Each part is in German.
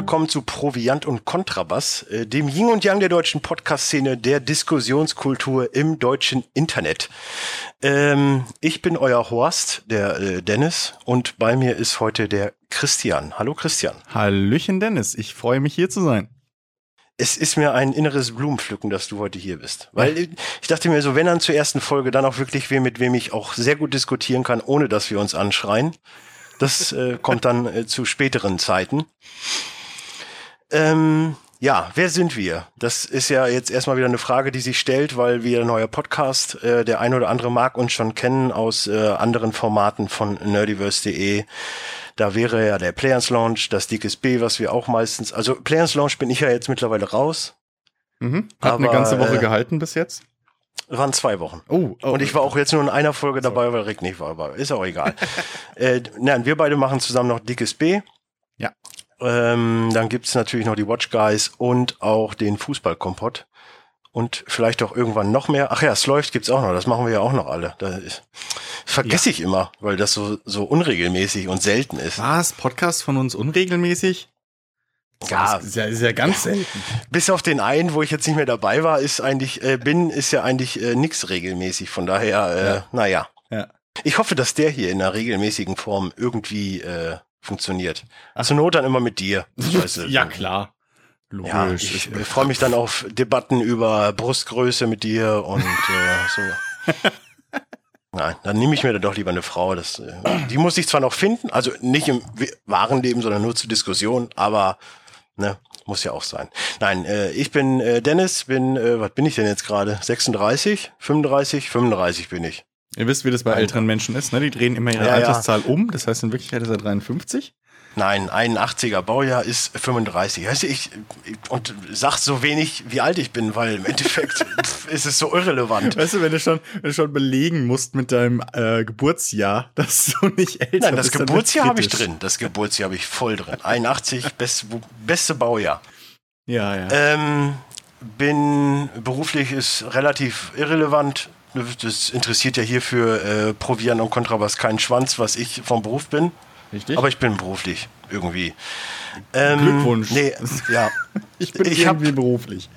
Willkommen zu Proviant und Kontrabass, äh, dem Yin und Yang der deutschen Podcast-Szene, der Diskussionskultur im deutschen Internet. Ähm, ich bin euer Horst, der äh, Dennis, und bei mir ist heute der Christian. Hallo Christian. Hallöchen Dennis, ich freue mich hier zu sein. Es ist mir ein inneres Blumenpflücken, dass du heute hier bist. Weil ich dachte mir so, wenn dann zur ersten Folge, dann auch wirklich wer, mit wem ich auch sehr gut diskutieren kann, ohne dass wir uns anschreien. Das äh, kommt dann äh, zu späteren Zeiten. Ähm, ja, wer sind wir? Das ist ja jetzt erstmal wieder eine Frage, die sich stellt, weil wir ein neuer Podcast, äh, der ein oder andere mag uns schon kennen aus äh, anderen Formaten von nerdiverse.de. Da wäre ja der Players Launch, das Dickes B, was wir auch meistens, also Players Launch bin ich ja jetzt mittlerweile raus. Mhm. Hat Aber, eine ganze Woche äh, gehalten bis jetzt? waren zwei Wochen. Oh, oh, Und ich war auch jetzt nur in einer Folge dabei, weil Rick nicht war. Aber ist auch egal. äh, nein, wir beide machen zusammen noch Dickes B. Ja. Ähm, dann gibt's natürlich noch die Watch Guys und auch den Fußballkompott. Und vielleicht auch irgendwann noch mehr. Ach ja, es läuft gibt's auch noch. Das machen wir ja auch noch alle. Das ist, vergesse ja. ich immer, weil das so, so unregelmäßig und selten ist. Was? Podcast von uns unregelmäßig? Ja, ist ja, ist ja ganz selten. Bis auf den einen, wo ich jetzt nicht mehr dabei war, ist eigentlich, äh, bin, ist ja eigentlich äh, nix regelmäßig. Von daher, äh, ja. naja. Ja. Ich hoffe, dass der hier in einer regelmäßigen Form irgendwie äh, funktioniert. Ach. Zur Not dann immer mit dir. Weißt ja, klar. Logisch. Ja, ich, ich freue mich dann auf Debatten über Brustgröße mit dir und äh, so. Nein, dann nehme ich mir da doch lieber eine Frau. Das, äh, die muss ich zwar noch finden, also nicht im wahren Leben, sondern nur zur Diskussion, aber Ne? Muss ja auch sein. Nein, äh, ich bin äh, Dennis, bin, äh, was bin ich denn jetzt gerade? 36, 35, 35 bin ich. Ihr wisst, wie das bei älteren Menschen ist, ne? Die drehen immer ihre ja, Alterszahl ja. um. Das heißt, in Wirklichkeit ist er 53. Nein, 81er Baujahr ist 35. Weißt du, ich, und sag so wenig, wie alt ich bin, weil im Endeffekt ist es so irrelevant. Weißt du, wenn du schon, wenn du schon belegen musst mit deinem äh, Geburtsjahr, dass du nicht älter Nein, das bist, Geburtsjahr habe ich drin. Das Geburtsjahr habe ich voll drin. 81, best, beste Baujahr. Ja, ja. Ähm, bin beruflich ist relativ irrelevant. Das interessiert ja hier für äh, Provian und Kontrabass keinen Schwanz, was ich vom Beruf bin. Richtig? Aber ich bin beruflich irgendwie. Ähm, Glückwunsch. Nee, ja. ich bin ich irgendwie hab, beruflich.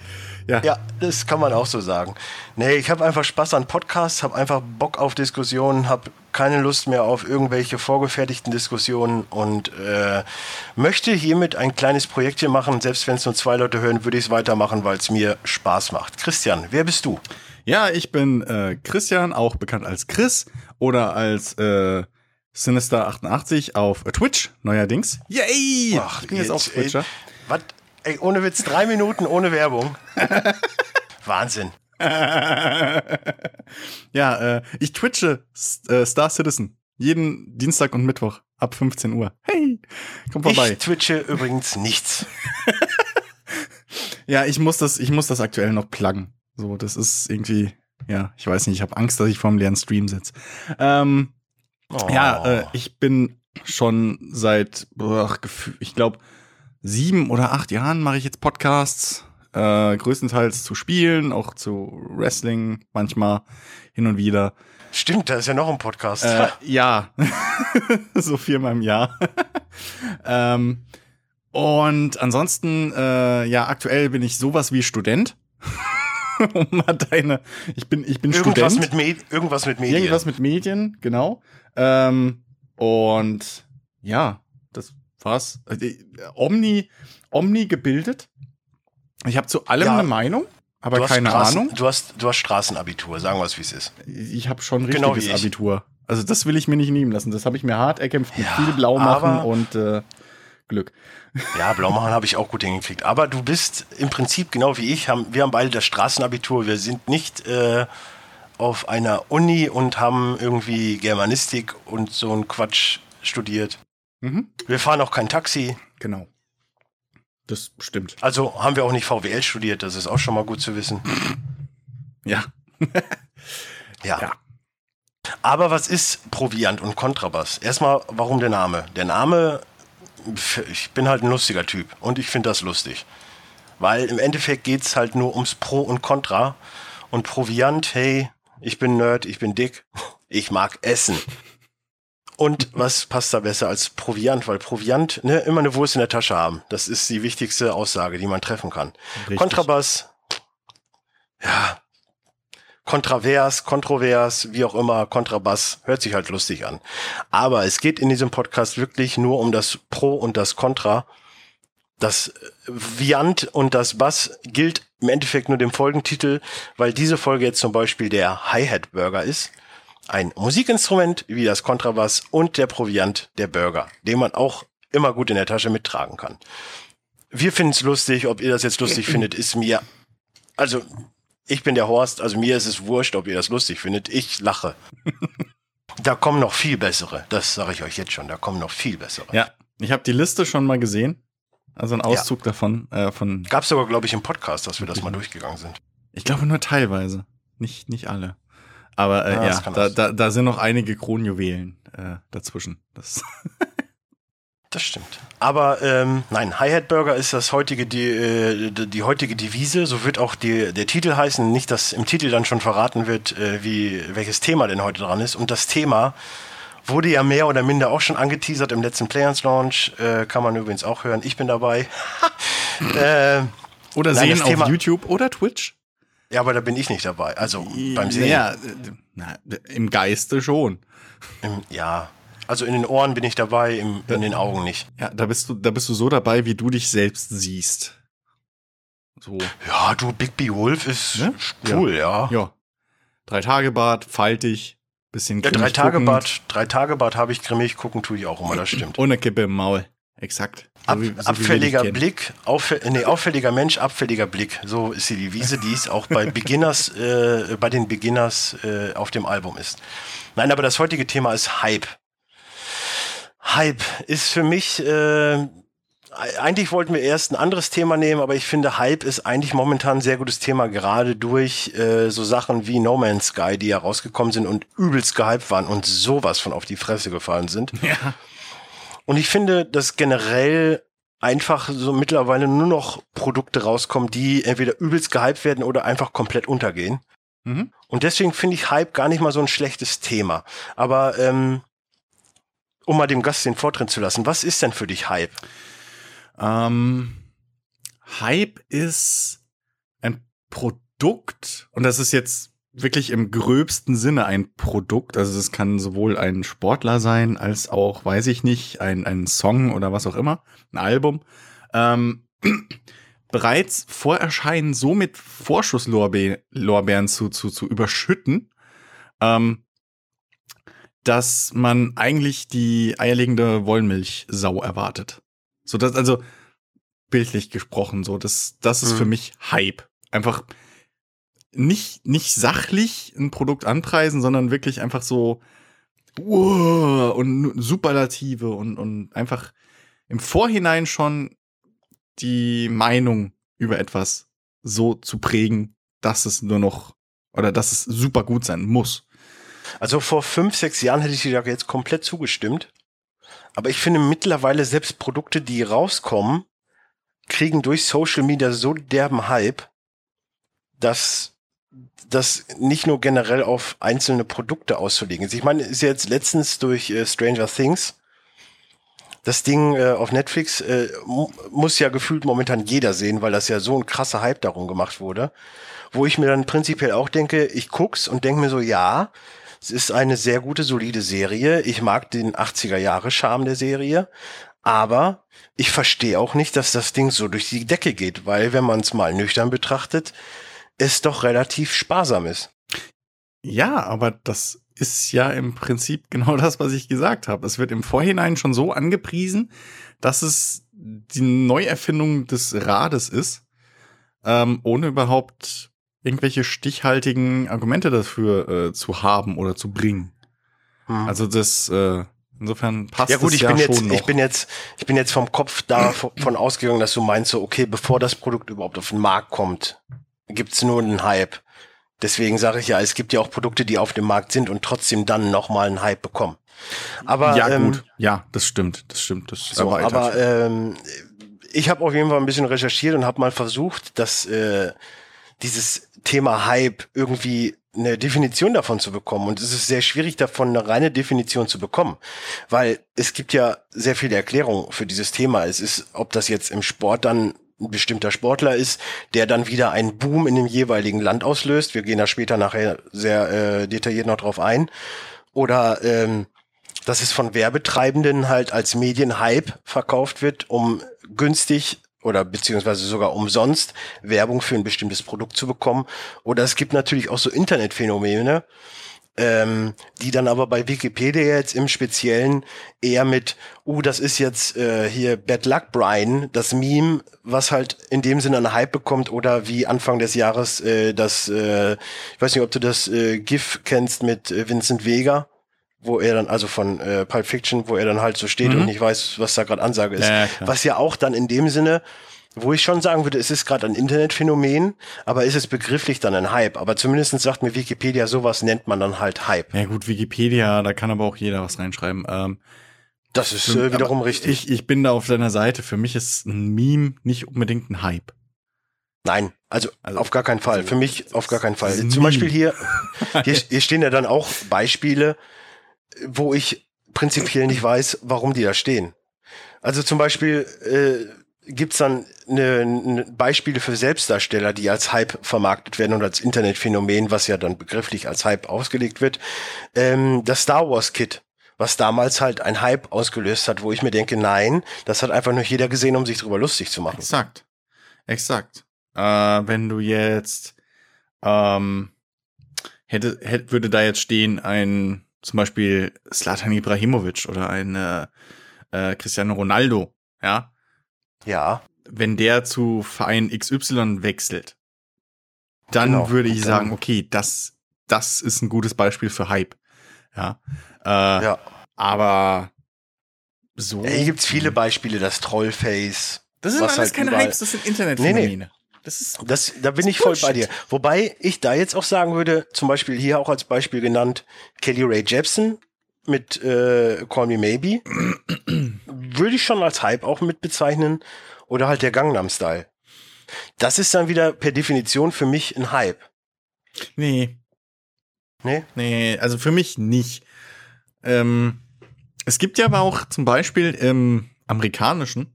Ja. ja, das kann man auch so sagen. Nee, ich habe einfach Spaß an Podcasts, habe einfach Bock auf Diskussionen, habe keine Lust mehr auf irgendwelche vorgefertigten Diskussionen und äh, möchte hiermit ein kleines Projekt hier machen. Selbst wenn es nur zwei Leute hören, würde ich es weitermachen, weil es mir Spaß macht. Christian, wer bist du? Ja, ich bin äh, Christian, auch bekannt als Chris oder als äh, Sinister88 auf Twitch neuerdings. Yay! Ach, ich bin jetzt, jetzt auf Twitch. Ey, was? Ey, ohne Witz, drei Minuten ohne Werbung. Wahnsinn. ja, äh, ich twitche äh, Star Citizen. Jeden Dienstag und Mittwoch ab 15 Uhr. Hey, komm vorbei. Ich twitche übrigens nichts. ja, ich muss das, ich muss das aktuell noch pluggen. So, das ist irgendwie, ja, ich weiß nicht, ich habe Angst, dass ich vor einem leeren Stream sitze. Ähm, Oh. Ja, äh, ich bin schon seit, boah, ich glaube, sieben oder acht Jahren mache ich jetzt Podcasts. Äh, größtenteils zu Spielen, auch zu Wrestling, manchmal hin und wieder. Stimmt, da ist ja noch ein Podcast. Äh, ja, so viermal im Jahr. ähm, und ansonsten, äh, ja, aktuell bin ich sowas wie Student. um mal deine, ich bin, ich bin irgendwas Student. Mit irgendwas mit Medien. Irgendwas mit Medien, genau. Ähm, und ja, das war's. Äh, Omni, Omni gebildet. Ich habe zu allem ja, eine Meinung, aber keine Straßen, Ahnung. Du hast, du hast Straßenabitur, sagen wir es, wie es ist. Ich habe schon genau richtiges genau Abitur. Also das will ich mir nicht nehmen lassen. Das habe ich mir hart erkämpft mit ja, viel Blau machen und äh, Glück. Ja, blau machen habe ich auch gut hingekriegt. Aber du bist im Prinzip genau wie ich. Haben, wir haben beide das Straßenabitur. Wir sind nicht äh, auf einer Uni und haben irgendwie Germanistik und so ein Quatsch studiert. Mhm. Wir fahren auch kein Taxi. Genau. Das stimmt. Also haben wir auch nicht VWL studiert, das ist auch schon mal gut zu wissen. Ja. ja. ja. Aber was ist Proviant und Kontrabass? Erstmal, warum der Name? Der Name, ich bin halt ein lustiger Typ und ich finde das lustig. Weil im Endeffekt geht es halt nur ums Pro und Contra. Und Proviant, hey, ich bin Nerd, ich bin dick, ich mag Essen. Und was passt da besser als Proviant? Weil Proviant, ne, immer eine Wurst in der Tasche haben. Das ist die wichtigste Aussage, die man treffen kann. Richtig. Kontrabass, ja, kontrovers, kontrovers, wie auch immer, Kontrabass, hört sich halt lustig an. Aber es geht in diesem Podcast wirklich nur um das Pro und das Contra. Das Viant und das Bass gilt im Endeffekt nur dem Folgentitel, weil diese Folge jetzt zum Beispiel der Hi-Hat-Burger ist. Ein Musikinstrument wie das Kontrabass und der Proviant, der Burger, den man auch immer gut in der Tasche mittragen kann. Wir finden es lustig, ob ihr das jetzt lustig findet, ist mir, also ich bin der Horst, also mir ist es wurscht, ob ihr das lustig findet. Ich lache. da kommen noch viel bessere. Das sage ich euch jetzt schon. Da kommen noch viel bessere. Ja, ich habe die Liste schon mal gesehen. Also ein Auszug ja. davon. Äh, von Gab es sogar, glaube ich, im Podcast, dass wir das mal durchgegangen sind. Ich glaube nur teilweise. Nicht, nicht alle. Aber äh, ja, ja da, da, da sind noch einige Kronjuwelen äh, dazwischen. Das Das stimmt. Aber ähm, nein, Hi-Hat Burger ist das heutige die, äh, die heutige Devise. So wird auch die, der Titel heißen. Nicht, dass im Titel dann schon verraten wird, äh, wie welches Thema denn heute dran ist. Und das Thema wurde ja mehr oder minder auch schon angeteasert im letzten Players Launch. Äh, kann man übrigens auch hören. Ich bin dabei. äh, oder nein, sehen auf Thema, YouTube oder Twitch. Ja, aber da bin ich nicht dabei. Also beim Sehen. Ja, na, im Geiste schon. Im, ja, also in den Ohren bin ich dabei, im, in den Augen nicht. Ja, da bist du, da bist du so dabei, wie du dich selbst siehst. So. Ja, du Big B Wolf ist ne? cool, ja. ja. Ja. Drei Tage Bart, faltig, bisschen Ja, drei Tage Bart, drei Tage Bart habe ich grimmig gucken, tue ich auch immer, das stimmt. Ohne Kippe im Maul. Exakt. So Ab, wie, so abfälliger Blick, auffäll, nee, auffälliger Mensch, abfälliger Blick. So ist die Devise, die es auch bei Beginners, äh, bei den Beginners äh, auf dem Album ist. Nein, aber das heutige Thema ist Hype. Hype ist für mich, äh, eigentlich wollten wir erst ein anderes Thema nehmen, aber ich finde, Hype ist eigentlich momentan ein sehr gutes Thema, gerade durch äh, so Sachen wie No Man's Sky, die ja rausgekommen sind und übelst gehypt waren und sowas von auf die Fresse gefallen sind. Ja. Und ich finde, dass generell einfach so mittlerweile nur noch Produkte rauskommen, die entweder übelst gehypt werden oder einfach komplett untergehen. Mhm. Und deswegen finde ich Hype gar nicht mal so ein schlechtes Thema. Aber ähm, um mal dem Gast den Vortritt zu lassen, was ist denn für dich Hype? Ähm, Hype ist ein Produkt und das ist jetzt wirklich im gröbsten Sinne ein Produkt. Also es kann sowohl ein Sportler sein, als auch, weiß ich nicht, ein, ein Song oder was auch immer, ein Album. Ähm, bereits vor Erscheinen so mit Vorschusslorbeeren zu, zu, zu überschütten, ähm, dass man eigentlich die eierlegende Wollmilchsau erwartet. So das also bildlich gesprochen so das das ist mhm. für mich Hype. Einfach nicht nicht sachlich ein Produkt anpreisen, sondern wirklich einfach so uh, und Superlative und und einfach im Vorhinein schon die Meinung über etwas so zu prägen, dass es nur noch oder dass es super gut sein muss. Also vor fünf, sechs Jahren hätte ich dir da jetzt komplett zugestimmt. Aber ich finde mittlerweile selbst Produkte, die rauskommen, kriegen durch Social Media so derben Hype, dass das nicht nur generell auf einzelne Produkte auszulegen ist. Ich meine, ist jetzt letztens durch äh, Stranger Things das Ding äh, auf Netflix äh, muss ja gefühlt momentan jeder sehen, weil das ja so ein krasser Hype darum gemacht wurde. Wo ich mir dann prinzipiell auch denke, ich guck's und denke mir so, ja, es ist eine sehr gute, solide Serie. Ich mag den 80er Jahre Charme der Serie. Aber ich verstehe auch nicht, dass das Ding so durch die Decke geht, weil wenn man es mal nüchtern betrachtet, es doch relativ sparsam ist. Ja, aber das ist ja im Prinzip genau das, was ich gesagt habe. Es wird im Vorhinein schon so angepriesen, dass es die Neuerfindung des Rades ist, ähm, ohne überhaupt irgendwelche stichhaltigen Argumente dafür äh, zu haben oder zu bringen. Hm. Also das äh, insofern passt ja gut, ich ja bin jetzt, noch. ich bin jetzt, ich bin jetzt vom Kopf davon ausgegangen, dass du meinst so, okay, bevor das Produkt überhaupt auf den Markt kommt, gibt's nur einen Hype. Deswegen sage ich ja, es gibt ja auch Produkte, die auf dem Markt sind und trotzdem dann nochmal einen Hype bekommen. Aber ja ähm, gut, ja, das stimmt, das stimmt, das so, aber ähm, ich habe auf jeden Fall ein bisschen recherchiert und habe mal versucht, dass äh, dieses Thema Hype irgendwie eine Definition davon zu bekommen. Und es ist sehr schwierig davon eine reine Definition zu bekommen, weil es gibt ja sehr viele Erklärungen für dieses Thema. Es ist, ob das jetzt im Sport dann ein bestimmter Sportler ist, der dann wieder einen Boom in dem jeweiligen Land auslöst. Wir gehen da später nachher sehr äh, detailliert noch drauf ein. Oder ähm, dass es von Werbetreibenden halt als Medienhype verkauft wird, um günstig oder beziehungsweise sogar umsonst Werbung für ein bestimmtes Produkt zu bekommen. Oder es gibt natürlich auch so Internetphänomene, ähm, die dann aber bei Wikipedia jetzt im Speziellen eher mit, uh, das ist jetzt äh, hier Bad Luck Brian, das Meme, was halt in dem Sinne einen Hype bekommt oder wie Anfang des Jahres äh, das, äh, ich weiß nicht, ob du das äh, GIF kennst mit äh, Vincent Vega wo er dann, also von äh, Pulp Fiction, wo er dann halt so steht mhm. und nicht weiß, was da gerade Ansage ist. Ja, was ja auch dann in dem Sinne, wo ich schon sagen würde, es ist gerade ein Internetphänomen, aber ist es begrifflich dann ein Hype? Aber zumindest sagt mir Wikipedia, sowas nennt man dann halt Hype. Ja gut, Wikipedia, da kann aber auch jeder was reinschreiben. Ähm, das ist äh, wiederum richtig. Ich, ich bin da auf deiner Seite. Für mich ist ein Meme nicht unbedingt ein Hype. Nein, also, also auf gar keinen Fall. Also, für mich auf gar keinen Fall. Zum Beispiel hier, hier, hier stehen ja dann auch Beispiele, wo ich prinzipiell nicht weiß, warum die da stehen. Also zum Beispiel äh, gibt dann eine, eine Beispiele für Selbstdarsteller, die als Hype vermarktet werden und als Internetphänomen, was ja dann begrifflich als Hype ausgelegt wird. Ähm, das Star Wars Kit, was damals halt ein Hype ausgelöst hat, wo ich mir denke, nein, das hat einfach nur jeder gesehen, um sich drüber lustig zu machen. Exakt. Exakt. Äh, wenn du jetzt ähm, hätte, hätte, würde da jetzt stehen, ein zum Beispiel Slatan Ibrahimovic oder ein äh, äh, Cristiano Ronaldo, ja. Ja. Wenn der zu Verein XY wechselt, dann genau. würde ich sagen, okay, das, das ist ein gutes Beispiel für Hype. Ja. Äh, ja. Aber so. Hier gibt's viele Beispiele, das Trollface. Das sind alles halt keine Hypes, das sind Internetphänomene. Nee, nee. Das ist, das, da bin ich voll bei dir. Wobei ich da jetzt auch sagen würde, zum Beispiel hier auch als Beispiel genannt, Kelly Ray Jepsen mit äh, Call Me Maybe, würde ich schon als Hype auch mit bezeichnen. Oder halt der Gangnam Style. Das ist dann wieder per Definition für mich ein Hype. Nee. Nee? Nee, also für mich nicht. Ähm, es gibt ja aber auch zum Beispiel im amerikanischen,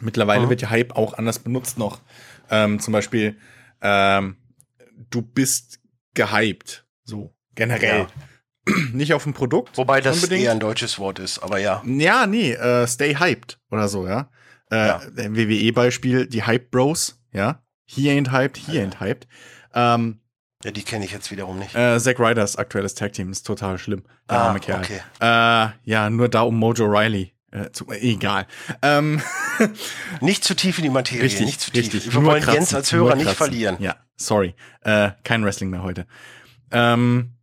mittlerweile mhm. wird ja Hype auch anders benutzt noch. Ähm, zum Beispiel, ähm, du bist gehypt. So, generell. Ja. Nicht auf ein Produkt. Wobei das unbedingt. eher ein deutsches Wort ist, aber ja. Ja, nee, äh, stay hyped oder so, ja. Äh, ja. WWE-Beispiel, die Hype Bros, ja. He ain't hyped, he ja. ain't hyped. Ähm, ja, die kenne ich jetzt wiederum nicht. Äh, Zack Ryders aktuelles Tag-Team ist total schlimm. Der ah, arme Kerl. Okay. Äh, ja, nur da um Mojo Riley. Äh, zu, egal. Ähm, nicht zu tief in die Materie, richtig, nicht zu tief. Richtig. Wir nur wollen kratzen, Jens als Hörer nicht verlieren. Ja, sorry. Äh, kein Wrestling mehr heute. Ähm,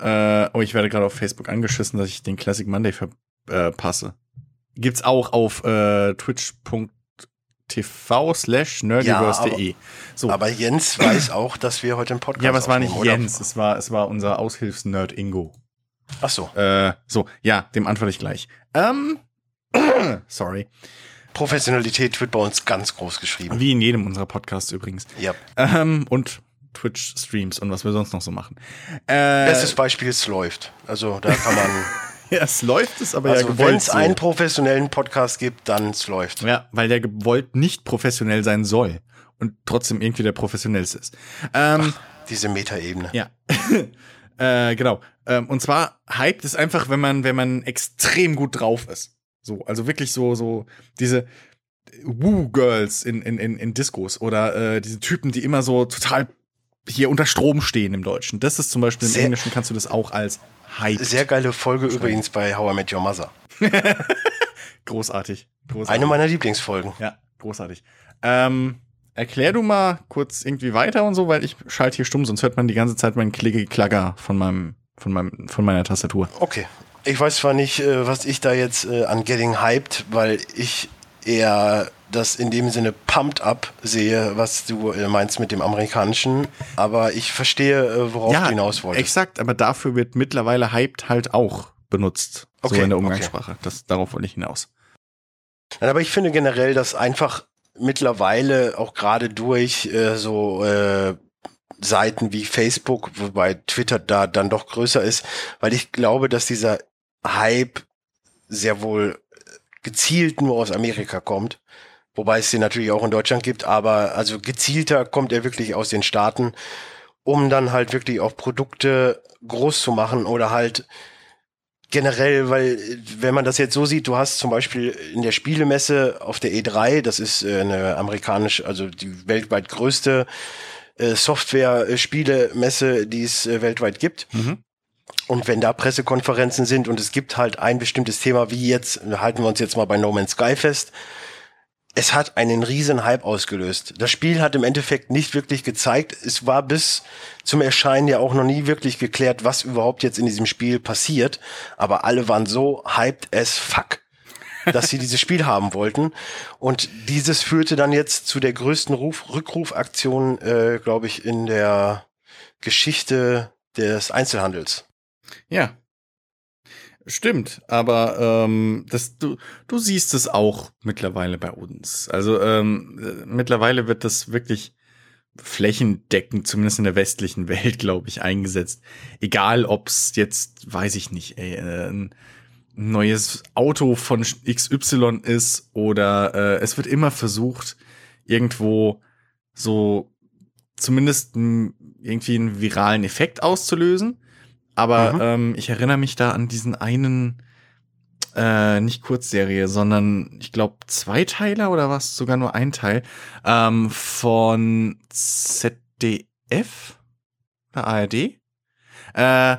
äh, oh, ich werde gerade auf Facebook angeschissen, dass ich den Classic Monday verpasse. Äh, Gibt's auch auf äh, twitch.tv slash nerdiverse.de. Ja, so. aber Jens weiß auch, dass wir heute einen Podcast Ja, aber es war nicht Jens, es war, es war unser Aushilfs-Nerd Ingo. Ach so. Äh, so, ja, dem antworte ich gleich. Ähm, sorry. Professionalität wird bei uns ganz groß geschrieben. Wie in jedem unserer Podcasts übrigens. Ja. Ähm, und Twitch-Streams und was wir sonst noch so machen. Äh, Bestes Beispiel, es läuft. Also da kann man. ja, es läuft es, aber also, ja Wenn es so. einen professionellen Podcast gibt, dann es läuft. Ja, weil der gewollt nicht professionell sein soll und trotzdem irgendwie der professionellste ist. Ähm, Ach, diese Metaebene. Ja. äh, genau. Ähm, und zwar hyped ist einfach, wenn man, wenn man extrem gut drauf ist. So, also wirklich so, so diese Woo-Girls in, in, in, in Discos oder äh, diese Typen, die immer so total hier unter Strom stehen im Deutschen. Das ist zum Beispiel im sehr, Englischen kannst du das auch als Hype. Sehr geile Folge übrigens bei How I Met Your Mother. großartig, großartig. Eine meiner Lieblingsfolgen. Ja, großartig. Ähm, erklär du mal kurz irgendwie weiter und so, weil ich schalte hier stumm, sonst hört man die ganze Zeit meinen Klicke-Klagger von meinem von, meinem, von meiner Tastatur. Okay. Ich weiß zwar nicht, äh, was ich da jetzt äh, an Getting Hyped, weil ich eher das in dem Sinne pumped up sehe, was du äh, meinst mit dem amerikanischen, aber ich verstehe, worauf ja, du hinaus wolltest. Exakt, aber dafür wird mittlerweile hyped halt auch benutzt, okay, so in der Umgangssprache. Okay. Das, darauf wollte ich hinaus. Nein, aber ich finde generell, dass einfach mittlerweile auch gerade durch äh, so äh, Seiten wie Facebook, wobei Twitter da dann doch größer ist, weil ich glaube, dass dieser Hype sehr wohl gezielt nur aus Amerika kommt. Wobei es den natürlich auch in Deutschland gibt, aber also gezielter kommt er wirklich aus den Staaten, um dann halt wirklich auch Produkte groß zu machen oder halt generell, weil wenn man das jetzt so sieht, du hast zum Beispiel in der Spielemesse auf der E3, das ist äh, eine amerikanische, also die weltweit größte äh, Software-Spielemesse, die es äh, weltweit gibt. Mhm. Und wenn da Pressekonferenzen sind und es gibt halt ein bestimmtes Thema, wie jetzt, halten wir uns jetzt mal bei No Man's Sky fest, es hat einen riesen Hype ausgelöst. Das Spiel hat im Endeffekt nicht wirklich gezeigt. Es war bis zum Erscheinen ja auch noch nie wirklich geklärt, was überhaupt jetzt in diesem Spiel passiert. Aber alle waren so hyped as fuck, dass sie dieses Spiel haben wollten. Und dieses führte dann jetzt zu der größten Ruf Rückrufaktion, äh, glaube ich, in der Geschichte des Einzelhandels. Ja, Stimmt, aber ähm, das, du, du siehst es auch mittlerweile bei uns. Also ähm, mittlerweile wird das wirklich flächendeckend, zumindest in der westlichen Welt, glaube ich, eingesetzt. Egal, ob es jetzt, weiß ich nicht, ey, äh, neues Auto von XY ist oder äh, es wird immer versucht, irgendwo so zumindest irgendwie einen viralen Effekt auszulösen. Aber mhm. ähm, ich erinnere mich da an diesen einen, äh, nicht Kurzserie, sondern ich glaube Zweiteiler oder was, sogar nur ein Teil, ähm, von ZDF der ARD. Äh,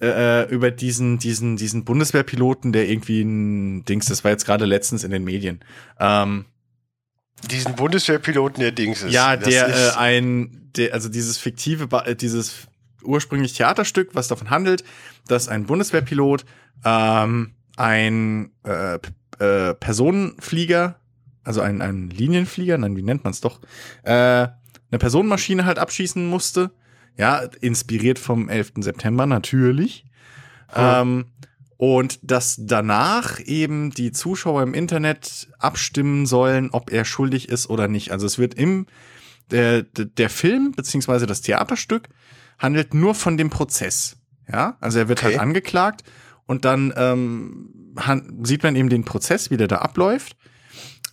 äh, über diesen, diesen, diesen Bundeswehrpiloten, der irgendwie ein Dings, das war jetzt gerade letztens in den Medien. Ähm, diesen Bundeswehrpiloten, der Dings ist. Ja, der ist äh, ein, der, also dieses fiktive, äh, dieses ursprünglich Theaterstück, was davon handelt, dass ein Bundeswehrpilot ähm, ein äh, äh, Personenflieger, also ein, ein Linienflieger, nein, wie nennt man es doch, äh, eine Personenmaschine halt abschießen musste. Ja, inspiriert vom 11. September natürlich. Ja. Ähm, und dass danach eben die Zuschauer im Internet abstimmen sollen, ob er schuldig ist oder nicht. Also es wird im der, der Film beziehungsweise das Theaterstück handelt nur von dem Prozess. Ja, also er wird halt okay. halt angeklagt und dann ähm, sieht man eben den Prozess, wie der da abläuft,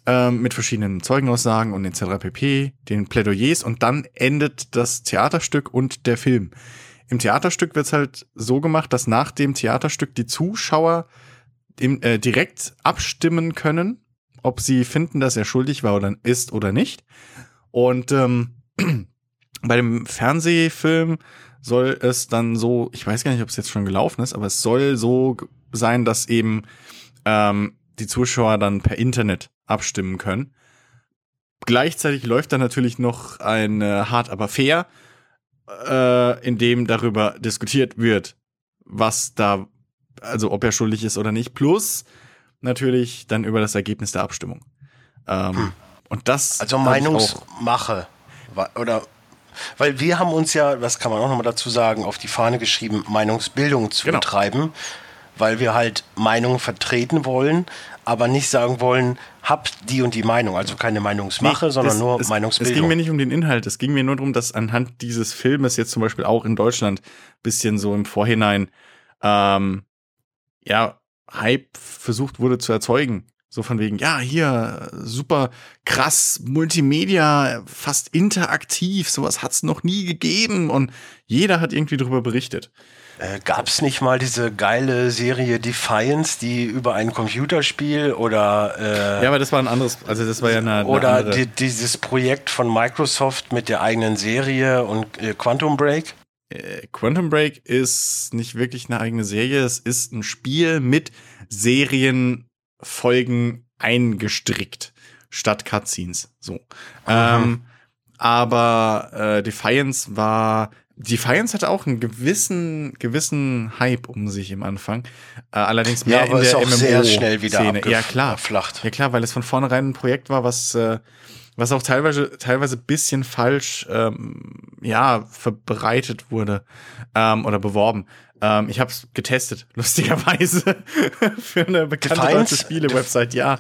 ähm, mit verschiedenen Zeugenaussagen und etc. pp, den Plädoyers und dann endet das Theaterstück und der Film. Im Theaterstück wird es halt so gemacht, dass nach dem Theaterstück die Zuschauer im, äh, direkt abstimmen können, ob sie finden, dass er schuldig war oder ist oder nicht. Und ähm, bei dem Fernsehfilm soll es dann so, ich weiß gar nicht, ob es jetzt schon gelaufen ist, aber es soll so sein, dass eben ähm, die Zuschauer dann per Internet abstimmen können. Gleichzeitig läuft da natürlich noch ein äh, Hart aber fair, äh, in dem darüber diskutiert wird, was da, also ob er schuldig ist oder nicht, plus natürlich dann über das Ergebnis der Abstimmung. Ähm, hm. Und das. Also Meinungsmache oder weil wir haben uns ja, das kann man auch nochmal dazu sagen, auf die Fahne geschrieben, Meinungsbildung zu genau. betreiben, weil wir halt Meinungen vertreten wollen, aber nicht sagen wollen, habt die und die Meinung. Also keine Meinungsmache, nee, sondern das, nur es, Meinungsbildung. Es ging mir nicht um den Inhalt, es ging mir nur darum, dass anhand dieses Filmes jetzt zum Beispiel auch in Deutschland bisschen so im Vorhinein ähm, ja, Hype versucht wurde zu erzeugen. So von wegen, ja, hier, super krass, Multimedia, fast interaktiv, sowas hat's noch nie gegeben und jeder hat irgendwie darüber berichtet. Äh, Gab es nicht mal diese geile Serie Defiance, die über ein Computerspiel oder äh, Ja, aber das war ein anderes, also das war ja eine, eine Oder die, dieses Projekt von Microsoft mit der eigenen Serie und äh, Quantum Break? Äh, Quantum Break ist nicht wirklich eine eigene Serie, es ist ein Spiel mit Serien Folgen eingestrickt statt Cutscenes. So. Ähm, aber äh, Defiance war Defiance hatte auch einen gewissen gewissen Hype um sich im Anfang. Äh, allerdings mehr ja, aber in der MMO sehr schnell wieder Szene. Ja klar. Ja klar, weil es von vornherein ein Projekt war, was äh, was auch teilweise teilweise bisschen falsch ähm, ja verbreitet wurde ähm, oder beworben. Ähm, ich habe es getestet, lustigerweise für eine bekannte Defiance? Spiele-Website. Ja,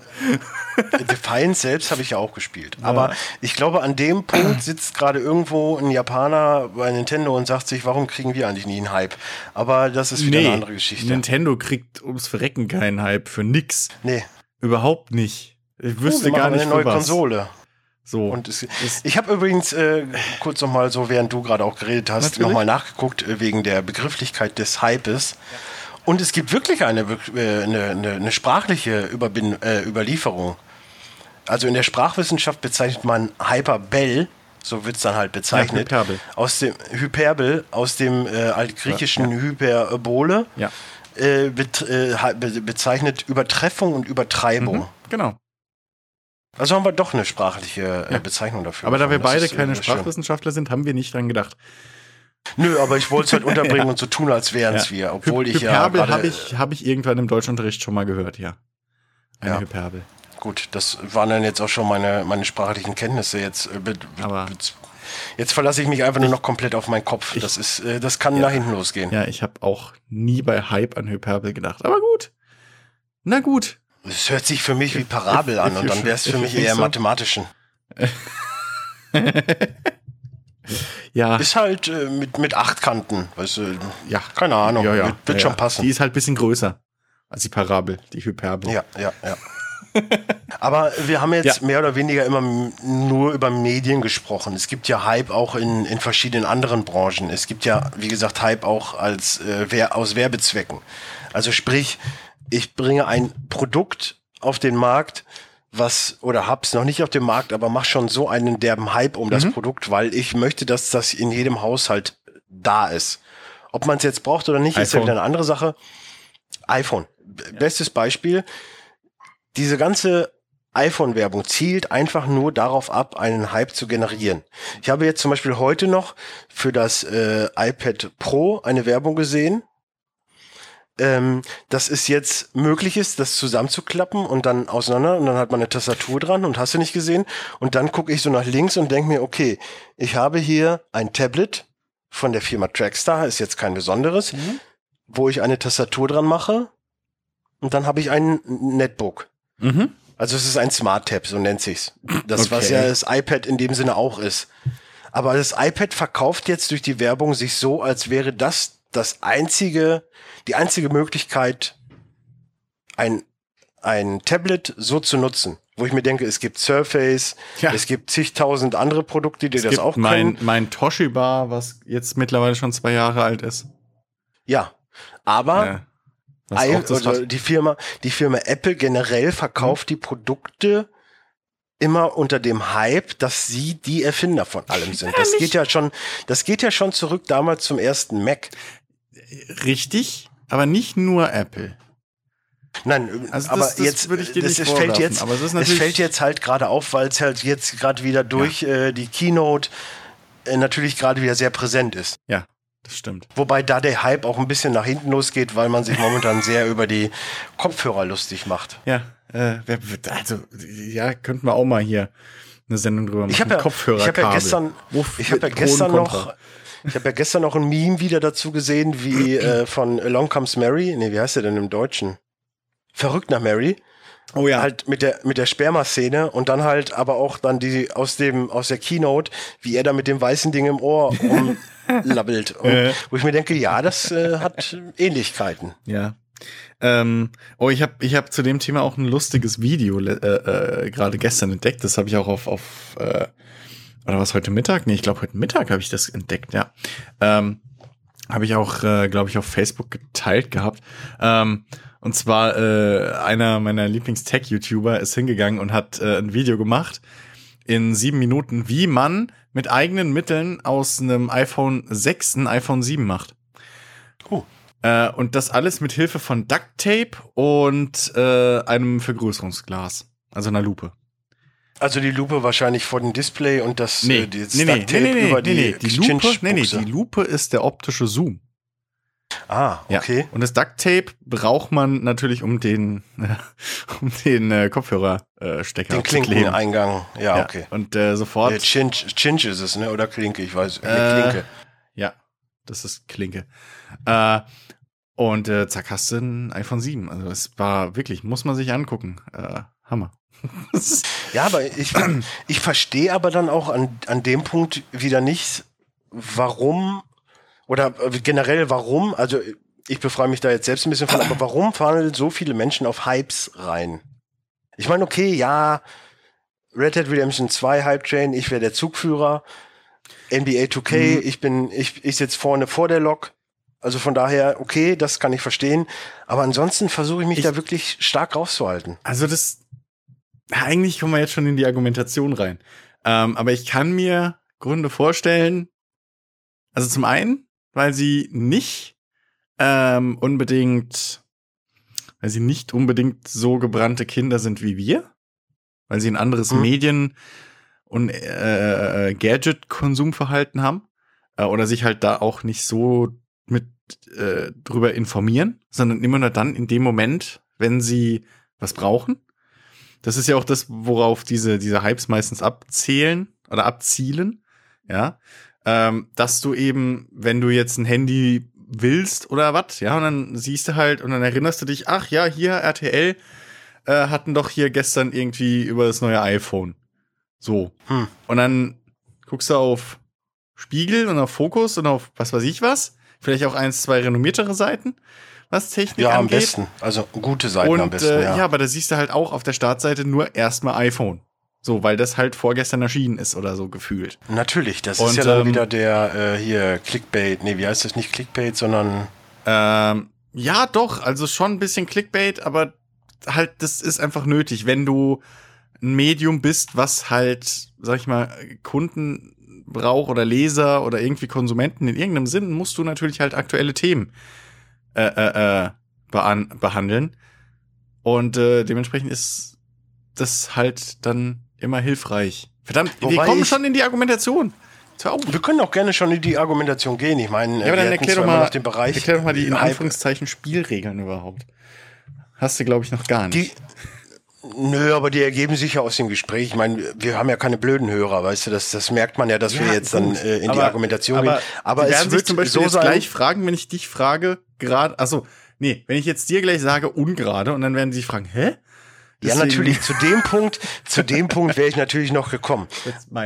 Defiance selbst habe ich ja auch gespielt. Aber ich glaube, an dem Punkt sitzt gerade irgendwo ein Japaner bei Nintendo und sagt sich, warum kriegen wir eigentlich nie einen Hype? Aber das ist wieder eine andere Geschichte. Nintendo kriegt ums Verrecken keinen Hype für nix. nee. Überhaupt nicht. Ich Oh, wüsste wir gar nicht eine neue was. Konsole. So. Und es, ich habe übrigens äh, kurz noch mal so, während du gerade auch geredet hast, Natürlich. noch mal nachgeguckt äh, wegen der Begrifflichkeit des Hypes. Und es gibt wirklich eine, äh, eine, eine, eine sprachliche Überbin äh, Überlieferung. Also in der Sprachwissenschaft bezeichnet man Hyperbel, so wird es dann halt bezeichnet, Ja, Hyperbel. aus dem Hyperbel, aus dem äh, altgriechischen Hyperbole, ja. äh, äh, be bezeichnet Übertreffung und Übertreibung. Mhm, genau. Also haben wir doch eine sprachliche äh, Ja. Bezeichnung dafür. Aber da wir beide ist, äh, keine schön. Sprachwissenschaftler sind, haben wir nicht dran gedacht. Nö, aber ich wollte es halt unterbringen und so tun, als wären es wir, obwohl Hy ich ja Hyperbel gerade- habe ich, hab ich irgendwann im Deutschunterricht schon mal gehört, ja. Eine Ja. Hyperbel. Gut, das waren dann jetzt auch schon meine, meine sprachlichen Kenntnisse. Jetzt, äh, be- be- Aber- jetzt verlasse ich mich einfach nur noch komplett auf meinen Kopf. das ist, äh, das kann nach hinten losgehen. Ja, ich habe auch nie bei Hype an Hyperbel gedacht. Aber gut. Na gut. Es hört sich für mich wie Parabel an und dann wäre es für mich eher so. mathematischen. Ja. Ist halt äh, mit, mit acht Kanten, weißt du, ja. keine Ahnung, ja, ja. wird, wird ja, schon passen. Die ist halt ein bisschen größer als die Parabel, die Hyperbel. Ja, ja, ja. Aber wir haben jetzt Ja. mehr oder weniger immer nur über Medien gesprochen. Es gibt ja Hype auch in, in verschiedenen anderen Branchen. Es gibt ja, wie gesagt, Hype auch als äh, aus Werbezwecken. Also sprich, ich bringe ein Produkt auf den Markt, was oder hab's noch nicht auf dem Markt, aber mach schon so einen derben Hype um Mhm. das Produkt, weil ich möchte, dass das in jedem Haushalt da ist. Ob man es jetzt braucht oder nicht, ist ja iPhone. wieder eine andere Sache. iPhone. B- Bestes Beispiel. Diese ganze iPhone-Werbung zielt einfach nur darauf ab, einen Hype zu generieren. Ich habe jetzt zum Beispiel heute noch für das äh, iPad Pro eine Werbung gesehen, ähm, dass es jetzt möglich ist, das zusammenzuklappen und dann auseinander und dann hat man eine Tastatur dran und hast du nicht gesehen. Und dann gucke ich so nach links und denke mir, okay, ich habe hier ein Tablet von der Firma Trackstar, ist jetzt kein besonderes, wo ich eine Tastatur dran mache und dann habe ich ein Netbook. Mhm. Also es ist ein Smart Tab, so nennt sich's. Das, was Okay. ja das iPad in dem Sinne auch ist. Aber das iPad verkauft jetzt durch die Werbung sich so, als wäre das das einzige, die einzige Möglichkeit, ein, ein Tablet so zu nutzen. Wo ich mir denke, es gibt Surface, Ja. es gibt zigtausend andere Produkte, die Es das gibt auch mein, können. mein Toshiba, was jetzt mittlerweile schon zwei Jahre alt ist. Ja. Aber Ja. I, das die Firma, die Firma Apple generell verkauft die Produkte immer unter dem Hype, dass sie die Erfinder von allem sind. Das nicht- geht ja schon, das geht ja schon zurück damals zum ersten Mac. Richtig, aber nicht nur Apple. Nein, Also aber das- jetzt, würde ich dir das, nicht es fällt vorwerfen, jetzt, aber es es fällt jetzt halt gerade auf, weil es halt jetzt gerade wieder durch äh, die Keynote äh, natürlich gerade wieder sehr präsent ist. Ja, das stimmt. Wobei da der Hype auch ein bisschen nach hinten losgeht, weil man sich momentan sehr über die Kopfhörer lustig macht. Ja, äh, also, ja, könnten wir auch mal hier eine Sendung drüber machen. Ich habe ja, Kopfhörer ich hab ja gestern, ich habe ja gestern noch, ich habe ja gestern noch ein Meme wieder dazu gesehen, wie äh, von Along Comes Mary, nee, wie heißt der denn im Deutschen? Verrückt nach Mary, Oh ja. halt mit der mit der Sperma-Szene und dann halt aber auch dann die aus dem aus der Keynote, wie er da mit dem weißen Ding im Ohr rumlabbelt, Und Äh. wo ich mir denke, ja, das äh, hat Ähnlichkeiten. Ja. Ähm, oh, ich habe ich hab zu dem Thema auch ein lustiges Video äh, äh, gerade gestern entdeckt. Das habe ich auch auf, auf äh, oder was heute Mittag? Nee, ich glaube heute Mittag habe ich das entdeckt, ja. Ähm, habe ich auch, äh, glaube ich, auf Facebook geteilt gehabt. Ähm, und zwar äh, einer meiner Lieblings-Tech-YouTuber ist hingegangen und hat äh, ein Video gemacht in sieben Minuten, wie man mit eigenen Mitteln aus einem iPhone 6 ein iPhone 7 macht. Oh. Äh, und das alles mit Hilfe von Duct Tape und äh, einem Vergrößerungsglas, also einer Lupe. Also die Lupe wahrscheinlich vor dem Display und das äh, dieses nee, nee, Ducktape nee, nee, über nee, die, nee, die Lupe, nee, nee, die Lupe ist der optische Zoom. Ah, okay. Ja. Und das Duct Tape braucht man natürlich, um den, um den äh, Kopfhörerstecker Den Klinkeneingang, ja, Ja, okay. Und äh, sofort. Äh, Chinch, Chinch ist es, ne? Oder Klinke, ich weiß. Äh, Äh, Klinke. Ja, das ist Klinke. Äh, und äh, zack, hast du ein iPhone 7. Also es war wirklich, muss man sich angucken. Äh, Hammer. Ja, aber ich, ich verstehe aber dann auch an, an dem Punkt wieder nicht, warum oder äh, generell warum, also ich befreie mich da jetzt selbst ein bisschen von, aber warum fallen so viele Menschen auf Hypes rein? Ich meine, okay, ja, Red Dead Redemption 2 Hype Train, ich wäre der Zugführer. NBA 2K, Mhm. ich bin, ich, ich sitze vorne vor der Lok. Also von daher, okay, das kann ich verstehen. Aber ansonsten versuche ich mich Ich- da wirklich stark rauszuhalten. Also das, eigentlich kommen wir jetzt schon in die Argumentation rein. Ähm, aber ich kann mir Gründe vorstellen, also zum einen, weil sie nicht ähm, unbedingt, weil sie nicht unbedingt so gebrannte Kinder sind wie wir, weil sie ein anderes Mhm. Medien- und äh, äh, Gadget-Konsumverhalten haben äh, oder sich halt da auch nicht so mit äh, drüber informieren, sondern immer nur dann in dem Moment, wenn sie was brauchen. Das ist ja auch das, worauf diese, diese Hypes meistens abzählen oder abzielen, ja. Ähm, dass du eben, wenn du jetzt ein Handy willst oder was, ja, und dann siehst du halt und dann erinnerst du dich, ach ja, hier RTL äh, hatten doch hier gestern irgendwie über das neue iPhone. So. Hm. Und dann guckst du auf Spiegel und auf Fokus und auf was weiß ich was. Vielleicht auch eins, zwei renommiertere Seiten, was Technik Ja, am angeht. besten. Also gute Seiten Und am besten, äh, ja. ja. aber da siehst du halt auch auf der Startseite nur erstmal iPhone. So, weil das halt vorgestern erschienen ist oder so gefühlt. Natürlich, das Und, ist ja dann ähm, wieder der äh, hier Clickbait. Nee, wie heißt das nicht Clickbait, sondern Ähm, ja, doch, also schon ein bisschen Clickbait, aber halt, das ist einfach nötig, wenn du ein Medium bist, was halt, sag ich mal, Kunden braucht oder Leser oder irgendwie Konsumenten in irgendeinem Sinn, musst du natürlich halt aktuelle Themen äh, äh, äh, behandeln. Und äh, dementsprechend ist das halt dann immer hilfreich. Verdammt, wir Wobei kommen ich- schon in die Argumentation. Wir können auch gerne schon in die Argumentation gehen. Ich meine, Ja, wir aber dann erklär doch mal, noch den Bereich erklär doch mal die in Anführungszeichen Spielregeln überhaupt. Hast du, glaube ich, noch gar Die, nicht. nö, aber die ergeben sich ja aus dem Gespräch. Ich meine, wir haben ja keine blöden Hörer, weißt du, das, das merkt man ja, dass wir Ja, jetzt gut. dann äh, in die Aber- Argumentation aber gehen. Aber die es werden wird sich zum Beispiel so jetzt sein, gleich fragen, wenn ich dich frage, gerade, also nee, wenn ich jetzt dir gleich sage ungerade und dann werden sie sich fragen, hä? ja Deswegen- natürlich, zu dem Punkt, zu dem Punkt wäre ich natürlich noch gekommen.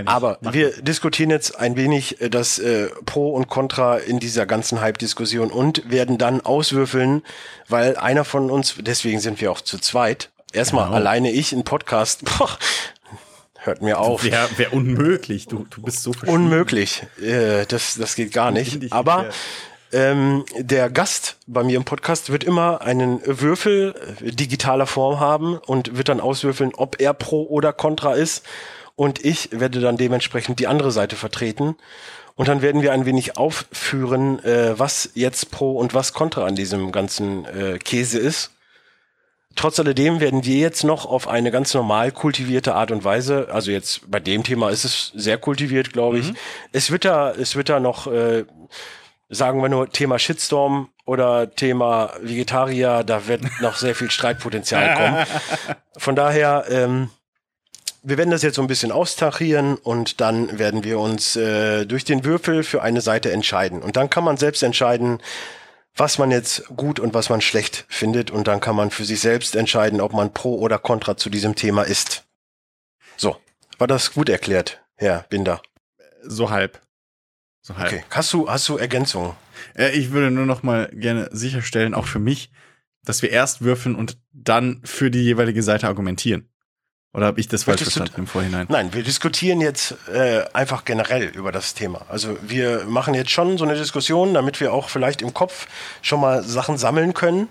Aber wir diskutieren jetzt ein wenig äh, das äh, Pro und Contra in dieser ganzen Hype-Diskussion und werden dann auswürfeln, weil einer von uns, deswegen sind wir auch zu zweit, erstmal Genau. alleine ich in Podcast, boah, hört mir auf. Wäre wär unmöglich. Du, du bist so. Unmöglich. Äh, das, das geht gar nicht. ich Aber. Ähm, der Gast bei mir im Podcast wird immer einen Würfel äh, digitaler Form haben und wird dann auswürfeln, ob er pro oder contra ist. Und ich werde dann dementsprechend die andere Seite vertreten. Und dann werden wir ein wenig aufführen, äh, was jetzt pro und was contra an diesem ganzen äh, Käse ist. Trotz alledem werden wir jetzt noch auf eine ganz normal kultivierte Art und Weise, also jetzt bei dem Thema ist es sehr kultiviert, glaube ich. Es wird da, es wird da noch, äh, sagen wir nur Thema Shitstorm oder Thema Vegetarier, da wird noch sehr viel Streitpotenzial kommen. Von daher, ähm, wir werden das jetzt so ein bisschen austachieren und dann werden wir uns äh, durch den Würfel für eine Seite entscheiden. Und dann kann man selbst entscheiden, was man jetzt gut und was man schlecht findet. Und dann kann man für sich selbst entscheiden, ob man pro oder contra zu diesem Thema ist. So, war das gut erklärt, Herr Binder? So halb. So halb. Okay, hast du, hast du Ergänzungen? Äh, ich würde nur noch mal gerne sicherstellen, auch für mich, dass wir erst würfeln und dann für die jeweilige Seite argumentieren. Oder habe ich das falsch Möchtest du- verstanden im Vorhinein? Nein, wir diskutieren jetzt äh, einfach generell über das Thema. Also wir machen jetzt schon so eine Diskussion, damit wir auch vielleicht im Kopf schon mal Sachen sammeln können,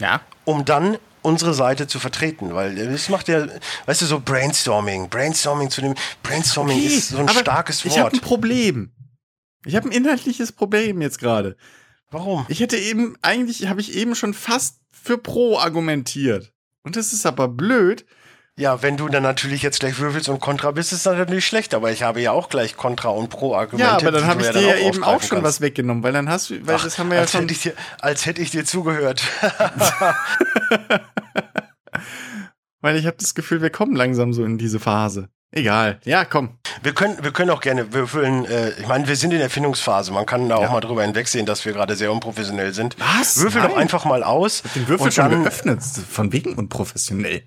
Ja. um dann unsere Seite zu vertreten, weil das macht ja, weißt du, so Brainstorming, Brainstorming zu dem, Brainstorming ist so ein aber starkes Ich habe Wort. ein Problem. Ich habe ein inhaltliches Problem jetzt gerade. Warum? Ich hätte eben, eigentlich habe ich eben schon fast für Pro argumentiert. Und das ist aber blöd, Ja, wenn du dann natürlich jetzt gleich würfelst und Contra bist, ist das natürlich schlecht, aber ich habe ja auch gleich Contra und Pro-Argumente. Ja, aber dann habe ich dir ja eben auch schon kannst. was weggenommen, weil dann hast du, weil Ach, das haben wir ja schon. Hätte dir, als hätte ich dir zugehört. weil ich habe das Gefühl, wir kommen langsam so in diese Phase. Egal. Ja, komm. Wir können, wir können auch gerne würfeln. Äh, ich meine, wir sind in der Erfindungsphase. Man kann da ja. auch mal drüber hinwegsehen, dass wir gerade sehr unprofessionell sind. Was? Würfel Nein. doch einfach mal aus. Den Würfel schon geöffnet. Von wegen unprofessionell.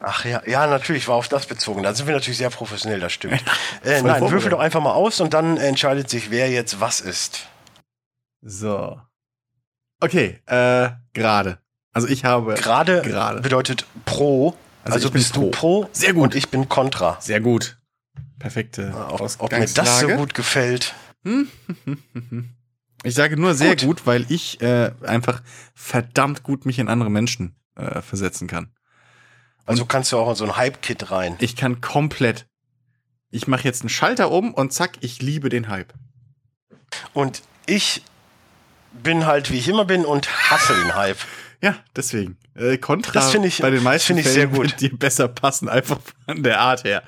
Ach ja, ja, natürlich war auf das bezogen. Da sind wir natürlich sehr professionell, das stimmt. äh, nein, würfel doch einfach mal aus und dann entscheidet sich, wer jetzt was ist. So. Okay, äh, gerade. Also ich habe. Gerade bedeutet pro. Also, also bist pro. du pro. Sehr gut. Und ich bin contra. Sehr gut. Perfekte. Ob, ob mir das so gut gefällt. Ich sage nur sehr gut, gut weil ich äh, einfach verdammt gut mich in andere Menschen äh, versetzen kann. Also kannst du auch in so ein Hype-Kit rein. Ich kann komplett. Ich mache jetzt einen Schalter um und zack, ich liebe den Hype. Und ich bin halt, wie ich immer bin und hasse den Hype. Ja, deswegen. Äh, Contra das ich, bei den meisten ich sehr gut. die besser passen, einfach von der Art her.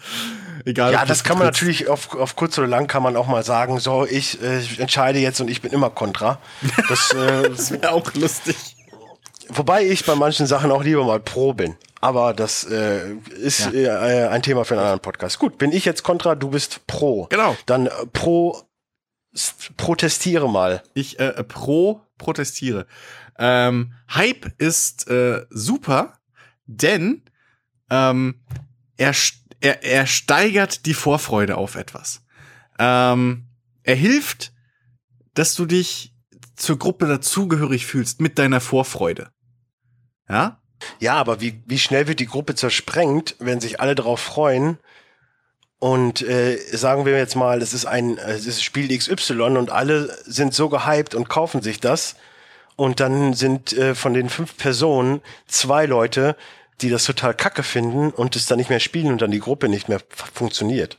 Egal. Ja, das kann man natürlich auf, auf kurz oder lang kann man auch mal sagen, so, ich äh, entscheide jetzt und ich bin immer Contra. Das, äh, das wäre auch lustig. Wobei ich bei manchen Sachen auch lieber mal pro bin. Aber das äh, ist ja. äh, ein Thema für einen anderen Podcast. Gut, bin ich jetzt Contra, du bist pro. Genau. Dann äh, pro protestiere mal. Ich äh, pro protestiere. Ähm, Hype ist äh, super, denn ähm, er, er, er steigert die Vorfreude auf etwas. Ähm, er hilft, dass du dich zur Gruppe dazugehörig fühlst mit deiner Vorfreude. Ja? Ja, aber wie, wie schnell wird die Gruppe zersprengt, wenn sich alle darauf freuen und äh, sagen wir jetzt mal, es ist ein es ist Spiel XY und alle sind so gehypt und kaufen sich das und dann sind äh, von den fünf Personen zwei Leute, die das total kacke finden und es dann nicht mehr spielen und dann die Gruppe nicht mehr funktioniert.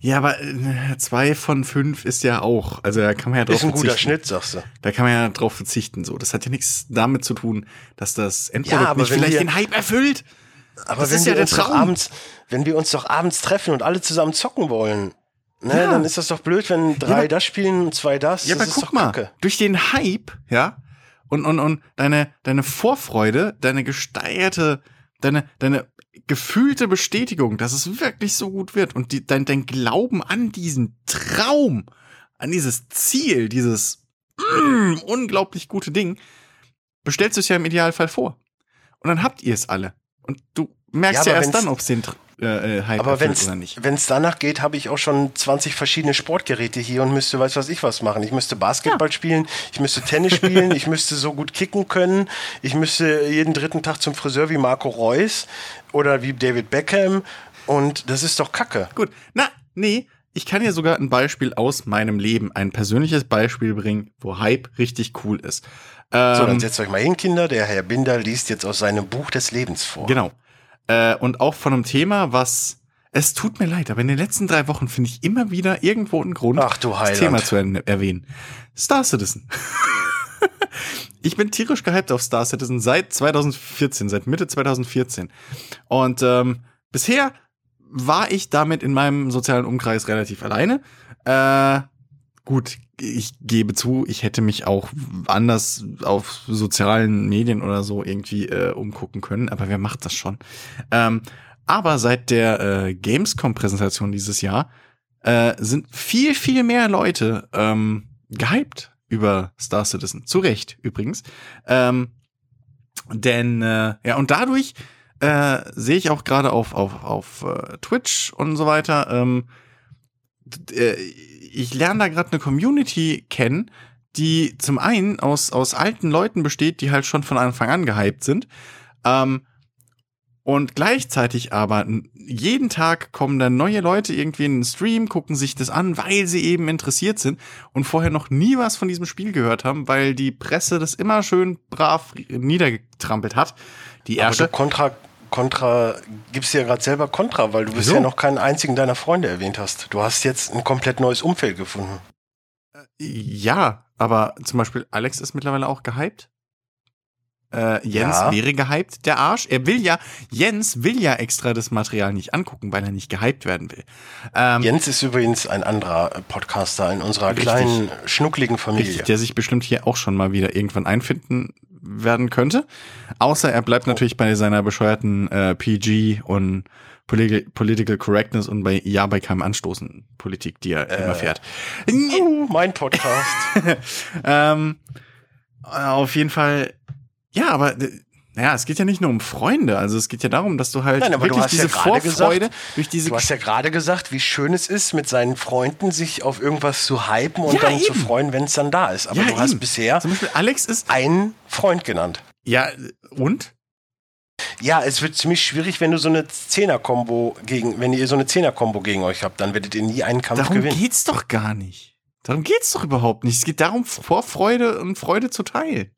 Ja, aber äh, zwei von fünf ist ja auch, also da kann man ja drauf verzichten. Ist ein guter Schnitt, sagst du. Da kann man ja drauf verzichten, so. Das hat ja nichts damit zu tun, dass das Endprodukt ja, nicht vielleicht wir, den Hype erfüllt. Aber das wenn ist ja der Traum. abends, wenn wir uns doch abends treffen und alle zusammen zocken wollen, ne, ja. dann ist das doch blöd, wenn drei ja, das spielen und zwei das. Ja, das aber guck mal, durch den Hype, ja, und, und, und deine, deine Vorfreude, deine gesteigerte, deine, deine gefühlte Bestätigung, dass es wirklich so gut wird und die, dein, dein Glauben an diesen Traum, an dieses Ziel, dieses mm, unglaublich gute Ding, bestellst du es ja im Idealfall vor. Und dann habt ihr es alle. Und du merkst ja, ja erst dann, ob es den äh, äh, Hype aber wenn's, oder nicht. Wenn es danach geht, habe ich auch schon 20 verschiedene Sportgeräte hier und müsste, weiß was ich was machen. Ich müsste Basketball ja. spielen, ich müsste Tennis spielen, ich müsste so gut kicken können, ich müsste jeden dritten Tag zum Friseur wie Marco Reus oder wie David Beckham und das ist doch Kacke. Gut, na, nee, ich kann ja sogar ein Beispiel aus meinem Leben, ein persönliches Beispiel bringen, wo Hype richtig cool ist. Ähm, so, dann ähm, setzt euch mal hin, Kinder. Der Herr Binder liest jetzt aus seinem Buch des Lebens vor. Genau. Äh, und auch von einem Thema, was es tut mir leid, aber in den letzten drei Wochen finde ich immer wieder irgendwo einen Grund, Ach, du das Thema zu erwähnen. Star Citizen. ich bin tierisch gehypt auf Star Citizen seit 2014, seit Mitte 2014. Und ähm, bisher war ich damit in meinem sozialen Umkreis relativ alleine. Äh, gut, ich gebe zu, ich hätte mich auch anders auf sozialen Medien oder so irgendwie äh, umgucken können, aber wer macht das schon? Ähm, aber seit der äh, Gamescom-Präsentation dieses Jahr äh, sind viel, viel mehr Leute ähm, gehypt über Star Citizen. Zu Recht übrigens. Ähm, denn, äh, ja, und dadurch äh, sehe ich auch gerade auf, auf, auf äh, Twitch und so weiter, ähm, äh, ich lerne da gerade eine Community kennen, die zum einen aus, aus alten Leuten besteht, die halt schon von Anfang an gehypt sind. Ähm, und gleichzeitig aber jeden Tag kommen dann neue Leute irgendwie in den Stream, gucken sich das an, weil sie eben interessiert sind und vorher noch nie was von diesem Spiel gehört haben, weil die Presse das immer schön brav niedergetrampelt hat. Die erste. Aber du Kontra, Kontra, gibst dir ja gerade selber Kontra, weil du Wieso? bisher noch keinen einzigen deiner Freunde erwähnt hast. Du hast jetzt ein komplett neues Umfeld gefunden. Ja, aber zum Beispiel Alex ist mittlerweile auch gehypt. Äh, Jens ja. wäre gehypt, der Arsch. Er will ja, Jens will ja extra das Material nicht angucken, weil er nicht gehypt werden will. Ähm, Jens ist übrigens ein anderer Podcaster in unserer richtig, kleinen, schnuckligen Familie. Richtig, der sich bestimmt hier auch schon mal wieder irgendwann einfinden werden könnte. Außer er bleibt oh. natürlich bei seiner bescheuerten äh, PG und Polit Political Correctness und bei Ja bei keinem Anstoßen Politik, die er äh, immer fährt. Oh, mein Podcast. ähm, auf jeden Fall, ja, aber naja, es geht ja nicht nur um Freunde, also es geht ja darum, dass du halt Nein, wirklich du diese ja Vorfreude gesagt, durch diese. Du hast ja gerade gesagt, wie schön es ist, mit seinen Freunden sich auf irgendwas zu hypen und ja, dann eben. zu freuen, wenn es dann da ist. Aber ja, du eben. hast bisher Zum Beispiel Alex ist ein Freund genannt. Ja, und? Ja, es wird ziemlich schwierig, wenn du so eine Zehner-Kombo gegen, wenn ihr so eine Zehner-Kombo gegen euch habt, dann werdet ihr nie einen Kampf Darum gewinnen. Darum geht's doch gar nicht. Darum geht's doch überhaupt nicht. Es geht darum, Vorfreude und Freude zu teilen.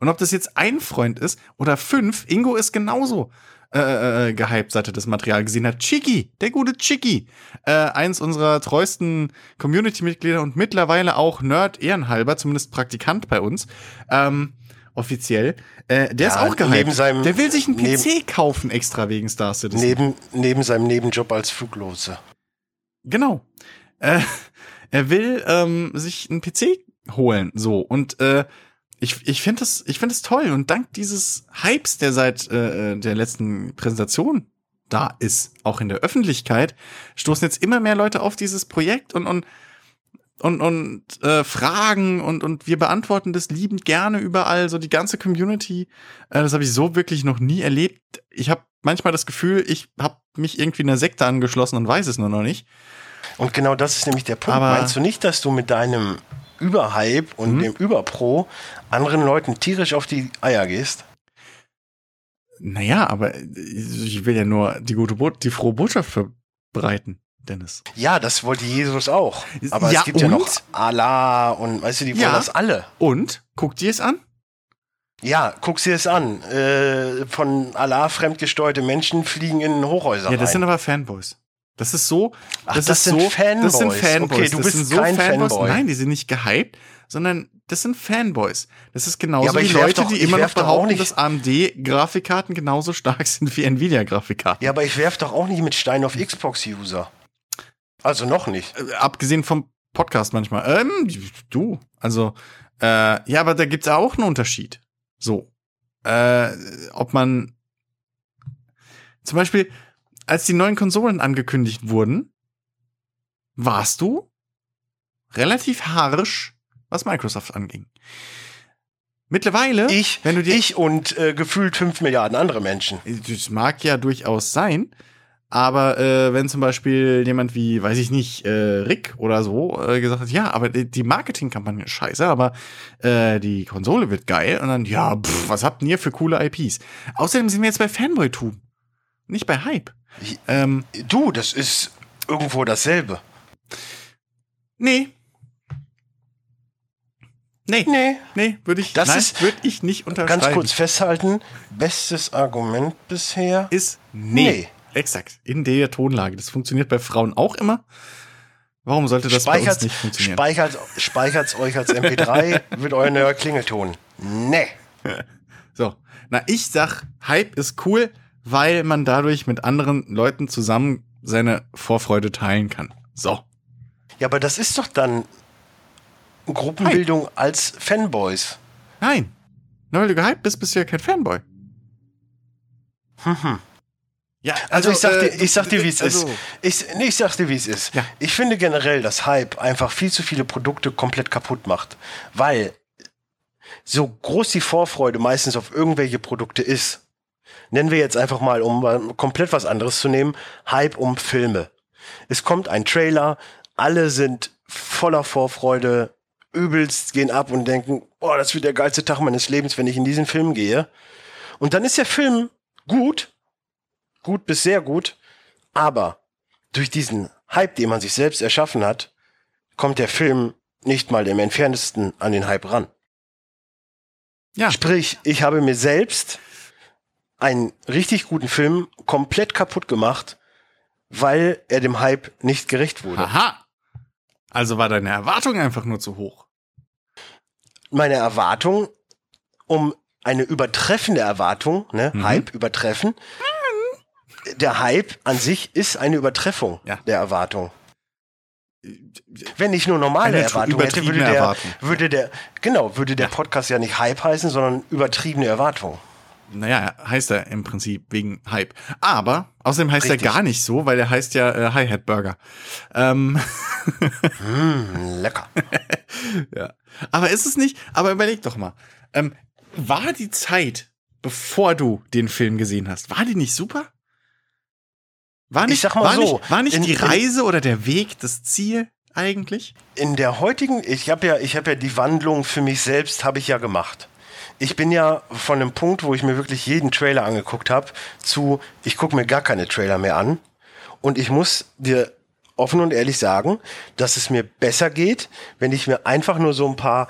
Und ob das jetzt ein Freund ist oder fünf, Ingo ist genauso äh, äh, äh gehypt, seit er das Material gesehen hat. Chiki, der gute Chiki, äh, eins unserer treuesten Community-Mitglieder und mittlerweile auch Nerd ehrenhalber, zumindest Praktikant bei uns. Ähm, offiziell. Äh, der ja, ist auch gehypt. Seinem, der will sich einen PC neben, kaufen extra wegen Star Citizen. Neben, neben seinem Nebenjob als Fluglose. Genau. Äh, er will ähm, sich einen PC holen, so. Und äh, ich, ich finde es ich finde es toll. Und dank dieses Hypes, der seit äh, äh, der letzten Präsentation da ist, auch in der Öffentlichkeit, stoßen jetzt immer mehr Leute auf dieses Projekt und, und und, und äh, Fragen und, und wir beantworten das liebend gerne überall, so die ganze Community. Äh, das habe ich so wirklich noch nie erlebt. Ich habe manchmal das Gefühl, ich habe mich irgendwie einer Sekte angeschlossen und weiß es nur noch nicht. Und genau das ist nämlich der Punkt. Aber Meinst du nicht, dass du mit deinem Überhype und mhm. dem Überpro anderen Leuten tierisch auf die Eier gehst? Naja, aber ich will ja nur die gute Bo die frohe Botschaft verbreiten. Dennis. Ja, das wollte Jesus auch. Aber ja, es gibt und? ja noch Allah und weißt du, die wollen ja. das alle. Und? Guck dir es an? Ja, guck dir es an. Äh, von Allah fremdgesteuerte Menschen fliegen in Hochhäuser. Ja, das rein. sind aber Fanboys. Das ist so. Ach, das, das sind so, Fanboys. Das sind Fanboys. Okay, du das bist so kein Fanboys. Fanboy. Nein, die sind nicht gehypt, sondern das sind Fanboys. Das ist genauso ja, wie Leute, doch, die immer noch behaupten, dass AMD-Grafikkarten genauso stark sind wie Nvidia-Grafikkarten. Ja, aber ich werf doch auch nicht mit Stein auf Xbox-User. Also noch nicht. Äh, abgesehen vom Podcast manchmal. Ähm, du, also, äh, ja, aber da gibt's auch einen Unterschied. So. Äh, ob man zum Beispiel, als die neuen Konsolen angekündigt wurden, warst du relativ harsch, was Microsoft anging. Mittlerweile, ich, wenn du dir ich und äh, gefühlt fünf Milliarden andere Menschen. Das mag ja durchaus sein, aber äh, wenn zum Beispiel jemand wie, weiß ich nicht, äh, Rick oder so äh, gesagt hat, ja, aber die Marketingkampagne ist scheiße, aber äh, die Konsole wird geil und dann, ja, pff, was habt ihr für coole IPs? Außerdem sind wir jetzt bei Fanboy-Tum, nicht bei Hype. Ähm, du, das ist irgendwo dasselbe. Nee. Nee. Nee. Nee, würde ich, das nein, ist, würde ich nicht unterschreiben. Ganz kurz festhalten, bestes Argument bisher ist nee. nee. Exakt, in der Tonlage. Das funktioniert bei Frauen auch immer. Warum sollte das bei uns nicht funktionieren? Speichert es euch als MP3, wird euer neuer Klingelton. Nee. So, na, ich sag, Hype ist cool, weil man dadurch mit anderen Leuten zusammen seine Vorfreude teilen kann. So. Ja, aber das ist doch dann Gruppenbildung Hype. als Fanboys. Nein. Nur weil du gehypt bist, bist du ja kein Fanboy. Hm, hm. Ja, also, also ich sag dir, äh, ich sag dir, wie es also, ist. Ich, nee, ich sag dir, wie es ist. Ja. Ich finde generell, dass Hype einfach viel zu viele Produkte komplett kaputt macht, weil so groß die Vorfreude meistens auf irgendwelche Produkte ist, nennen wir jetzt einfach mal, um komplett was anderes zu nehmen, Hype um Filme. Es kommt ein Trailer, alle sind voller Vorfreude, übelst gehen ab und denken, oh, das wird der geilste Tag meines Lebens, wenn ich in diesen Film gehe. Und dann ist der Film gut, gut bis sehr gut, aber durch diesen Hype, den man sich selbst erschaffen hat, kommt der Film nicht mal im entferntesten an den Hype ran. Ja. Sprich, ich habe mir selbst einen richtig guten Film komplett kaputt gemacht, weil er dem Hype nicht gerecht wurde. Aha. Also war deine Erwartung einfach nur zu hoch. Meine Erwartung um eine übertreffende Erwartung, ne? Mhm. Hype übertreffen. Der Hype an sich ist eine Übertreffung ja. der Erwartung. Wenn ich nur normale Erwartungen hätte, würde der, würde der, genau, würde der Podcast ja nicht Hype heißen, sondern übertriebene Erwartung. Naja, heißt er im Prinzip wegen Hype. Aber außerdem heißt Richtig. er gar nicht so, weil er heißt ja äh, Hi-Hat Burger. Ähm. mm, lecker. ja. Aber ist es nicht, aber überleg doch mal. Ähm, war die Zeit, bevor du den Film gesehen hast, war die nicht super? War nicht, war, so, nicht war nicht in, die Reise oder der Weg das Ziel eigentlich? In der heutigen, ich habe ja, ich habe ja die Wandlung für mich selbst habe ich ja gemacht. Ich bin ja von dem Punkt, wo ich mir wirklich jeden Trailer angeguckt habe, zu ich gucke mir gar keine Trailer mehr an und ich muss dir offen und ehrlich sagen, dass es mir besser geht, wenn ich mir einfach nur so ein paar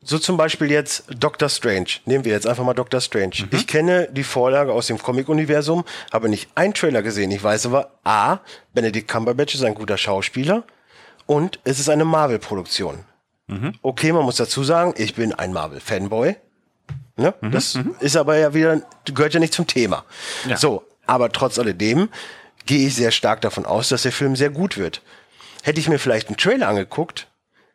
so zum Beispiel jetzt Doctor Strange. Nehmen wir jetzt einfach mal Doctor Strange. Mhm. Ich kenne die Vorlage aus dem Comic-Universum, habe nicht einen Trailer gesehen. Ich weiß aber, A, Benedict Cumberbatch ist ein guter Schauspieler und es ist eine Marvel-Produktion. Mhm. Okay, man muss dazu sagen, ich bin ein Marvel-Fanboy. Ne? Mhm. Das mhm. ist aber ja wieder, gehört ja nicht zum Thema. Ja. So, aber trotz alledem gehe ich sehr stark davon aus, dass der Film sehr gut wird. Hätte ich mir vielleicht einen Trailer angeguckt,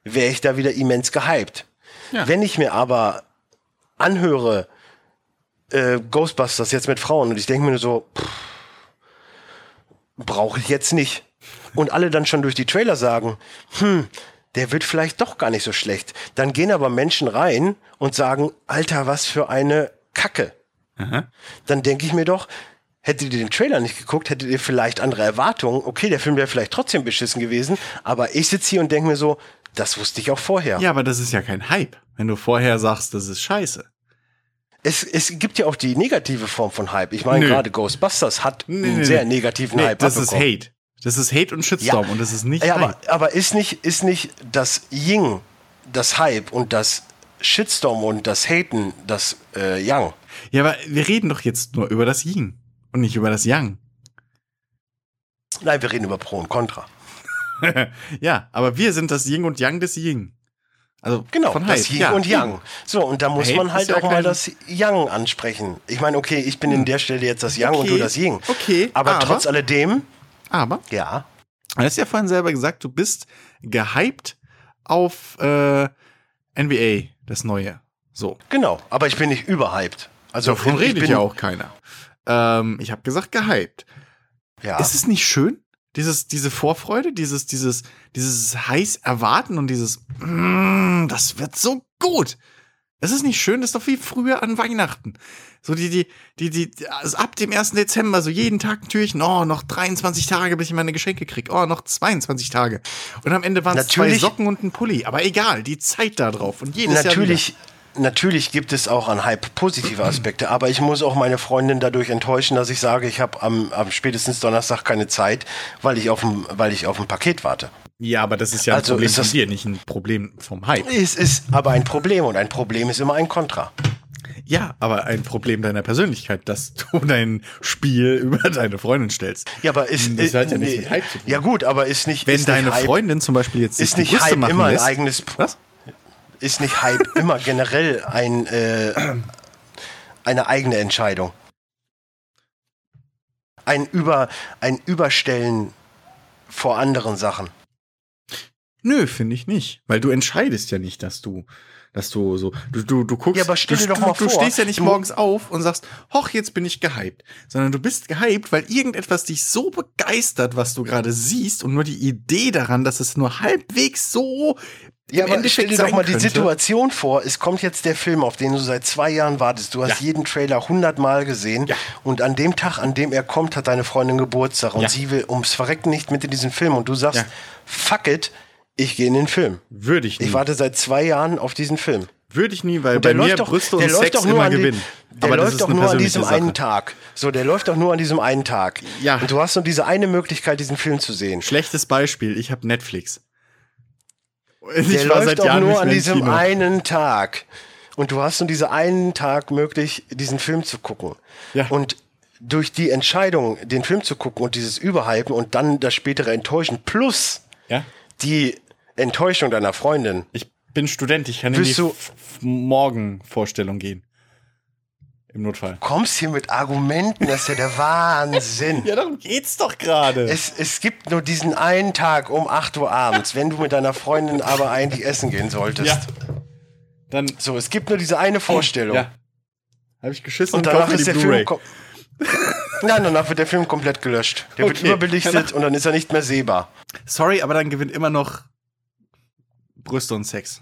wäre ich da wieder immens gehypt. Ja. Wenn ich mir aber anhöre, äh, Ghostbusters jetzt mit Frauen und ich denke mir nur so, brauche ich jetzt nicht. Und alle dann schon durch die Trailer sagen, hm, der wird vielleicht doch gar nicht so schlecht. Dann gehen aber Menschen rein und sagen, Alter, was für eine Kacke. Aha. Dann denke ich mir doch, hättet ihr den Trailer nicht geguckt, hättet ihr vielleicht andere Erwartungen. Okay, der Film wäre vielleicht trotzdem beschissen gewesen, aber ich sitze hier und denke mir so, das wusste ich auch vorher. Ja, aber das ist ja kein Hype, wenn du vorher sagst, das ist scheiße. Es, es gibt ja auch die negative Form von Hype. Ich meine, gerade Ghostbusters hat nee, einen sehr negativen nee, Hype. Das abbekommen. ist Hate. Das ist Hate und Shitstorm ja. und das ist nicht ja. Aber, aber ist nicht, ist nicht das Ying, das Hype und das Shitstorm und das Haten, das äh, Yang? Ja, aber wir reden doch jetzt nur über das Ying und nicht über das Yang. Nein, wir reden über Pro und Contra. ja, aber wir sind das Yin und Yang des Yin. Also genau, von das Yin ja. und Yang. So, und da muss Hate man halt auch mal das Yang ansprechen. Ich meine, okay, ich bin hm. in der Stelle jetzt das Yang okay. und du das Yin. Okay. Aber, aber trotz alledem. Aber. Ja. Du hast ja vorhin selber gesagt, du bist gehypt auf äh, NBA, das Neue. So. Genau, aber ich bin nicht überhyped. Also davon redet ja auch keiner. Ähm, ich habe gesagt gehypt. Ja. Ist es nicht schön? Dieses, diese Vorfreude, dieses, dieses, dieses heiß erwarten und dieses, mm, das wird so gut. Es ist nicht schön, das ist doch wie früher an Weihnachten. So die, die, die, die, also ab dem 1. Dezember, so jeden Tag ein Türchen, oh, noch 23 Tage, bis ich meine Geschenke krieg. Oh, noch 22 Tage. Und am Ende waren es zwei Socken und ein Pulli. Aber egal, die Zeit da drauf. Und jedes natürlich, Jahr natürlich gibt es auch an Hype positive Aspekte, aber ich muss auch meine Freundin dadurch enttäuschen, dass ich sage, ich habe am, am spätestens Donnerstag keine Zeit, weil ich auf ein, weil ich auf ein Paket warte. Ja, aber das ist ja ein also Problem von dir, nicht ein Problem vom Hype. Es ist aber ein Problem und ein Problem ist immer ein Kontra. Ja, aber ein Problem deiner Persönlichkeit, dass du dein Spiel über deine Freundin stellst. Ja, aber ist das hat ja nichts mit Hype zu tun. Ja gut, aber ist nicht. Wenn ist deine nicht Freundin zum Beispiel jetzt ist nicht Hype immer ein eigenes. Was? Ist nicht Hype immer generell ein, äh, eine eigene Entscheidung? Ein, Über, ein Überstellen vor anderen Sachen. Nö, finde ich nicht. Weil du entscheidest ja nicht, dass du, dass du so, du, du, du guckst. Ja, aber stell dir du, doch mal du, vor. Du stehst ja nicht morgens auf und sagst, hoch, jetzt bin ich gehypt. Sondern du bist gehypt, weil irgendetwas dich so begeistert, was du gerade siehst und nur die Idee daran, dass es nur halbwegs so ja, aber stell dir doch mal die Situation vor, es kommt jetzt der Film, auf den du seit zwei Jahren wartest. Du hast ja. jeden Trailer hundertmal gesehen ja. und an dem Tag, an dem er kommt, hat deine Freundin Geburtstag und ja. sie will ums Verrecken nicht mit in diesen Film und du sagst, fuck it, ich gehe in den Film. Würde ich nie. Ich warte seit zwei Jahren auf diesen Film. Würde ich nie, weil bei mir doch, Brüste und Sex doch nur immer gewinnen. Der Aber läuft doch nur an diesem Sache. einen Tag. So, der läuft doch nur an diesem einen Tag. Ja. Und du hast nur diese eine Möglichkeit, diesen Film zu sehen. Schlechtes Beispiel, ich habe Netflix. Ich der läuft doch nur an diesem einen Tag. Und du hast nur diesen einen Tag möglich, diesen Film zu gucken. Ja. Und durch die Entscheidung, den Film zu gucken und dieses Überhypen und dann das spätere Enttäuschen plus ja. die Enttäuschung deiner Freundin. Ich bin Student, ich kann in die Morgenvorstellung gehen. Im Notfall. Du kommst hier mit Argumenten, das ist ja der Wahnsinn. ja, darum geht's doch gerade. Es, es gibt nur diesen einen Tag um 8 Uhr abends, wenn du mit deiner Freundin aber eigentlich essen gehen solltest. Ja. Dann, So, es gibt nur diese eine Vorstellung. ja. Habe ich geschissen Und und, danach ist die der Film. Nein, danach wird der Film komplett gelöscht. Der wird Okay. überbelichtet Danach- und dann ist er nicht mehr sehbar. Sorry, aber dann gewinnt immer noch Brüste und Sex.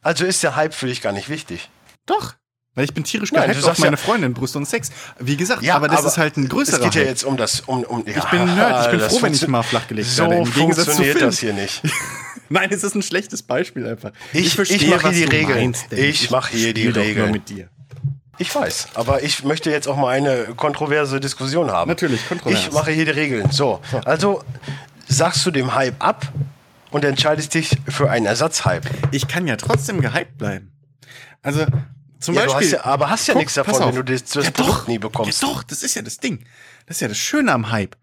Also ist der Hype für dich gar nicht wichtig. Doch. Weil ich bin tierisch Nein, gehypt du auf sagst meine ja- Freundin, Brüste und Sex. Wie gesagt, aber das ist halt ein größerer Es geht ja jetzt um das, um, um ja, Ich bin Nerd, ich bin froh, wenn ich mal flachgelegt So werde. Im Gegensatz zu funktioniert Film. das hier nicht. Nein, es ist ein schlechtes Beispiel einfach. Ich- verstehe, ich mache hier die Regeln. meinst, Dennis. Ich mache hier die Regeln. mit dir. Ich weiß, aber ich möchte jetzt auch mal eine kontroverse Diskussion haben. Natürlich, kontrovers. Ich mache hier die Regeln. So, also sagst du dem Hype ab und entscheidest dich für einen Ersatzhype. Ich kann ja trotzdem gehypt bleiben. Also, zum Ja, Beispiel. hast ja, aber hast ja Guck, nichts davon, wenn du das, das ja, Produkt doch, nie bekommst. Ja, doch, das ist ja das Ding. Das ist ja das Schöne am Hype.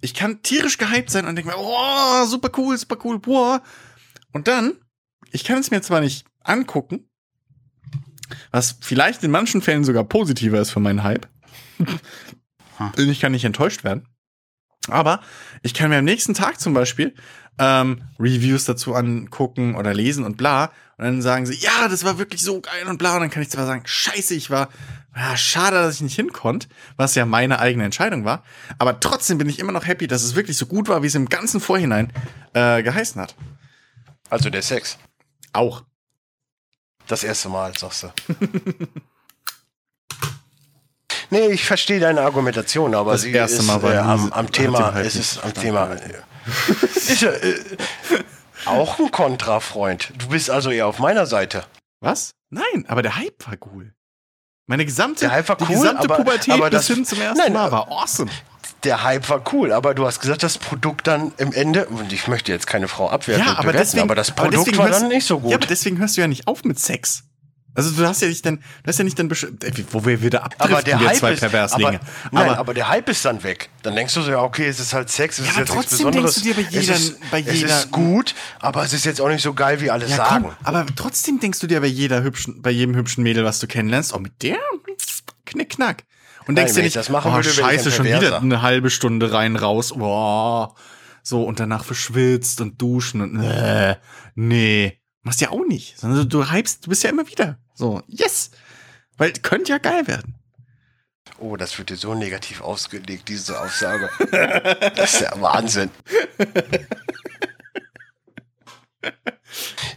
Ich kann tierisch gehypt sein und denke mir, oh, super cool, super cool, boah. Und dann, ich kann es mir zwar nicht angucken, was vielleicht in manchen Fällen sogar positiver ist für meinen Hype. Ich kann nicht enttäuscht werden. Aber ich kann mir am nächsten Tag zum Beispiel ähm, Reviews dazu angucken oder lesen und bla. Und dann sagen sie, ja, das war wirklich so geil und bla. Und dann kann ich zwar sagen, scheiße, ich war, ja, schade, dass ich nicht hinkonnte, was ja meine eigene Entscheidung war. Aber trotzdem bin ich immer noch happy, dass es wirklich so gut war, wie es im ganzen Vorhinein äh, geheißen hat. Also der Sex. Auch. Das erste Mal, sagst du. nee, ich verstehe deine Argumentation, aber Das sie erste ist Mal war äh, am, am Thema, halt es ist am. Thema. ist ja, äh, auch ein Kontrafreund. Du bist also eher auf meiner Seite. Was? Nein, aber der Hype war cool. Meine gesamte, Der Hype war die cool, gesamte aber- Pubertät aber bis das- hin zum ersten Nein, Mal äh, war awesome. Der Hype war cool, aber du hast gesagt, das Produkt dann im Ende, und ich möchte jetzt keine Frau abwerten und bewerten, deswegen- aber das aber Produkt deswegen war dann nicht so gut. Ja, aber deswegen hörst du ja nicht auf mit Sex. Also du hast ja nicht dann, du hast ja nicht dann, besch- äh, wo wir wieder abdriften, aber der wir Hype zwei ist, Perverslinge. aber, nein, aber, der Hype ist dann weg. Dann denkst du so, ja, okay, es ist halt Sex, es Ja, ist aber jetzt trotzdem Besonderes. denkst du dir bei jeder- es ist, bei es jeder- ist gut, aber es ist jetzt auch nicht so geil, wie alle ja, sagen. komm, aber trotzdem denkst du dir bei jeder hübschen, bei jedem hübschen Mädel, was du kennenlernst, oh, mit der? Knickknack. Und Nein, denkst dir wenn nicht, ich das machen oh, würde, scheiße, schon wieder eine halbe Stunde rein, raus, boah. So, und danach verschwitzt und duschen und, äh, nee. Machst ja auch nicht. Sondern du, du hypst, du bist ja immer wieder. So, yes. Weil, könnte ja geil werden. Oh, das wird dir so negativ ausgelegt, diese Aussage. das ist ja Wahnsinn.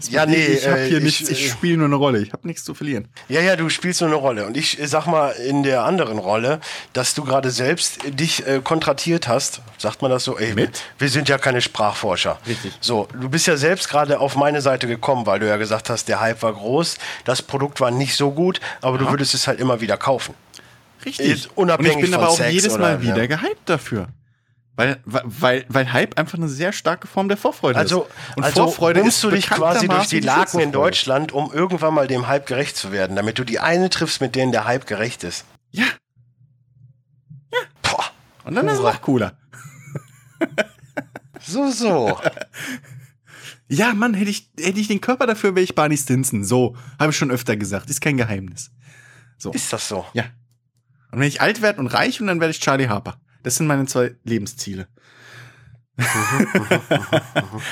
ja, nee, ich habe äh, hier ich, nichts, ich äh, spiele nur eine Rolle. Ich habe nichts zu verlieren. Ja, ja, du spielst nur eine Rolle. Und ich äh, sag mal in der anderen Rolle, dass du gerade selbst äh, dich äh, kontratiert hast. Sagt man das so? Ey, Mit? wir sind ja keine Sprachforscher. Richtig. So, du bist ja selbst gerade auf meine Seite gekommen, weil du ja gesagt hast, der Hype war groß, das Produkt war nicht so gut, aber du würdest es halt immer wieder kaufen. Richtig. Jetzt unabhängig und ich bin aber auch Sex jedes oder- Mal wieder ja. gehypt dafür. Weil, weil, weil Hype einfach eine sehr starke Form der Vorfreude Also, ist. Und also Vorfreude ist du dich quasi durch die Laken in. Deutschland, um irgendwann mal dem Hype gerecht zu werden, damit du die eine triffst, mit denen der Hype gerecht ist. Ja, Boah, und dann ist es noch cooler. so, so. Ja, Mann, hätte ich, hätte ich den Körper dafür, wäre ich Barney Stinson. So, habe ich schon öfter gesagt. Ist kein Geheimnis. So. Ist das so? Ja. Und wenn ich alt werde und reich und dann werde ich Charlie Harper. Das sind meine zwei Lebensziele.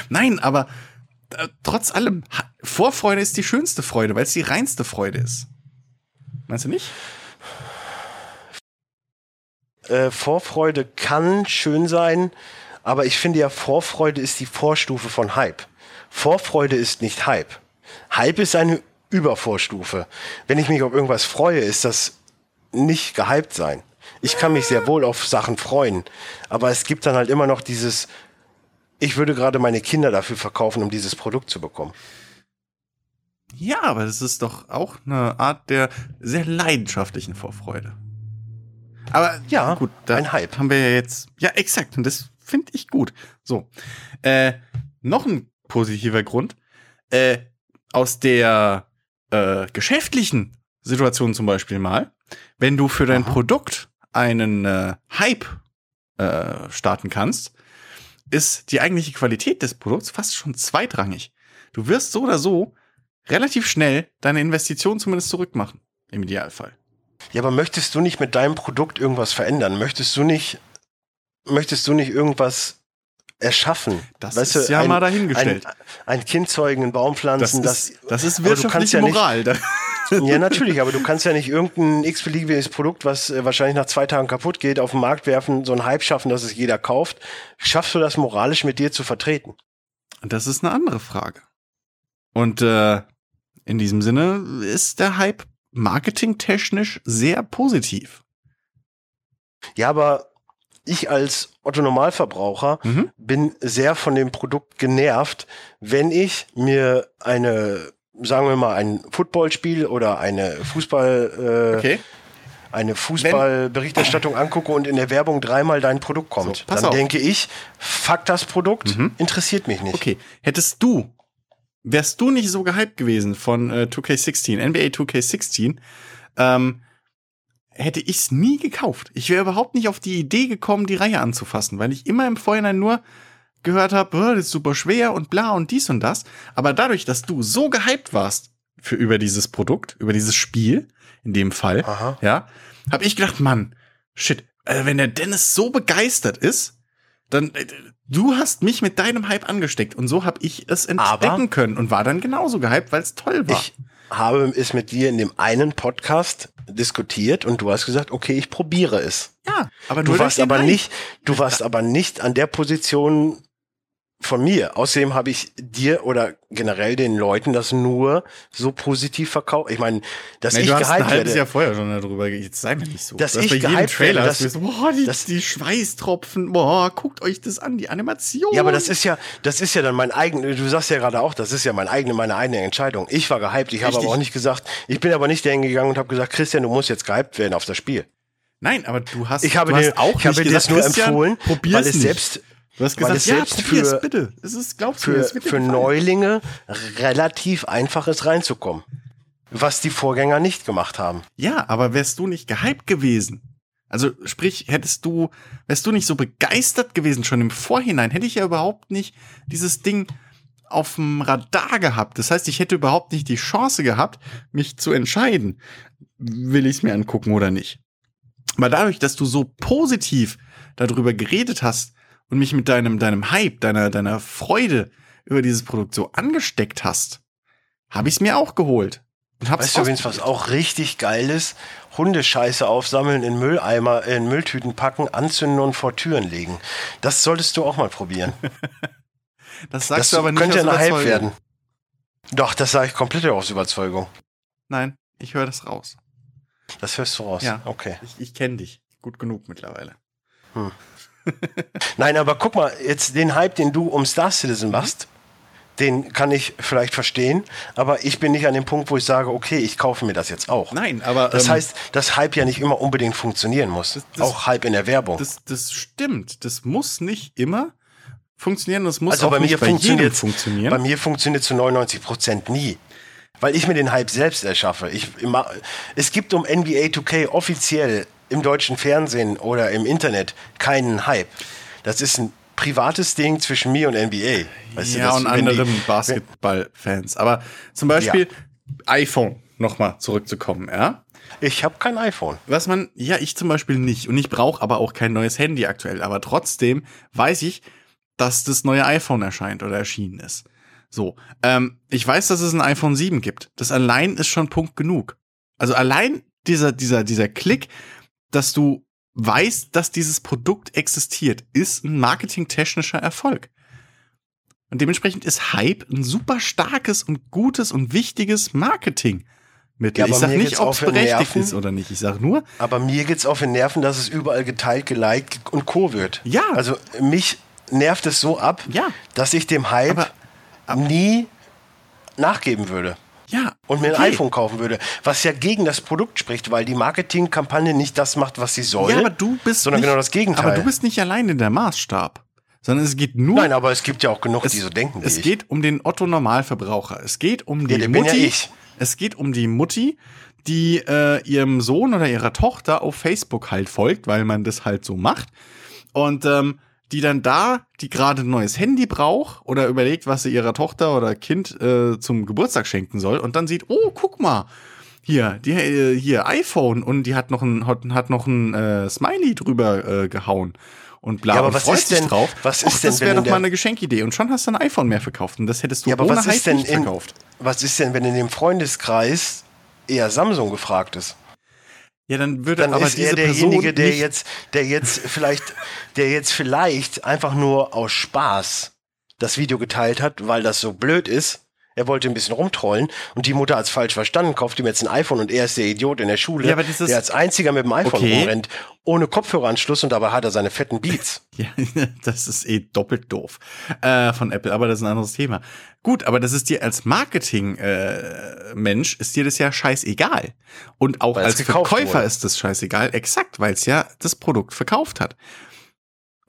Nein, aber äh, trotz allem, Vorfreude ist die schönste Freude, weil es die reinste Freude ist. Meinst du nicht? äh, Vorfreude kann schön sein, aber ich finde ja, Vorfreude ist die Vorstufe von Hype. Vorfreude ist nicht Hype. Hype ist eine Übervorstufe. Wenn ich mich auf irgendwas freue, ist das nicht gehypt sein. Ich kann mich sehr wohl auf Sachen freuen, aber es gibt dann halt immer noch dieses, ich würde gerade meine Kinder dafür verkaufen, um dieses Produkt zu bekommen. Ja, aber das ist doch auch eine Art der sehr leidenschaftlichen Vorfreude. Aber Ja, gut, da ein Hype. haben wir ja jetzt. Ja, exakt. Und das finde ich gut. So. Äh, noch ein positiver Grund. Äh, aus der äh, geschäftlichen Situation zum Beispiel mal, wenn du für dein Aha. Produkt einen äh, Hype äh, starten kannst, ist die eigentliche Qualität des Produkts fast schon zweitrangig. Du wirst so oder so relativ schnell deine Investition zumindest zurückmachen. Im Idealfall. Ja, aber möchtest du nicht mit deinem Produkt irgendwas verändern? Möchtest du nicht, möchtest du nicht irgendwas erschaffen? Das weißt ist du, ja ein, mal dahingestellt. Ein, ein Kind zeugen, einen Baum pflanzen, das, ist, das, ist wirtschaftliche ja Moral. Nicht, ja, natürlich, aber du kannst ja nicht irgendein x-beliebiges Produkt, was äh, wahrscheinlich nach zwei Tagen kaputt geht, auf den Markt werfen, so einen Hype schaffen, dass es jeder kauft. Schaffst du das moralisch mit dir zu vertreten? Das ist eine andere Frage. Und äh, in diesem Sinne ist der Hype marketingtechnisch sehr positiv. Ja, aber ich als Otto Normalverbraucher mhm. bin sehr von dem Produkt genervt, wenn ich mir eine sagen wir mal, ein Footballspiel oder eine Fußball, äh, okay. eine Fußballberichterstattung angucke und in der Werbung dreimal dein Produkt kommt, so, dann auf. denke ich, fuck das Produkt, mhm. interessiert mich nicht. Okay, hättest du, wärst du nicht so gehypt gewesen von äh, 2K16, NBA 2K16, ähm, hätte ich es nie gekauft. Ich wäre überhaupt nicht auf die Idee gekommen, die Reihe anzufassen, weil ich immer im Vorhinein nur gehört habe, das ist super schwer und bla und dies und das. Aber dadurch, dass du so gehypt warst für über dieses Produkt, über dieses Spiel, in dem Fall, Aha. ja, habe ich gedacht, Mann, shit, also wenn der Dennis so begeistert ist, dann äh, du hast mich mit deinem Hype angesteckt und so habe ich es entdecken Aber können und war dann genauso gehypt, weil es toll war. Ich habe es mit dir in dem einen Podcast diskutiert und du hast gesagt, okay, ich probiere es. Ja, aber du warst aber nicht, du warst aber nicht an der Position von mir. Außerdem habe ich dir oder generell den Leuten das nur so positiv verkauft. Ich meine, dass nee, ich du hast ein halbes Jahr vorher schon darüber. Jetzt sei mir nicht so. Dass ich bei jedem Trailer werde, dass, boah, die, das, die Schweißtropfen, boah, guckt euch das an, die Animation. Ja, aber das ist ja, das ist ja dann mein eigenes. Du sagst ja gerade auch, das ist ja mein eigene, meine eigene Entscheidung. Ich war gehypt. Ich habe aber auch nicht gesagt. Ich bin aber nicht dahin gegangen und habe gesagt, Christian, du musst jetzt gehypt werden auf das Spiel. Nein, aber du hast, ich habe du dir, auch ich habe dir das nur empfohlen, weil es selbst Du hast gesagt, ja, probier's bitte. Es ist, glaubst für, mir, für Neulinge relativ einfach ist reinzukommen. Was die Vorgänger nicht gemacht haben. Ja, aber wärst du nicht gehypt gewesen? Also sprich, hättest du, wärst du nicht so begeistert gewesen schon im Vorhinein, hätte ich ja überhaupt nicht dieses Ding auf dem Radar gehabt. Das heißt, ich hätte überhaupt nicht die Chance gehabt, mich zu entscheiden, will ich es mir angucken oder nicht. Aber dadurch, dass du so positiv darüber geredet hast, und mich mit deinem, deinem Hype, deiner, deiner Freude über dieses Produkt so angesteckt hast, habe ich es mir auch geholt. Und hab's weißt du übrigens, was auch richtig geil ist? Hundescheiße aufsammeln, in Mülleimer, in Mülltüten packen, anzünden und vor Türen legen. Das solltest du auch mal probieren. das sagst das du aber nicht könnte aus ein Hype werden. Doch, das sage ich komplett aus Überzeugung. Nein, ich höre das raus. Das hörst du raus? Ja, okay. Ich, ich kenne dich gut genug mittlerweile. Hm. Nein, aber guck mal, jetzt den Hype, den du um Star Citizen machst, den kann ich vielleicht verstehen, aber ich bin nicht an dem Punkt, wo ich sage, okay, ich kaufe mir das jetzt auch. Nein, aber. Das ähm, heißt, dass Hype ja nicht immer unbedingt funktionieren muss. Das, das, auch Hype in der Werbung. Das, das stimmt. Das muss nicht immer funktionieren. Das muss also auch bei nicht mir bei funktioniert, funktionieren. Bei mir funktioniert zu 99 Prozent nie. Weil ich mir den Hype selbst erschaffe. Ich, es gibt um NBA 2K offiziell im deutschen Fernsehen oder im Internet keinen Hype. Das ist ein privates Ding zwischen mir und NBA. Weißt ja, du, und anderen Basketballfans. Aber zum Beispiel ja. iPhone, nochmal zurückzukommen, ja? Ich habe kein iPhone. Was man, ja, ich zum Beispiel nicht. Und ich brauche aber auch kein neues Handy aktuell. Aber trotzdem weiß ich, dass das neue iPhone erscheint oder erschienen ist. So, ähm, ich weiß, dass es ein iPhone 7 gibt. Das allein ist schon Punkt genug. Also allein dieser, dieser, dieser Klick, dass du weißt, dass dieses Produkt existiert, ist ein marketingtechnischer Erfolg. Und dementsprechend ist Hype ein super starkes und gutes und wichtiges Marketing. Ja, ich sag nicht, ob es berechtigt Nerven, ist oder nicht. Ich sag nur. Aber mir geht's auf den Nerven, dass es überall geteilt, geliked und Co. wird. Ja. Also mich nervt es so ab, ja. dass ich dem Hype aber, aber, nie nachgeben würde. Ja. Und mir okay. ein iPhone kaufen würde. Was ja gegen das Produkt spricht, weil die Marketingkampagne nicht das macht, was sie soll. Ja, aber du bist sondern nicht, genau das Gegenteil. Aber du bist nicht allein in der Maßstab. Sondern es geht nur. Nein, aber es gibt ja auch genug, es, die so denken. es geht um den Otto Normalverbraucher. Es geht um die ja, Mutti. Ja. Es geht um die Mutti, die äh, ihrem Sohn oder ihrer Tochter auf Facebook halt folgt, weil man das halt so macht. Und ähm, die dann da, die gerade ein neues Handy braucht oder überlegt, was sie ihrer Tochter oder Kind äh, zum Geburtstag schenken soll und dann sieht, oh, guck mal, hier, die, äh, hier iPhone und die hat noch ein, hat, hat noch ein äh, Smiley drüber äh, gehauen und bla Ja, aber was freut ist denn- drauf. was Och, ist denn, das wäre doch mal eine Geschenkidee und schon hast du ein iPhone mehr verkauft und das hättest du Ja, aber ohne was ist denn nicht in, verkauft. was ist denn, wenn in dem Freundeskreis eher Samsung gefragt ist? Ja, dann würde Dann aber ist diese er derjenige, Person der jetzt, der jetzt vielleicht, der jetzt vielleicht einfach nur aus Spaß das Video geteilt hat, weil das so blöd ist. Er wollte ein bisschen rumtrollen und die Mutter hat es falsch verstanden, kauft ihm jetzt ein iPhone und er ist der Idiot in der Schule, Ja, aber dieses- der als einziger mit dem iPhone Okay. rumrennt, ohne Kopfhöreranschluss und dabei hat er seine fetten Beats. Ja, das ist eh doppelt doof äh, von Apple, aber das ist ein anderes Thema. Gut, aber das ist dir als Marketing-Mensch, ist dir das ja scheißegal. Und auch Weil als Verkäufer wurde. ist das scheißegal, exakt, weil es ja das Produkt verkauft hat.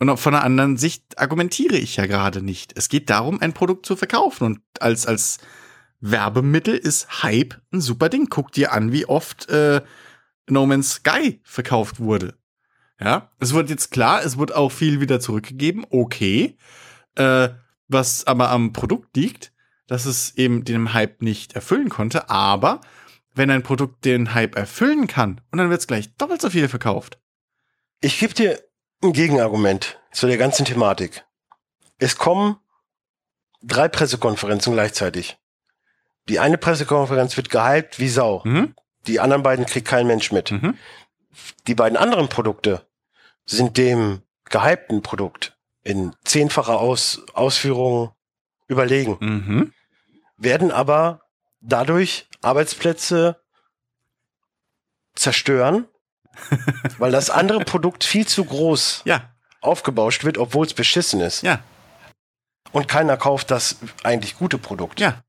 Und von der anderen Sicht argumentiere ich ja gerade nicht. Es geht darum, ein Produkt zu verkaufen. Und als, als Werbemittel ist Hype ein super Ding. Guck dir an, wie oft äh, No Man's Sky verkauft wurde. Ja, es wird jetzt klar, es wird auch viel wieder zurückgegeben, okay. Äh, was aber am Produkt liegt, dass es eben den Hype nicht erfüllen konnte, aber wenn ein Produkt den Hype erfüllen kann und dann wird es gleich doppelt so viel verkauft. Ich gebe dir ein Gegenargument zu der ganzen Thematik. Es kommen drei Pressekonferenzen gleichzeitig. Die eine Pressekonferenz wird gehypt wie Sau. Mhm. Die anderen beiden kriegt kein Mensch mit. Mhm. Die beiden anderen Produkte sind dem gehypten Produkt in zehnfacher Aus Ausführung überlegen, Mhm. werden aber dadurch Arbeitsplätze zerstören, weil das andere Produkt viel zu groß Ja, aufgebauscht wird, obwohl es beschissen ist. ja, Und keiner kauft das eigentlich gute Produkt. ja.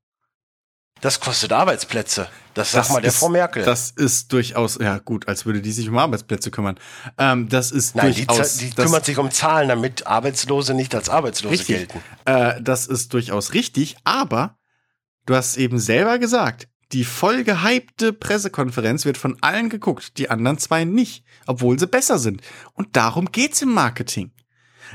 Das kostet Arbeitsplätze. Das sagt mal der ist- Frau Merkel. Das ist durchaus, ja gut, als würde die sich um Arbeitsplätze kümmern. Ähm, das ist Nein, die, durchaus, die das, kümmert sich um Zahlen, damit Arbeitslose nicht als Arbeitslose Richtig. gelten. Äh, das ist durchaus richtig, aber du hast eben selber gesagt, die voll gehypte Pressekonferenz wird von allen geguckt, die anderen zwei nicht, obwohl sie besser sind. Und darum geht's im Marketing.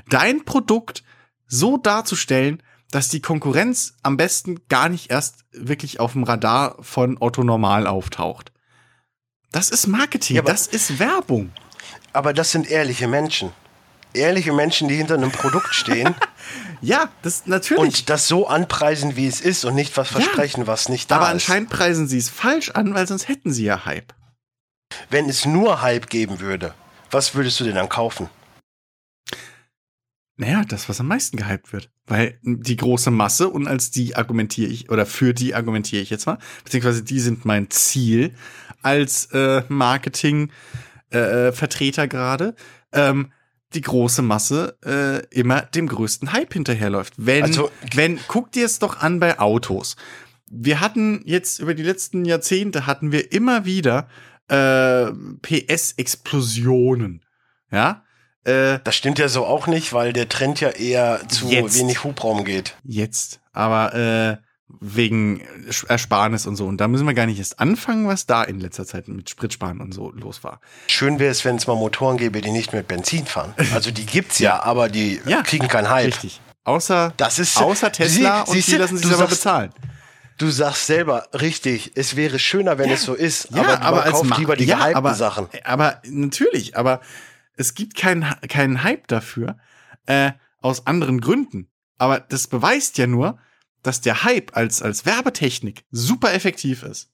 Dein Produkt so darzustellen, dass die Konkurrenz am besten gar nicht erst wirklich auf dem Radar von Otto Normal auftaucht. Das ist Marketing, Ja, das ist Werbung. Aber das sind ehrliche Menschen. Ehrliche Menschen, die hinter einem Produkt stehen Ja, das natürlich. und das so anpreisen, wie es ist und nicht was versprechen, was nicht da aber ist. anscheinend preisen sie es falsch an, weil sonst hätten sie ja Hype. Wenn es nur Hype geben würde, was würdest du denn dann kaufen? Naja, das, was am meisten gehypt wird. Weil die große Masse und als die argumentiere ich, oder für die argumentiere ich jetzt mal, beziehungsweise die sind mein Ziel als äh, Marketing-Vertreter gerade, ähm, die große Masse äh, immer dem größten Hype hinterherläuft. Wenn, Also- wenn, guck dir es doch an bei Autos. Wir hatten jetzt über die letzten Jahrzehnte hatten wir immer wieder äh, PS-Explosionen. Ja, äh, Das stimmt ja so auch nicht, weil der Trend ja eher zu Jetzt. wenig Hubraum geht. Jetzt. Aber äh, wegen Ersparnis und so. Und da müssen wir gar nicht erst anfangen, was da in letzter Zeit mit Spritsparen und so los war. Schön wäre es, wenn es mal Motoren gäbe, die nicht mit Benzin fahren. Also die gibt's ja, aber die Ja, kriegen keinen Hype. Richtig. Außer, Das ist außer Tesla Sie- und siehste, die lassen sich du aber sagst- bezahlen. Du sagst selber, richtig, es wäre schöner, wenn es so ist, Ja, aber, aber man als kauft Ma- lieber die ja, gehypten aber, Sachen. Aber natürlich, aber es gibt keinen keinen Hype dafür, äh, aus anderen Gründen. Aber das beweist ja nur, dass der Hype als, als Werbetechnik super effektiv ist.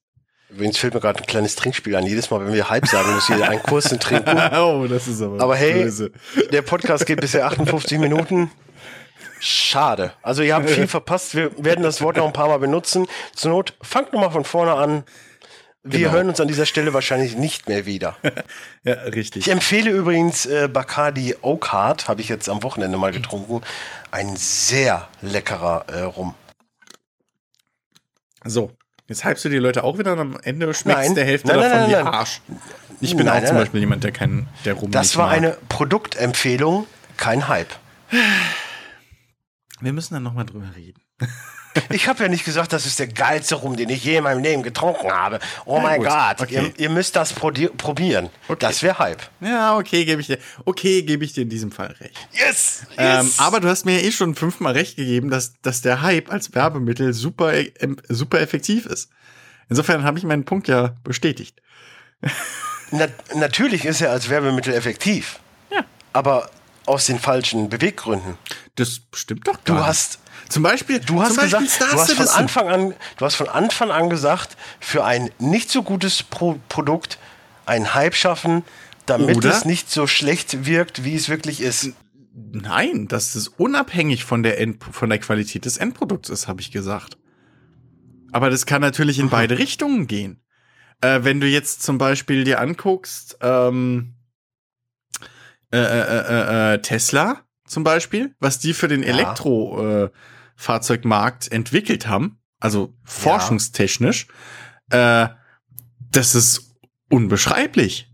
Übrigens fällt mir gerade ein kleines Trinkspiel an. Jedes Mal, wenn wir Hype sagen, muss jeder einen Kursen trinken. oh, das ist aber, Aber hey, böse. der Podcast geht bisher 58 Minuten. Schade. Also ihr habt viel verpasst. Wir werden das Wort noch ein paar Mal benutzen. Zur Not, fangt nochmal von vorne an. Wir Genau. hören uns an dieser Stelle wahrscheinlich nicht mehr wieder. Ja, richtig. Ich empfehle übrigens äh, Bacardi Oak Heart, habe ich jetzt am Wochenende mal getrunken. Ein sehr leckerer äh, Rum. So, jetzt hypst du die Leute auch wieder und am Ende schmeckst Nein. der Hälfte Nein, nein, davon nein, wie nein. Arsch. Ich bin auch zum. Beispiel jemand, der keinen, der rum Das war mag. eine Produktempfehlung, kein Hype. Wir müssen dann nochmal drüber reden. Ich habe ja nicht gesagt, das ist der geilste Rum, den ich je in meinem Leben getrunken habe. Oh mein. Gott, Okay. ihr, ihr müsst das probieren. Okay. Das wäre Hype. Ja, okay, gebe ich dir. Okay, gebe ich dir in diesem Fall recht. Yes! Ähm, yes. aber du hast mir ja eh schon fünfmal recht gegeben, dass, dass der Hype als Werbemittel super, ähm, super effektiv ist. Insofern habe ich meinen Punkt ja bestätigt. Na, natürlich ist er als Werbemittel effektiv. Ja. Aber aus den falschen Beweggründen. Das stimmt doch Du gar hast nicht. Zum Beispiel, Du hast Beispiel gesagt, Star du hast, von. Anfang an, du hast von Anfang an gesagt, für ein nicht so gutes Pro Produkt einen Hype schaffen, damit Oder? es nicht so schlecht wirkt, wie es wirklich ist. Nein, dass es unabhängig von der, End von der Qualität des Endprodukts ist, habe ich gesagt. Aber das kann natürlich in beide Richtungen gehen. Äh, wenn du jetzt zum Beispiel dir anguckst, ähm, äh, äh, äh, äh, Tesla zum Beispiel, was die für den Ja. Elektrofahrzeugmarkt entwickelt haben, also forschungstechnisch, äh, das ist unbeschreiblich.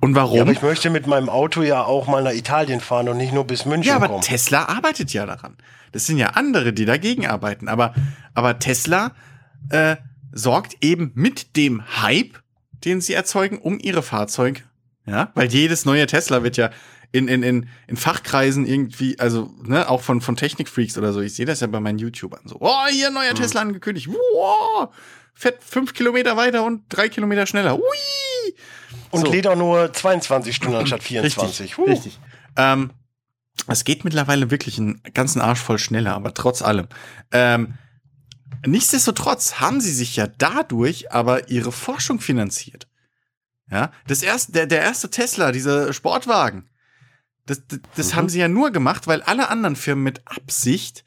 Und warum? Ja, aber ich möchte mit meinem Auto ja auch mal nach Italien fahren und nicht nur bis München Ja, aber kommen. Tesla arbeitet ja daran. Das sind ja andere, die dagegen arbeiten. Aber, aber Tesla äh, sorgt eben mit dem Hype, den sie erzeugen, um ihre Fahrzeuge. Ja, weil jedes neue Tesla wird ja in, in, in, in Fachkreisen irgendwie, also, ne, auch von, von Technikfreaks oder so. Ich sehe das ja bei meinen YouTubern so. Oh, hier ein neuer Mhm. Tesla angekündigt. Wow, fett fünf Kilometer weiter und drei Kilometer schneller. Ui! und so. lädt auch nur 22 Stunden anstatt 24. Richtig, Huh. richtig. Ähm, es geht mittlerweile wirklich einen ganzen Arsch voll schneller, aber trotz allem. Ähm, nichtsdestotrotz haben sie sich ja dadurch aber ihre Forschung finanziert. Ja, das erste, der, der erste Tesla, dieser Sportwagen, das, das, das Mhm. haben sie ja nur gemacht, weil alle anderen Firmen mit Absicht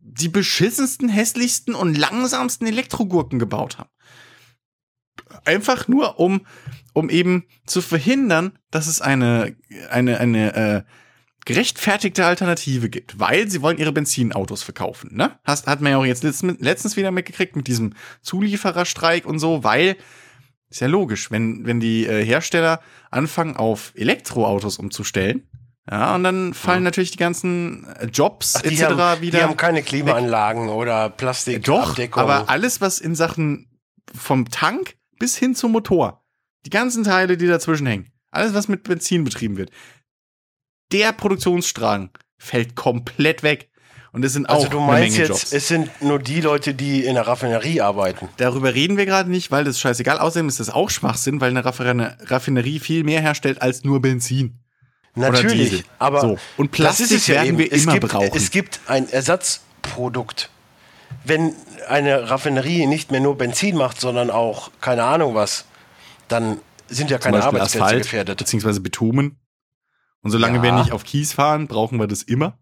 die beschissensten, hässlichsten und langsamsten Elektrogurken gebaut haben. Einfach nur, um, um eben zu verhindern, dass es eine, eine, eine äh, gerechtfertigte Alternative gibt, weil sie wollen ihre Benzinautos verkaufen. Ne? Hast, hat man ja auch jetzt letztens, letztens wieder mitgekriegt mit diesem Zuliefererstreik und so, weil ist ja logisch, wenn, wenn die äh, Hersteller anfangen, auf Elektroautos umzustellen, ja, und dann fallen natürlich die ganzen äh, Jobs Ach, etc. haben, wieder. die haben keine Klimaanlagen oder Plastik. Doch, Abdeckung. aber alles, was in Sachen vom Tank bis hin zum Motor, die ganzen Teile, die dazwischen hängen, alles, was mit Benzin betrieben wird, der Produktionsstrang fällt komplett weg. Und es sind auch also du meinst jetzt, Jobs. es sind nur die Leute, die in der Raffinerie arbeiten. Darüber reden wir gerade nicht, weil das ist scheißegal. Außerdem ist das auch Schwachsinn, weil eine Raffine- Raffinerie viel mehr herstellt als nur Benzin. Natürlich, aber So. Und das Plastik es ja werden eben. wir es immer gibt, brauchen. Es gibt ein Ersatzprodukt. Wenn eine Raffinerie nicht mehr nur Benzin macht, sondern auch keine Ahnung was, dann sind ja keine Arbeitsplätze Asphalt, gefährdet. beziehungsweise Bitumen. Und solange Ja. wir nicht auf Kies fahren, brauchen wir das immer.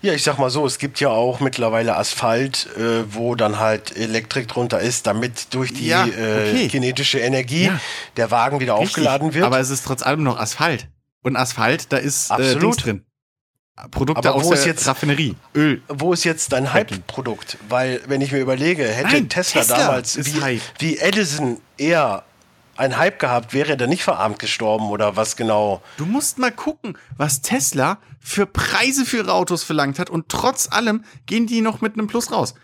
Ja, ich sag mal so, es gibt ja auch mittlerweile Asphalt, äh, wo dann halt Elektrik drunter ist, damit durch die Ja, äh, okay. kinetische Energie Ja. der Wagen wieder aufgeladen wird. Aber es ist trotz allem noch Asphalt. Und Asphalt, da ist äh, Absolut. Dings drin. Produkte Aber aus wo der ist jetzt- Raffinerie. Öl. Wo ist jetzt dein Hype-Produkt? Weil, wenn ich mir überlege, hätte Nein, Tesla, Tesla damals wie, Hype. wie Edison eher ein Hype gehabt, wäre er dann nicht verarmt gestorben oder was genau? Du musst mal gucken, was Tesla für Preise für ihre Autos verlangt hat und trotz allem gehen die noch mit einem Plus raus.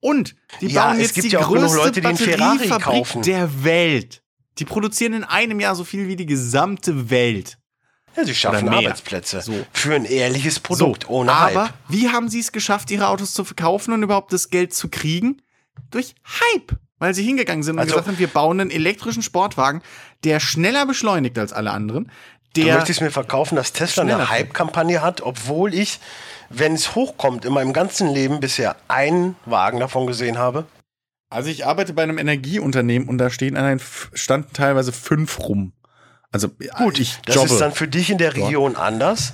Und die Ja, bauen es jetzt gibt die ja größte Leute, die Batteriefabrik kaufen. der Welt. Die produzieren in einem Jahr so viel wie die gesamte Welt. Ja, sie schaffen. Arbeitsplätze So. für ein ehrliches Produkt ohne aber Hype. wie haben sie es geschafft, ihre Autos zu verkaufen und überhaupt das Geld zu kriegen? Durch Hype. Weil sie hingegangen sind und Also- gesagt haben, wir bauen einen elektrischen Sportwagen, der schneller beschleunigt als alle anderen. Du Der möchtest mir verkaufen, dass Tesla eine. Hype-Kampagne hat, obwohl ich, wenn es hochkommt, in meinem ganzen Leben bisher einen Wagen davon gesehen habe. Also ich arbeite bei einem Energieunternehmen und da stehen an F- standen teilweise fünf rum. Also gut, ich Das jobbe. ist dann für dich in der Region anders.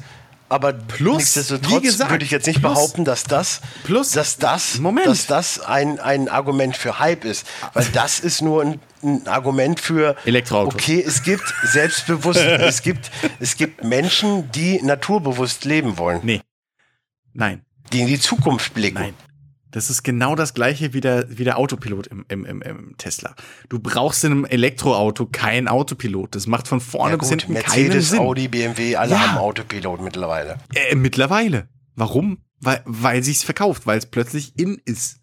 Aber Plus, nichtsdestotrotz wie gesagt, würde ich jetzt nicht plus- behaupten, dass das, plus- dass das, Moment. dass das ein, ein Argument für Hype ist. Weil das ist nur ein, ein Argument für Elektroautos. Okay, es gibt selbstbewusst, es gibt, es gibt Menschen, die naturbewusst leben wollen, nee. Nein, die in die Zukunft blicken. nein. Das ist genau das gleiche wie der, wie der Autopilot im, im, im, im Tesla. Du brauchst in einem Elektroauto keinen Autopilot. Das macht von vorne Ja, bis gut, hinten keinen Mercedes, Sinn. Audi, BMW, alle Ja. haben Autopilot mittlerweile. Äh, mittlerweile. Warum? Weil, weil sich's verkauft, weil es plötzlich in ist.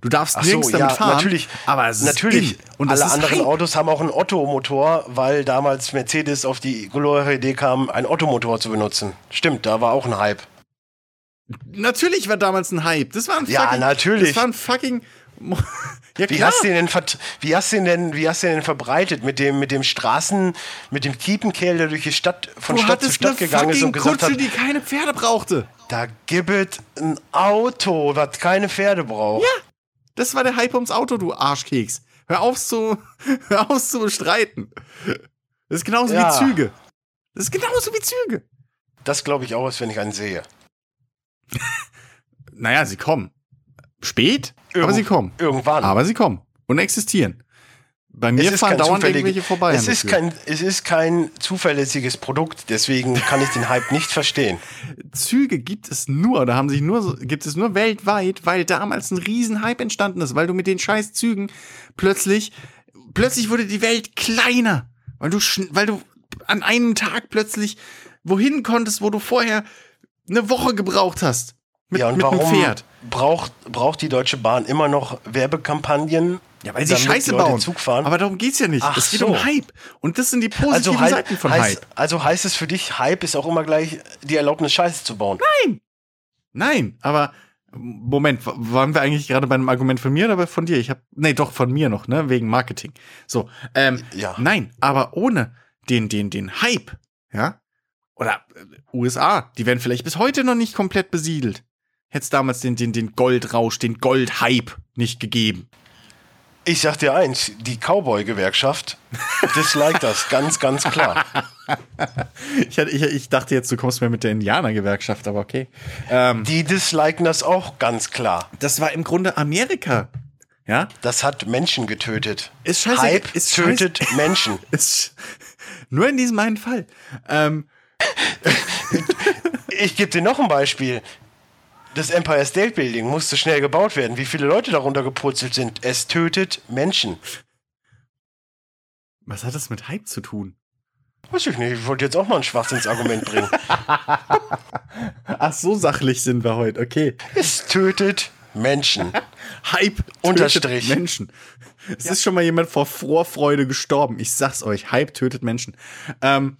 Du darfst Ach so, nirgends damit ja, fahren. natürlich. aber es ist Natürlich. in. Und Alle ist anderen Hype. Autos haben auch einen Otto-Motor, weil damals Mercedes auf die glorreiche Idee kam, einen Otto-Motor zu benutzen. Stimmt, da war auch ein Hype. Natürlich war damals ein Hype. Das war ein Ja, fucking, natürlich. Das war ein fucking. Ja, wie, hast du den denn wie hast du den denn, wie hast du den denn verbreitet mit dem, mit dem Straßen, mit dem Kiepenkerl, der durch die Stadt, von du Stadt zu Stadt gegangen ist und gesagt Kutsche, hat, die keine Pferde brauchte. Da gibt es ein Auto, was keine Pferde braucht. Ja, das war der Hype ums Auto, du Arschkeks. Hör auf zu, hör auf zu streiten. Das ist genauso ja. wie Züge. Das ist genauso wie Züge. Das glaube ich auch, als wenn ich einen sehe. naja, sie kommen. Spät, Irgend, aber sie kommen. Irgendwann. Aber sie kommen und existieren. Bei mir fahren dauernd irgendwelche vorbei. Es ist, kein, es ist kein zuverlässiges Produkt, deswegen kann ich den Hype nicht verstehen. Züge gibt es nur, da haben sich nur, gibt es nur weltweit, weil damals ein Riesenhype entstanden ist, weil du mit den scheiß Zügen plötzlich, plötzlich wurde die Welt kleiner, weil du, weil du an einem Tag plötzlich wohin konntest, wo du vorher eine Woche gebraucht hast. Mit, ja, und mit warum einem Pferd. Braucht, braucht die Deutsche Bahn immer noch Werbekampagnen? Ja, weil sie Scheiße bauen. Zug fahren? Aber darum geht's ja nicht. Ach es geht so. um Hype. Und das sind die positiven also, Seiten von heißt, Hype. Also heißt es für dich, Hype ist auch immer gleich die Erlaubnis, Scheiße zu bauen? Nein! Nein, aber Moment, waren wir eigentlich gerade bei einem Argument von mir oder von dir? Ich habe, nee, doch von mir noch, ne, wegen Marketing. So, ähm, ja. nein, aber ohne den, den, den Hype, ja, oder äh, USA, die werden vielleicht bis heute noch nicht komplett besiedelt. Hätte es damals den, den, den Goldrausch, den Goldhype nicht gegeben. Ich sag dir eins, die Cowboy-Gewerkschaft disliked das ganz, ganz klar. ich, ich, ich, dachte jetzt, du kommst mir mit der Indianer-Gewerkschaft, aber okay. Ähm, die disliken das auch ganz klar. Das war im Grunde Amerika. Ja? Das hat Menschen getötet. Ist scheiße. Hype ist tötet scheiße. Menschen. ist, nur in diesem einen Fall. Ähm. Ich gebe dir noch ein Beispiel. Das Empire State Building musste schnell gebaut werden. Wie viele Leute darunter gepurzelt sind? Es tötet Menschen. Was hat das mit Hype zu tun? Weiß ich nicht. Ich wollte jetzt auch mal ein Schwachsinnsargument bringen. Ach, so sachlich sind wir heute. Okay. Es tötet Menschen. Hype Unterstrich. Menschen. Es ja. ist schon mal jemand vor Vorfreude gestorben. Ich sag's euch. Hype tötet Menschen. Ähm.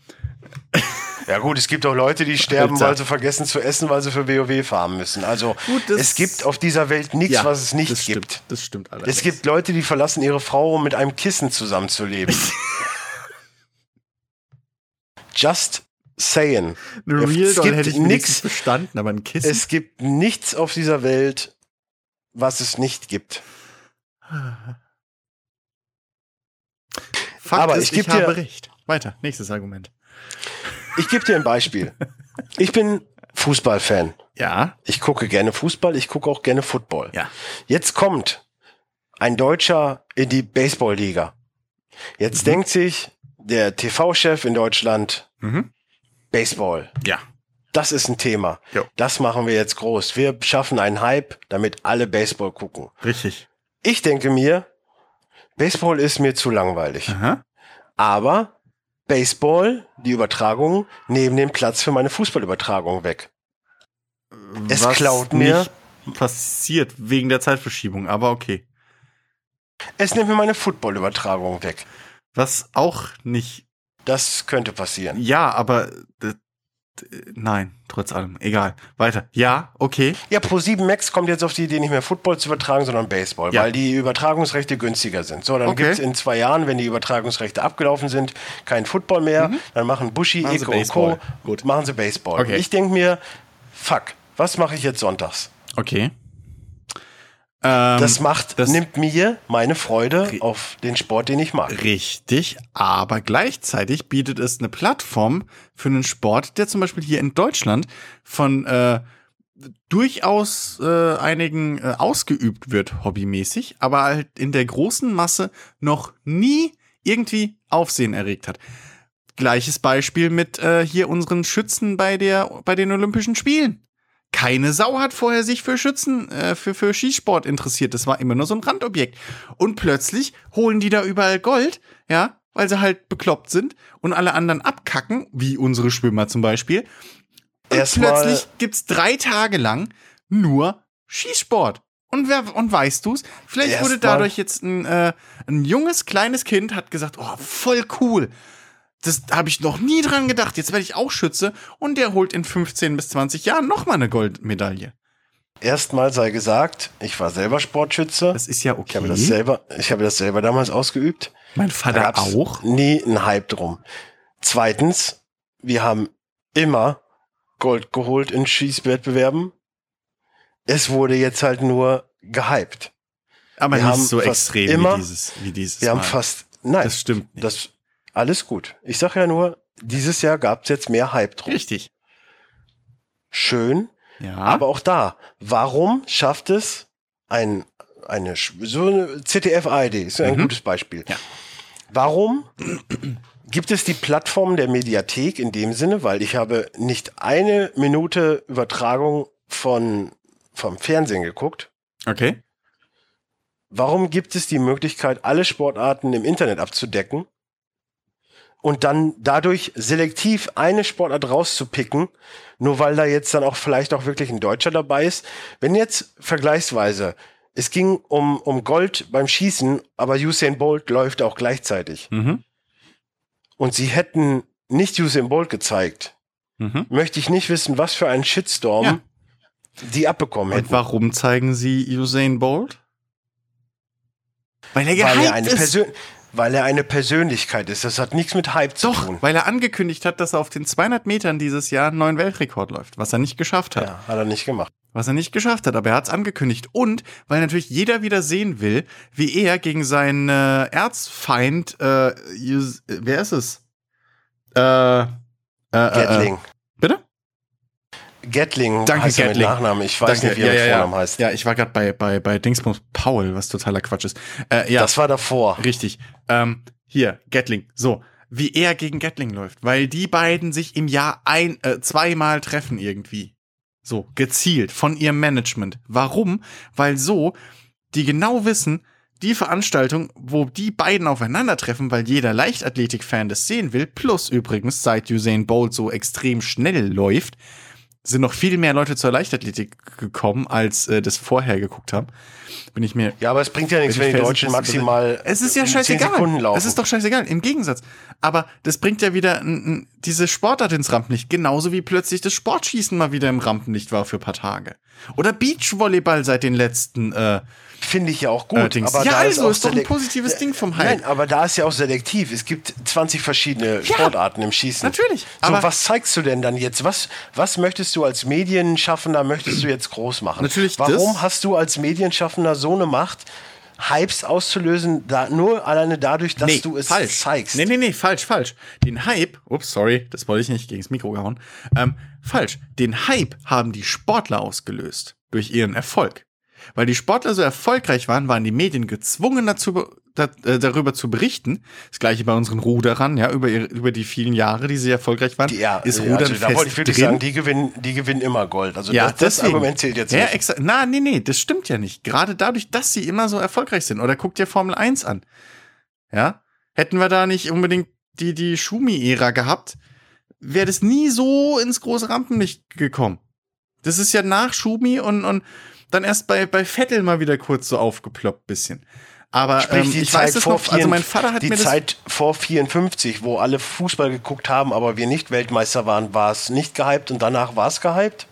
Ja gut, es gibt auch Leute, die sterben, Alter. weil sie vergessen zu essen, weil sie für WoW farmen müssen. Also gut, es gibt auf dieser Welt nichts, ja, was es nicht das gibt. Stimmt, das stimmt allerdings. Es gibt Leute, die verlassen ihre Frau, um mit einem Kissen zusammenzuleben. Just saying. Eine Real es gibt hätte ich nichts verstanden, aber ein Kissen. Es gibt nichts auf dieser Welt, was es nicht gibt. Fakt aber ist, ich, ich habe recht. Weiter, nächstes Argument. Ich gebe dir ein Beispiel. Ich bin Fußballfan. Ja. Ich gucke gerne Fußball, ich gucke auch gerne Football. Ja. Jetzt kommt ein Deutscher in die Baseballliga. Jetzt mhm. denkt sich der TV-Chef in Deutschland, mhm. Baseball. Ja. Das ist ein Thema. Jo. Das machen wir jetzt groß. Wir schaffen einen Hype, damit alle Baseball gucken. Richtig. Ich denke mir, Baseball ist mir zu langweilig. Aha. Aber Baseball, die Übertragung, nehmen den Platz für meine Fußballübertragung weg. Es Was klaut mir. passiert wegen der Zeitverschiebung, aber okay. Es nimmt mir meine Footballübertragung weg. Was auch nicht. Das könnte passieren. Ja, aber Nein, trotz allem. Egal. Weiter. Ja, okay. Ja, Pro7 Max kommt jetzt auf die Idee, nicht mehr Football zu übertragen, sondern Baseball, ja. weil die Übertragungsrechte günstiger sind. So, dann okay. gibt es in zwei Jahren, wenn die Übertragungsrechte abgelaufen sind, kein Football mehr. Mhm. Dann machen Bushi, machen Eco und Co. Gut. Machen sie Baseball. Okay. ich denke mir, fuck, was mache ich jetzt sonntags? Okay. Ähm, das macht, das nimmt mir meine Freude auf den Sport, den ich mag. Richtig, aber gleichzeitig bietet es eine Plattform für einen Sport, der zum Beispiel hier in Deutschland von äh, durchaus äh, einigen äh, ausgeübt wird, hobbymäßig, aber halt in der großen Masse noch nie irgendwie Aufsehen erregt hat. Gleiches Beispiel mit äh, hier unseren Schützen bei der bei den Olympischen Spielen. Keine Sau hat vorher sich für Schützen, äh, für, für Skisport interessiert. Das war immer nur so ein Randobjekt. Und plötzlich holen die da überall Gold, ja, weil sie halt bekloppt sind und alle anderen abkacken, wie unsere Schwimmer zum Beispiel. Und Erstmal plötzlich gibt's drei Tage lang nur Skisport. Und, wer, und weißt du's? Vielleicht wurde dadurch jetzt ein, äh, ein junges, kleines Kind hat gesagt, oh, voll cool. Das habe ich noch nie dran gedacht. Jetzt werde ich auch Schütze und der holt in 15 bis 20 Jahren nochmal eine Goldmedaille. erstmal sei gesagt, ich war selber Sportschütze. Das ist ja okay. Ich habe das selber, ich habe das selber damals ausgeübt. Mein Vater auch. Nie einen Hype drum. Zweitens, wir haben immer Gold geholt in Schießwettbewerben. Es wurde jetzt halt nur gehypt. Aber wir nicht so extrem immer, wie dieses, wie dieses Wir Mal. haben fast, nein. Das stimmt nicht. Das, alles gut. Ich sage ja nur, dieses Jahr gab es jetzt mehr Hype drum. Richtig. Schön. Ja. Aber auch da, warum schafft es ein, eine, so eine ZDF-ID, ist ein mhm. gutes Beispiel. Ja. Warum gibt es die Plattform der Mediathek in dem Sinne, weil ich habe nicht eine Minute Übertragung von, vom Fernsehen geguckt. Okay. Warum gibt es die Möglichkeit, alle Sportarten im Internet abzudecken und dann dadurch selektiv eine Sportart rauszupicken, nur weil da jetzt dann auch vielleicht auch wirklich ein Deutscher dabei ist? Wenn jetzt vergleichsweise es ging um, um Gold beim Schießen, aber Usain Bolt läuft auch gleichzeitig. Mhm. Und sie hätten nicht Usain Bolt gezeigt, mhm. möchte ich nicht wissen, was für einen Shitstorm ja. die abbekommen hätten. Und warum zeigen sie Usain Bolt? Weil er gehypt weil er eine ist. Weil er eine Persönlichkeit ist. Das hat nichts mit Hype zu Doch, tun. weil er angekündigt hat, dass er auf den 200 Metern dieses Jahr einen neuen Weltrekord läuft, was er nicht geschafft hat. Ja, hat er nicht gemacht. Was er nicht geschafft hat, aber er hat es angekündigt. Und weil natürlich jeder wieder sehen will, wie er gegen seinen äh, Erzfeind, äh, wer ist es? Äh, äh, äh, Gatling. Bitte? Gatling Danke, heißt Gatling. Nachname. Ich weiß Danke. nicht, wie ja, er mit ja, Vornamen heißt. Ja, ich war gerade bei, bei, bei Dingsbums Paul, was totaler Quatsch ist. Äh, ja, das war davor. Richtig. Ähm, hier, Gatling. So, wie er gegen Gatling läuft. Weil die beiden sich im Jahr ein, äh, zweimal treffen irgendwie. So, gezielt von ihrem Management. Warum? Weil so, die genau wissen, die Veranstaltung, wo die beiden aufeinandertreffen, weil jeder Leichtathletik-Fan das sehen will, plus übrigens, seit Usain Bolt so extrem schnell läuft, sind noch viel mehr Leute zur Leichtathletik gekommen, als äh, das vorher geguckt haben. Bin ich mir. Ja, aber es bringt ja nichts, wenn die Deutschen maximal. Es ist ja scheißegal. Es ist doch scheißegal. Im Gegensatz. Aber das bringt ja wieder n, n, diese Sportart ins Rampenlicht. Genauso wie plötzlich das Sportschießen mal wieder im Rampenlicht war für paar Tage. Oder Beachvolleyball seit den letzten äh, Finde ich ja auch gut. Äh, aber ja, also ist, ist doch ein positives Ding vom Hype. Nein, aber da ist ja auch selektiv. Es gibt 20 verschiedene ja, Sportarten im Schießen. Natürlich. So, was zeigst du denn dann jetzt? Was, was möchtest du als Medienschaffender, möchtest du jetzt groß machen? Natürlich Warum das. hast du als Medienschaffender so eine Macht, Hypes auszulösen, da, nur alleine dadurch, dass nee, du es falsch. zeigst? Nee, nee, nee, falsch, falsch. Den Hype, ups, sorry, das wollte ich nicht gegen das Mikro gehauen. Ähm, falsch. Den Hype haben die Sportler ausgelöst durch ihren Erfolg. Weil die Sportler so erfolgreich waren, waren die Medien gezwungen dazu, da, äh, darüber zu berichten. Das gleiche bei unseren Ruderern, ja, über, ihre, über die vielen Jahre, die sie erfolgreich waren. Ja, ist Rudern also, da wollte ich wirklich drin. sagen, die gewinnen, die gewinnen immer Gold. Also ja, das, das Argument zählt jetzt ja, nicht. Na, nee, nee, das stimmt ja nicht. Gerade dadurch, dass sie immer so erfolgreich sind. Oder guck dir Formel 1 an. Ja, hätten wir da nicht unbedingt die, die Schumi-Ära gehabt, wäre das nie so ins große Rampenlicht gekommen. Das ist ja nach Schumi und, und dann erst bei, bei Vettel mal wieder kurz so aufgeploppt bisschen. Aber Sprich, ähm, die ich Zeit weiß vor noch, also mein Vater hat die mir Zeit vor 54, wo alle Fußball geguckt haben, aber wir nicht Weltmeister waren, war es nicht gehypt und danach war es gehypt?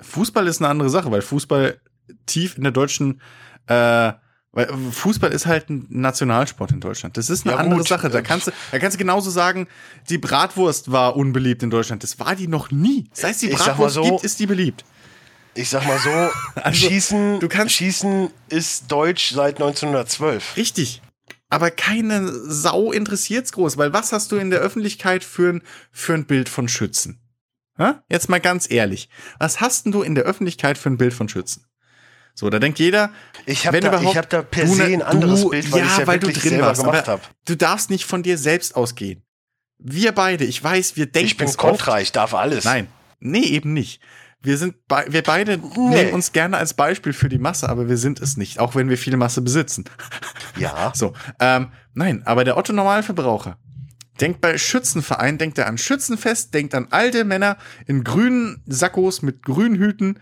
Fußball ist eine andere Sache, weil Fußball tief in der deutschen äh, weil Fußball ist halt ein Nationalsport in Deutschland. Das ist eine ja, andere gut. Sache. Da kannst, du, da kannst du genauso sagen, die Bratwurst war unbeliebt in Deutschland. Das war die noch nie. Das heißt, die Bratwurst so, gibt, ist die beliebt ich sag mal so, also, Schießen, du kannst, Schießen ist deutsch seit 1912. Richtig. Aber keine Sau interessiert's groß, weil was hast du in der Öffentlichkeit für ein, für ein Bild von Schützen? Ha? Jetzt mal ganz ehrlich. Was hast denn du in der Öffentlichkeit für ein Bild von Schützen? So, da denkt jeder, ich habe da, hab da per se ein anderes du, Bild, weil ja, ja weil du drin warst, gemacht habe. Du darfst nicht von dir selbst ausgehen. Wir beide, ich weiß, wir denken Ich bin kontra, ich darf alles. Nein, nee, eben nicht wir sind be wir beide nee. nehmen uns gerne als Beispiel für die Masse, aber wir sind es nicht, auch wenn wir viel Masse besitzen. Ja. So, ähm, nein, aber der Otto Normalverbraucher denkt bei Schützenverein, denkt er an Schützenfest, denkt an alte Männer in grünen Sackos mit grünen Hüten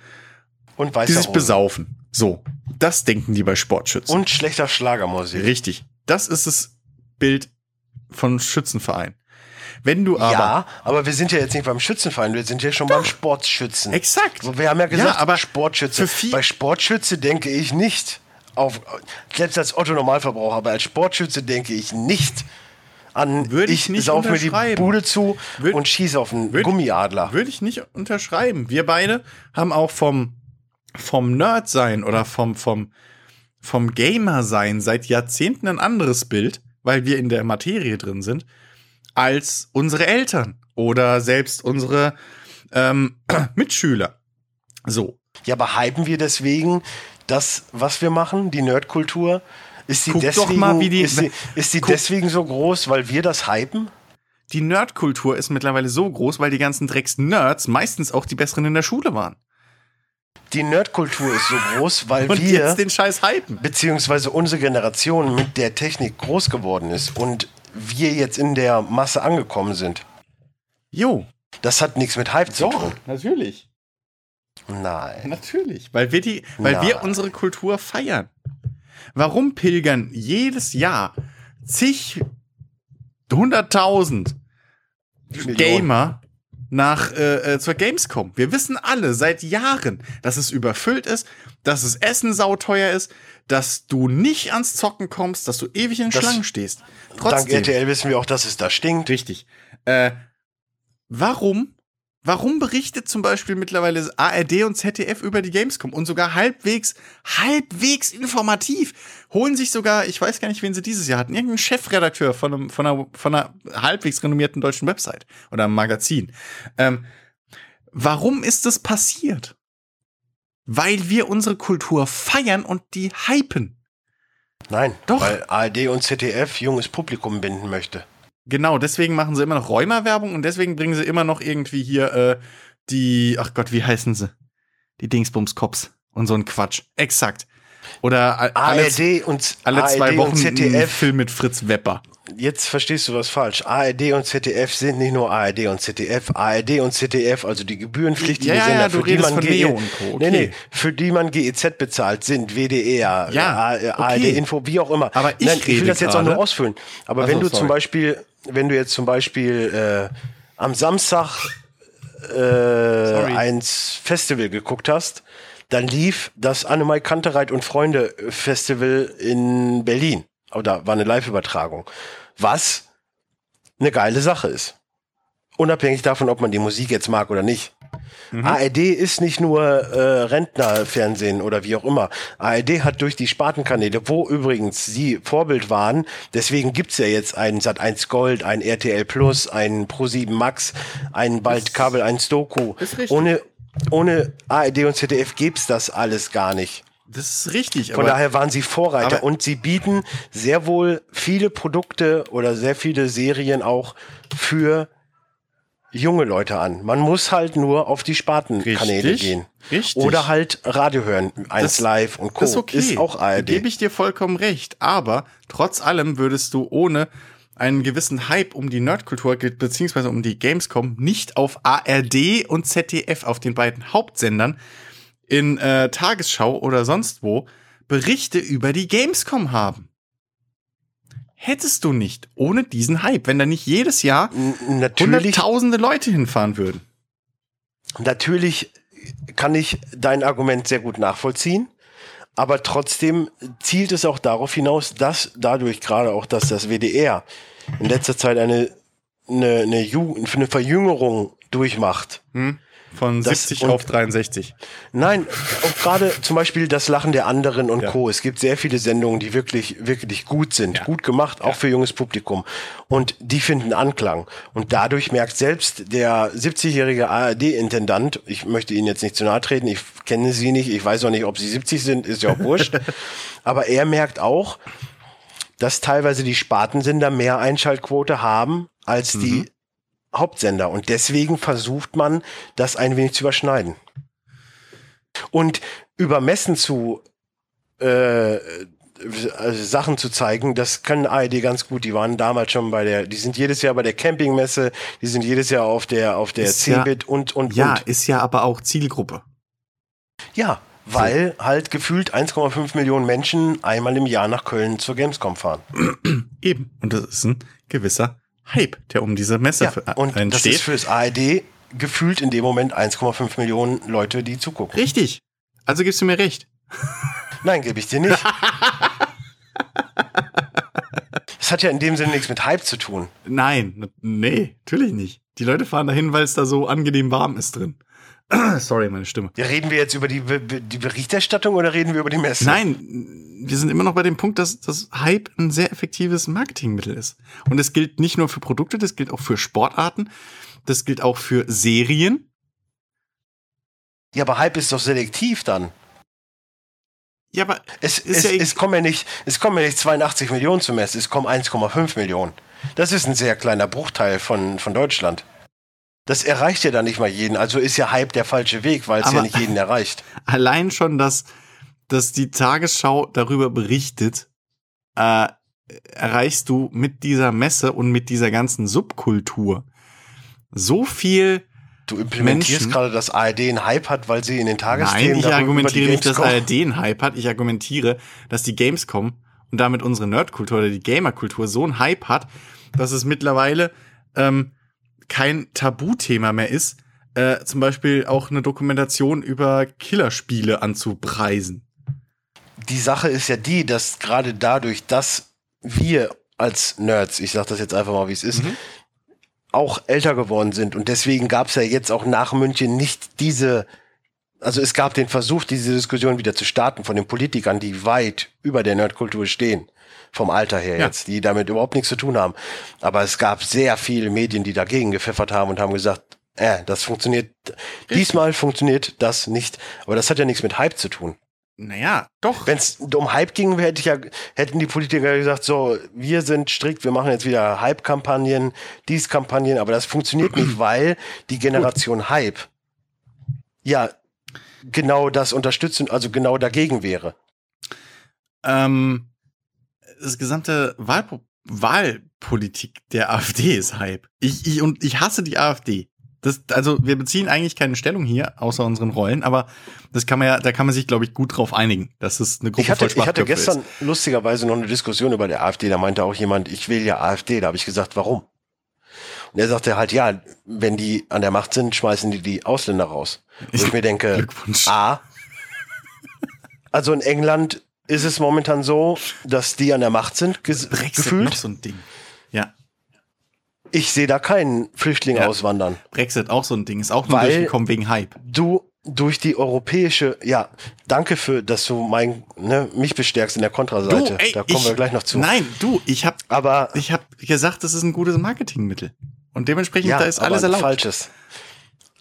und die sich besaufen. So, das denken die bei Sportschützen. Und schlechter Schlagermusik. Richtig. Das ist das Bild von Schützenverein. Wenn du aber. Ja, aber wir sind ja jetzt nicht beim Schützenverein, wir sind ja schon Doch. beim Sportschützen. Exakt. Wir haben ja gesagt, ja, aber Sportschütze. Bei Sportschütze denke ich nicht auf, selbst als Otto Normalverbraucher, aber als Sportschütze denke ich nicht an, würde ich, ich sauf mir die Bude zu Würde, und schieße auf einen würde, Gummiadler. Würde ich nicht unterschreiben. Wir beide haben auch vom, vom Nerd sein oder vom, vom, vom Gamer sein seit Jahrzehnten ein anderes Bild, weil wir in der Materie drin sind, als unsere Eltern oder selbst unsere ähm, Mitschüler. So. Ja, aber hypen wir deswegen das, was wir machen, die Nerdkultur? Ist sie, deswegen, mal, die, ist sie, ist sie deswegen so groß, weil wir das hypen? Die Nerdkultur ist mittlerweile so groß, weil die ganzen Drecks-Nerds meistens auch die Besseren in der Schule waren. Die Nerdkultur ist so groß, weil und wir jetzt den Scheiß hypen. Beziehungsweise unsere Generation mit der Technik groß geworden ist und wir jetzt in der Masse angekommen sind. Jo. Das hat nichts mit Hype Doch, zu tun. natürlich. Nein. Natürlich, weil wir die, weil Nein. wir unsere Kultur feiern. Warum pilgern jedes Jahr zig, hunderttausend Gamer nach äh, äh, zur Gamescom. Wir wissen alle seit Jahren, dass es überfüllt ist, dass es Essen sauteuer ist, dass du nicht ans Zocken kommst, dass du ewig in das, Schlangen stehst. Trotzdem, dank RTL wissen wir auch, dass es da stinkt. Richtig. Äh, warum Warum berichtet zum Beispiel mittlerweile ARD und ZDF über die Gamescom und sogar halbwegs, halbwegs informativ? Holen sich sogar, ich weiß gar nicht, wen sie dieses Jahr hatten, irgendeinen Chefredakteur von, einem, von, einer, von einer halbwegs renommierten deutschen Website oder einem Magazin. Ähm, warum ist das passiert? Weil wir unsere Kultur feiern und die hypen. Nein, doch. Weil ARD und ZDF junges Publikum binden möchte. Genau, deswegen machen sie immer noch Rheuma-Werbung und deswegen bringen sie immer noch irgendwie hier äh, die, ach Gott, wie heißen sie? Die Dingsbums-Cops und so ein Quatsch. Exakt. Oder ARD und alle zwei ARD Wochen und ZDF. ein Film mit Fritz Wepper. Jetzt verstehst du was falsch. ARD und ZDF sind nicht nur ARD und ZDF. ARD und ZDF, also die gebührenpflichtigen ja, Sender, ja, für, die man GE, okay. nee, nee, für die man GEZ bezahlt, sind WDR, ja, ARD okay. Info, wie auch immer. Aber ich, Nein, ich will das jetzt auch nur ausfüllen. Aber also, wenn du sorry. zum Beispiel, wenn du jetzt zum Beispiel äh, am Samstag äh, eins Festival geguckt hast, dann lief das Annemai Kantereit und Freunde Festival in Berlin. Oder war eine Live-Übertragung. Was eine geile Sache ist. Unabhängig davon, ob man die Musik jetzt mag oder nicht. Mhm. ARD ist nicht nur äh, Rentnerfernsehen oder wie auch immer. ARD hat durch die Spartenkanäle, wo übrigens sie Vorbild waren, deswegen gibt's ja jetzt einen Sat1 Gold, ein RTL Plus, ein Pro7 Max, ein bald Kabel 1 Doku. Ohne, ohne ARD und ZDF gibt's das alles gar nicht. Das ist richtig. Von daher waren sie Vorreiter und sie bieten sehr wohl viele Produkte oder sehr viele Serien auch für junge Leute an. Man muss halt nur auf die Spartenkanäle richtig, gehen. Richtig. Oder halt Radio hören. Eins das, Live und Co. Das ist, okay. ist auch ARD. Gebe ich dir vollkommen recht. Aber trotz allem würdest du ohne einen gewissen Hype um die Nerdkultur beziehungsweise um die Gamescom nicht auf ARD und ZDF auf den beiden Hauptsendern in äh, Tagesschau oder sonst wo Berichte über die Gamescom haben. Hättest du nicht ohne diesen Hype, wenn da nicht jedes Jahr hunderttausende Leute hinfahren würden. Natürlich kann ich dein Argument sehr gut nachvollziehen. Aber trotzdem zielt es auch darauf hinaus, dass dadurch gerade auch, dass das WDR in letzter Zeit eine, eine, eine, eine Verjüngerung durchmacht. Hm. Von das, 70 auf 63. Nein, auch gerade zum Beispiel das Lachen der anderen und ja. Co. Es gibt sehr viele Sendungen, die wirklich, wirklich gut sind, ja. gut gemacht, auch ja. für junges Publikum. Und die finden Anklang. Und dadurch merkt selbst der 70-jährige ARD-Intendant, ich möchte Ihnen jetzt nicht zu nahe treten, ich kenne Sie nicht, ich weiß auch nicht, ob Sie 70 sind, ist ja auch wurscht. Aber er merkt auch, dass teilweise die Spartensender mehr Einschaltquote haben als mhm. Hauptsender. Und deswegen versucht man, das ein wenig zu überschneiden. Und übermessen zu äh, also Sachen zu zeigen, das können ARD ganz gut. Die waren damals schon bei der, die sind jedes Jahr bei der Campingmesse, die sind jedes Jahr auf der auf der Cebit ja, und und ja, und. ist ja aber auch Zielgruppe. Ja, weil so. halt gefühlt 1,5 Millionen Menschen einmal im Jahr nach Köln zur Gamescom fahren. Eben. Und das ist ein gewisser Hype, der um diese Messe ja, für, und entsteht. das ist fürs ARD gefühlt in dem Moment 1,5 Millionen Leute, die zugucken. Richtig. Also gibst du mir recht. Nein, gebe ich dir nicht. Das hat ja in dem Sinne nichts mit Hype zu tun. Nein, nee, natürlich nicht. Die Leute fahren dahin, weil es da so angenehm warm ist drin. Sorry, meine Stimme. Ja, reden wir jetzt über die, die Berichterstattung oder reden wir über die Messe? Nein, wir sind immer noch bei dem Punkt, dass das Hype ein sehr effektives Marketingmittel ist. Und es gilt nicht nur für Produkte, das gilt auch für Sportarten, das gilt auch für Serien. Ja, aber Hype ist doch selektiv dann. Ja, aber es, es, ja es, kommen ja nicht, es kommen ja nicht 82 Millionen zum Messe, es kommen 1,5 Millionen. Das ist ein sehr kleiner Bruchteil von, von Deutschland. Das erreicht ja dann nicht mal jeden. Also ist ja Hype der falsche Weg, weil es ja nicht jeden erreicht. Allein schon, dass, dass die Tagesschau darüber berichtet, äh, erreichst du mit dieser Messe und mit dieser ganzen Subkultur so viel Du implementierst Menschen. gerade, dass ARD einen Hype hat, weil sie in den Tagesthemen Nein, ich argumentiere nicht, dass ARD einen Hype hat. Ich argumentiere, dass die Gamescom und damit unsere Nerdkultur oder die Gamerkultur so einen Hype hat, dass es mittlerweile ähm, kein Tabuthema mehr ist, äh, zum Beispiel auch eine Dokumentation über Killerspiele anzupreisen. Die Sache ist ja die, dass gerade dadurch, dass wir als Nerds, ich sag das jetzt einfach mal, wie es ist, mhm auch älter geworden sind. Und deswegen gab es ja jetzt auch nach München nicht diese, also es gab den Versuch, diese Diskussion wieder zu starten von den Politikern, die weit über der Nerdkultur stehen. Vom Alter her ja. jetzt, die damit überhaupt nichts zu tun haben. Aber es gab sehr viele Medien, die dagegen gepfeffert haben und haben gesagt, äh, das funktioniert, diesmal funktioniert das nicht. Aber das hat ja nichts mit Hype zu tun. Naja, doch. Wenn es um Hype ging, hätte ich ja, hätten die Politiker gesagt, so, wir sind strikt, wir machen jetzt wieder Hype-Kampagnen, dies Kampagnen, aber das funktioniert nicht, weil die Generation Hype ja genau das unterstützen, also genau dagegen wäre. Ähm, das gesamte Wahlpo Wahlpolitik der AfD ist Hype. Ich, ich, und ich hasse die AfD. Das, also wir beziehen eigentlich keine Stellung hier, außer unseren Rollen, aber das kann man ja, da kann man sich, glaube ich, gut drauf einigen, dass es eine Gruppe ich hatte, voll Ich hatte gestern ist. lustigerweise noch eine Diskussion über der AfD, da meinte auch jemand, ich will ja AfD, da habe ich gesagt, warum? Und er sagte halt, ja, wenn die an der Macht sind, schmeißen die die Ausländer raus. Und ich mir denke, A, also in England ist es momentan so, dass die an der Macht sind, Brexit gefühlt. Noch so ein Ding. Ja. Ich sehe da keinen Flüchtling ja. auswandern. Brexit auch so ein Ding, ist auch nur Weil durchgekommen wegen Hype. Du durch die europäische, ja, danke für, dass du mein, ne, mich bestärkst in der Kontraseite. Du, ey, da kommen ich, wir gleich noch zu. Nein, du, ich habe, aber ich habe gesagt, das ist ein gutes Marketingmittel und dementsprechend ja, da ist alles erlaubt. Falsches.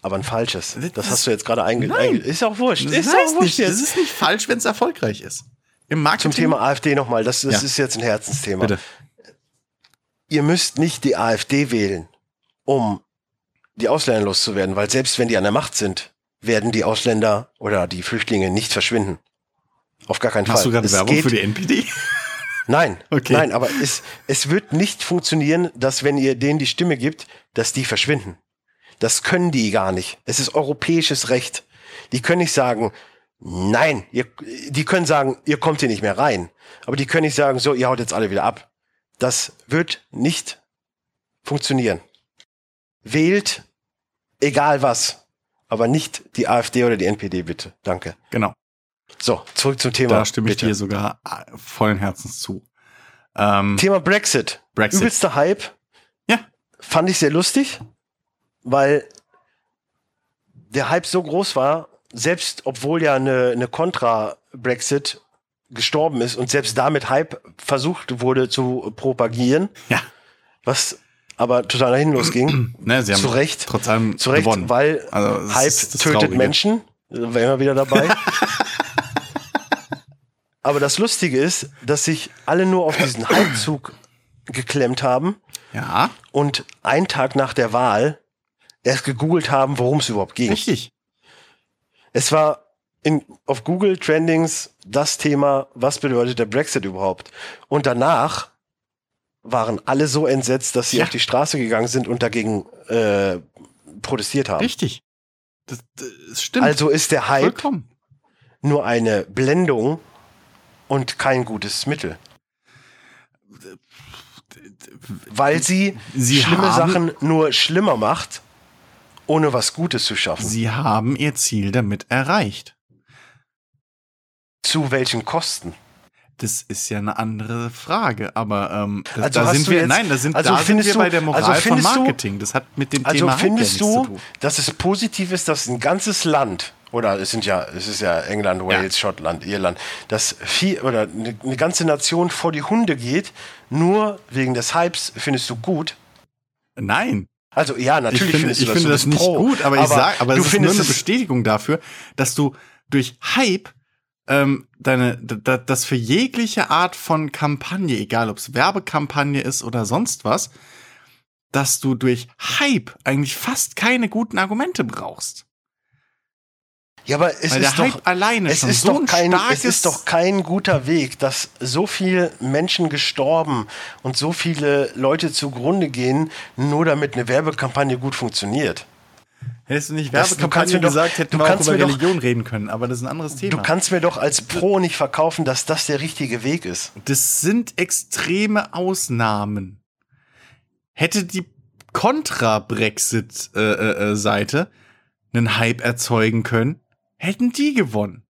Aber ein falsches. Das, das hast du jetzt gerade eingeleitet. Ist auch wurscht. Ist auch wurscht. Nicht, das ist nicht falsch, wenn es erfolgreich ist. Im Marketing. Zum Thema AfD nochmal. Das, das ja. ist jetzt ein Herzensthema. Bitte ihr müsst nicht die AfD wählen, um die Ausländer loszuwerden, weil selbst wenn die an der Macht sind, werden die Ausländer oder die Flüchtlinge nicht verschwinden. Auf gar keinen Hast Fall. Hast du gerade Werbung für die NPD? Nein, okay. nein, aber es, es wird nicht funktionieren, dass wenn ihr denen die Stimme gibt, dass die verschwinden. Das können die gar nicht. Es ist europäisches Recht. Die können nicht sagen, nein, ihr, die können sagen, ihr kommt hier nicht mehr rein. Aber die können nicht sagen, so, ihr haut jetzt alle wieder ab. Das wird nicht funktionieren. Wählt egal was, aber nicht die AfD oder die NPD bitte. Danke. Genau. So, zurück zum Thema. Da stimme ich bitte. dir sogar äh, vollen Herzens zu. Ähm, Thema Brexit. Brexit. Übelster Hype. Ja. Fand ich sehr lustig, weil der Hype so groß war, selbst obwohl ja eine, eine Contra-Brexit gestorben ist und selbst damit Hype versucht wurde zu propagieren. Ja. Was aber total dahin losging. ne, sie haben zu Recht. Trotz allem zu Recht, gewonnen. weil also, Hype tötet Traurige. Menschen. Da wären wir wieder dabei. aber das Lustige ist, dass sich alle nur auf diesen Hypezug geklemmt haben. Ja. Und einen Tag nach der Wahl erst gegoogelt haben, worum es überhaupt ging. Richtig. Es war in, auf Google Trendings das Thema, was bedeutet der Brexit überhaupt? Und danach waren alle so entsetzt, dass sie ja. auf die Straße gegangen sind und dagegen äh, protestiert haben. Richtig. Das, das stimmt. Also ist der Hype Vollkommen. nur eine Blendung und kein gutes Mittel. weil sie, Sie schlimme Sachen nur schlimmer macht, ohne was Gutes zu schaffen. Sie haben ihr Ziel damit erreicht. Zu welchen Kosten? Das ist ja eine andere Frage, aber ähm, das, Also da sind wir, jetzt- nein, da sind, also da sind wir du- bei der Moral also von Marketing. Das hat mit dem Also Thema ja findest nichts zu du, tun. dass es positiv ist, dass ein ganzes Land oder es sind ja, es ist ja England, Wales, Schottland, Irland, dass viel oder eine, eine ganze Nation vor die Hunde geht, nur wegen des Hypes findest du gut. Nein, Also ja, natürlich ich finde, findest du ich das, finde das bist nicht pro, gut, aber, ich sag, aber du es ist nur findest eine es, Bestätigung dafür, dass du durch Hype ähm, deine, da- das für jegliche Art von Kampagne, egal ob es Werbekampagne ist oder sonst was, dass du durch Hype eigentlich fast keine guten Argumente brauchst. Ja, aber es Weil der ist Hype doch, alleine es ist so doch ein kein, es ist doch kein guter Weg, dass so viele Menschen gestorben und so viele Leute zugrunde gehen, nur damit eine Werbekampagne gut funktioniert. Hättest du nicht Das- du kannst Werbekampagne mir doch- gesagt, hätten du wir auch über mir doch- Religion reden können, aber das ist ein anderes Thema. Du kannst mir doch als Pro nicht verkaufen, dass das der richtige Weg ist. Das sind extreme Ausnahmen. Hätte die Contra-Brexit-Seite einen Hype erzeugen können, hätten die gewonnen.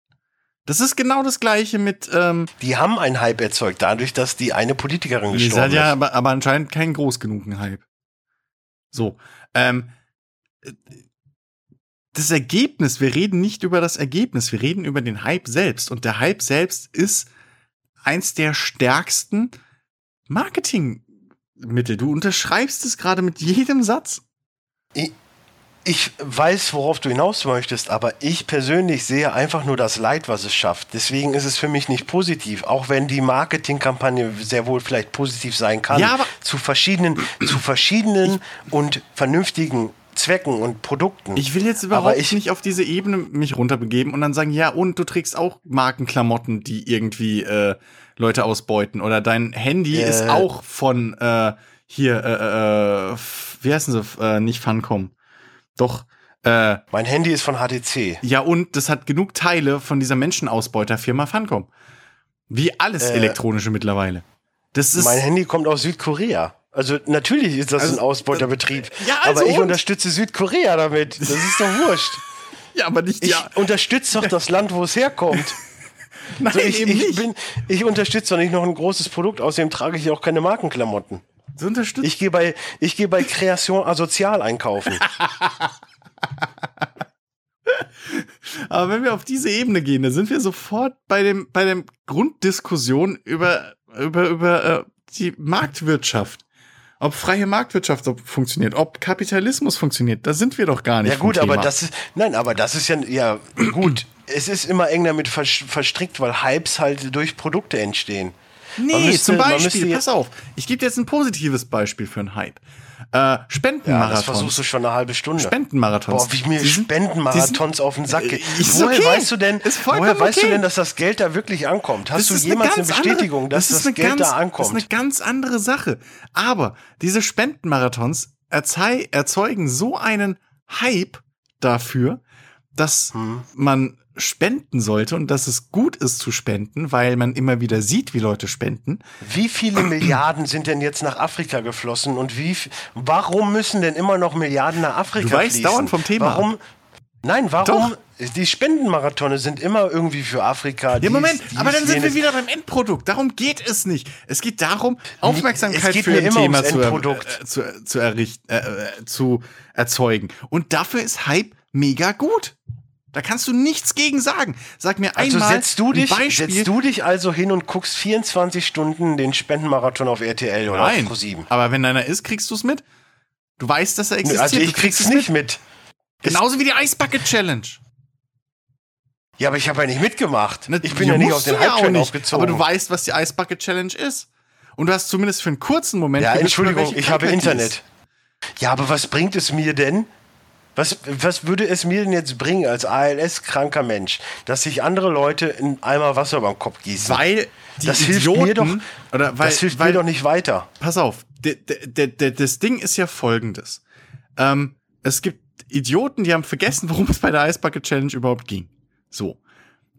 Das ist genau das gleiche mit, ähm, Die haben einen Hype erzeugt, dadurch, dass die eine Politikerin gestorben seid ja ist. aber, aber anscheinend kein groß genugen Hype. So, ähm, das Ergebnis, wir reden nicht über das Ergebnis, wir reden über den Hype selbst. Und der Hype selbst ist eins der stärksten Marketingmittel. Du unterschreibst es gerade mit jedem Satz. Ich weiß, worauf du hinaus möchtest, aber ich persönlich sehe einfach nur das Leid, was es schafft. Deswegen ist es für mich nicht positiv, auch wenn die Marketingkampagne sehr wohl vielleicht positiv sein kann. Ja, aber- zu verschiedenen, zu verschiedenen und vernünftigen Zwecken und Produkten. Ich will jetzt Aber überhaupt ich- nicht auf diese Ebene mich runterbegeben und dann sagen, ja, und du trägst auch Markenklamotten, die irgendwie äh, Leute ausbeuten. Oder dein Handy Äh. ist auch von äh, hier, äh, äh, f- wie heißen sie, äh, nicht Funcom. Doch, äh, mein Handy ist von HTC. ja, und das hat genug Teile von dieser Menschenausbeuterfirma Funcom. Wie alles Äh. elektronische mittlerweile. Das ist. Mein Handy kommt aus Südkorea. Also natürlich ist das Also, ein Ausbeuterbetrieb. ja, also aber ich und? unterstütze Südkorea damit. Das ist doch wurscht. ja, aber nicht Ich ja. unterstütze doch das Land, wo es herkommt. Nein, So, ich, eben ich, nicht. bin, ich unterstütze doch nicht noch ein großes Produkt, außerdem trage ich auch keine Markenklamotten. So unterstützt. Ich gehe bei, ich gehe bei Kreation asozial einkaufen. Aber wenn wir auf diese Ebene gehen, dann sind wir sofort bei dem bei dem Grunddiskussion über über über äh, die Marktwirtschaft. Ob freie Marktwirtschaft funktioniert, ob Kapitalismus funktioniert, da sind wir doch gar nicht. Ja gut, aber das ist, nein, aber das ist ja, ja gut. Es ist immer eng damit vers- verstrickt, weil Hypes halt durch Produkte entstehen. Nee, müsste- zum Beispiel, pass auf, ich gebe dir jetzt ein positives Beispiel für einen Hype. Äh, Ja, das Spendenmarathons. versuchst du schon eine halbe Stunde. Spendenmarathons. Boah, wie mir sind- Spendenmarathons auf den Sack ist Woher okay. weißt du denn, woher weißt du denn, dass das Geld da wirklich ankommt? Hast Das du jemals eine, ganz Bestätigung, andere, dass das, eine Geld ganz, da Das ist ankommt? eine ganz andere Sache. Aber diese Spendenmarathons erzeugen so einen Hype dafür, dass Hm. man spenden sollte und dass es gut ist zu spenden, weil man immer wieder sieht, wie Leute spenden. Wie viele Milliarden sind denn jetzt nach Afrika geflossen und wie, warum müssen denn immer noch Milliarden nach Afrika Du weichst fließen? dauernd vom Thema Warum? Nein, warum? Doch. Die Spendenmarathone sind immer irgendwie für Afrika. Ja, Moment, dies, aber dann sind wir wieder beim Endprodukt. Darum geht es nicht. Es geht darum, Aufmerksamkeit geht für ein immer Thema zu, äh, zu, zu, errichten, äh, äh, zu erzeugen. Und dafür ist Hype mega gut. Da kannst du nichts gegen sagen. Sag mir Also einmal setzt du, ein dich, Beispiel. setzt du dich also hin und guckst 24 Stunden den Spendenmarathon auf RTL oder Nein, auf ProSieben? aber wenn einer ist, kriegst du es mit. Du weißt, dass er existiert. Also ich krieg's nicht mit. Genauso wie die Eisbucket Challenge. Ja, aber ich habe ja nicht mitgemacht. Ne, ich bin ja nicht auf musst den ja nicht, aufgezogen. Aber du weißt, was die Eisbucket Challenge ist. Und du hast zumindest für einen kurzen Moment. ja, Entschuldigung, ich habe Internet. ist. Ja, aber was bringt es mir denn? Was, was würde es mir denn jetzt bringen als ALS-kranker Mensch, dass sich andere Leute in Eimer Wasser über den Kopf gießen? Weil das Idioten, hilft mir doch, oder weil, das hilft weil, mir doch nicht weiter. pass auf, das Ding ist ja folgendes. Ähm, es gibt Idioten, die haben vergessen, worum es bei der Eisbucket Challenge überhaupt ging. So.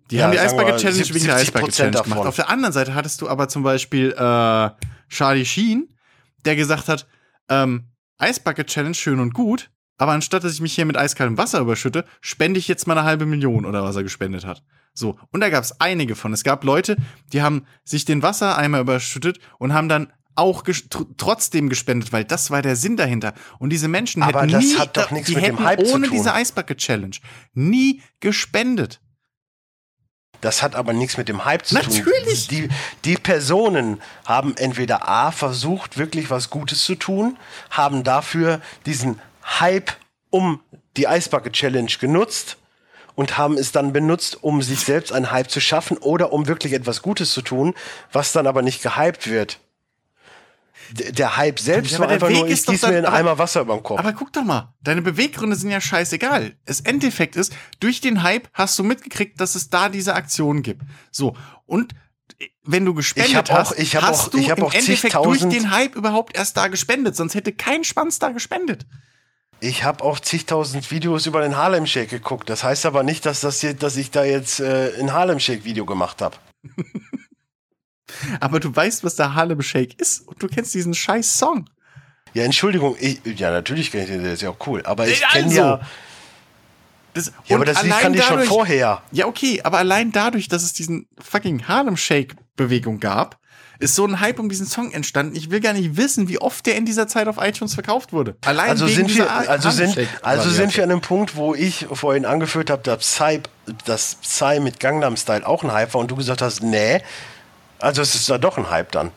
Die Ja, haben die Eisbucket Challenge 70 wegen der Eisbucket 70% Challenge davon. gemacht. Auf der anderen Seite hattest du aber zum Beispiel äh, Charlie Sheen, der gesagt hat, ähm, Eisbucket Challenge schön und gut, aber anstatt dass ich mich hier mit eiskaltem Wasser überschütte, spende ich jetzt mal eine halbe Million oder was er gespendet hat. So, und da gab es einige von. Es gab Leute, die haben sich den Wassereimer überschüttet und haben dann auch ges tr trotzdem gespendet, weil das war der Sinn dahinter. Und diese Menschen Aber hätten das nie, hat doch nichts die mit dem hätten ohne diese Eisbucket Challenge nie gespendet. Das hat aber nichts mit dem Hype zu Natürlich. tun. Die, die Personen haben entweder A versucht, wirklich was Gutes zu tun, haben dafür diesen Hype um die Eisbucket Challenge genutzt und haben es dann benutzt, um sich selbst einen Hype zu schaffen oder um wirklich etwas Gutes zu tun, was dann aber nicht gehypt wird. D- Der Hype selbst Ja, war einfach nur, Weg ich ist doch gieße mir einen Eimer Wasser über den Kopf. Aber guck doch mal, deine Beweggründe sind ja scheißegal. Das Endeffekt ist, durch den Hype hast du mitgekriegt, dass es da diese Aktion gibt. So, und wenn du gespendet Ich hab auch- hast, ich hast auch- du ich im auch Endeffekt durch den Hype überhaupt erst da gespendet. Sonst hätte kein Schwanz da gespendet. Ich habe auch zigtausend Videos über den Harlem Shake geguckt. Das heißt aber nicht, dass, das hier, dass ich da jetzt äh, ein Harlem Shake Video gemacht habe. Aber du weißt, was der Harlem Shake ist und du kennst diesen scheiß Song. Ja, Entschuldigung, ich, ja, natürlich kenne ich den, der ist ja auch cool. Aber ich kenne also. ja, Das, ja, aber das Lied kannte ich schon vorher. Ja, okay, aber allein dadurch, dass es diesen fucking Harlem Shake Bewegung gab, ist so ein Hype um diesen Song entstanden. Ich will gar nicht wissen, wie oft der in dieser Zeit auf iTunes verkauft wurde. Allein Also wegen sind wir, also sind, also sind wir an einem Punkt, wo ich vorhin angeführt habe, dass Psy, dass Psy mit Gangnam Style auch ein Hype war und du gesagt hast, nee. Also es ist da doch ein Hype dann.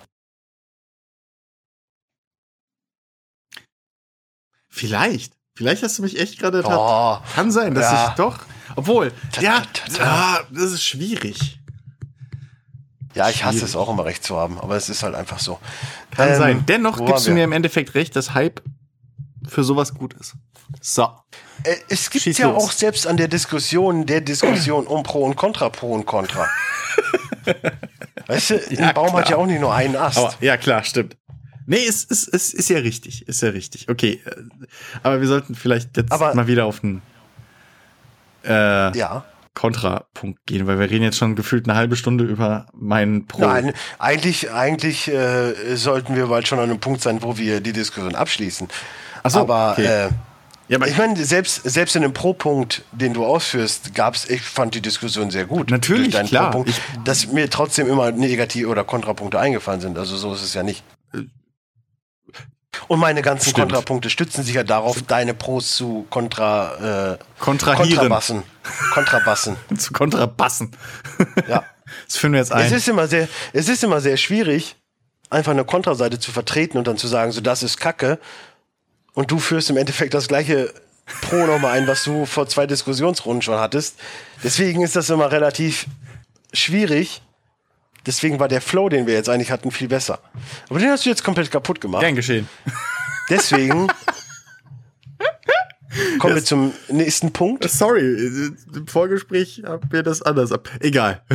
Vielleicht. Vielleicht hast du mich echt gerade tat- Oh, Kann sein, dass Ja. ich doch. Obwohl, ja, ah, das ist schwierig. Ja, ich hasse es auch immer recht zu haben, aber es ist halt einfach so. Kann Ähm, sein. Dennoch gibst du mir im Endeffekt recht, dass Hype für sowas gut ist. So. Äh, Es gibt Schieß ja los. auch selbst an der Diskussion, der Diskussion um Pro und Contra, Pro und Contra. weißt du, Ja, ein Baum hat klar. ja auch nicht nur einen Ast. Aber, ja, klar, stimmt. Nee, es ist, es ist ja richtig. Ist ja richtig. Okay. äh, Aber wir sollten vielleicht jetzt Aber- mal wieder auf den äh, ja. Kontrapunkt gehen, weil wir reden jetzt schon gefühlt eine halbe Stunde über meinen Pro. Nein, eigentlich, eigentlich äh, sollten wir bald schon an einem Punkt sein, wo wir die Diskussion abschließen. Ach so, aber okay. äh, ja, aber ich meine, selbst, selbst in dem Pro-Punkt, den du ausführst, gab's, ich fand die Diskussion sehr gut. Natürlich, klar. Ich- dass mir trotzdem immer Negativ- oder Kontrapunkte eingefallen sind. Also so ist es ja nicht. Und meine ganzen Stimmt. Kontrapunkte stützen sich ja darauf, deine Pros zu kontra, äh, Kontrahieren. Kontrabassen. Kontrabassen. zu Kontrabassen. ja. Das führen wir jetzt Es ein. ist immer sehr, es ist immer sehr schwierig, einfach eine Kontraseite zu vertreten und dann zu sagen, so das ist Kacke. Und du führst im Endeffekt das gleiche Pro nochmal ein, was du vor zwei Diskussionsrunden schon hattest. Deswegen ist das immer relativ schwierig. Deswegen war der Flow, den wir jetzt eigentlich hatten, viel besser. Aber den hast du jetzt komplett kaputt gemacht. Gern geschehen. Deswegen kommen wir zum nächsten Punkt. Sorry, im Vorgespräch haben wir das anders ab. Egal.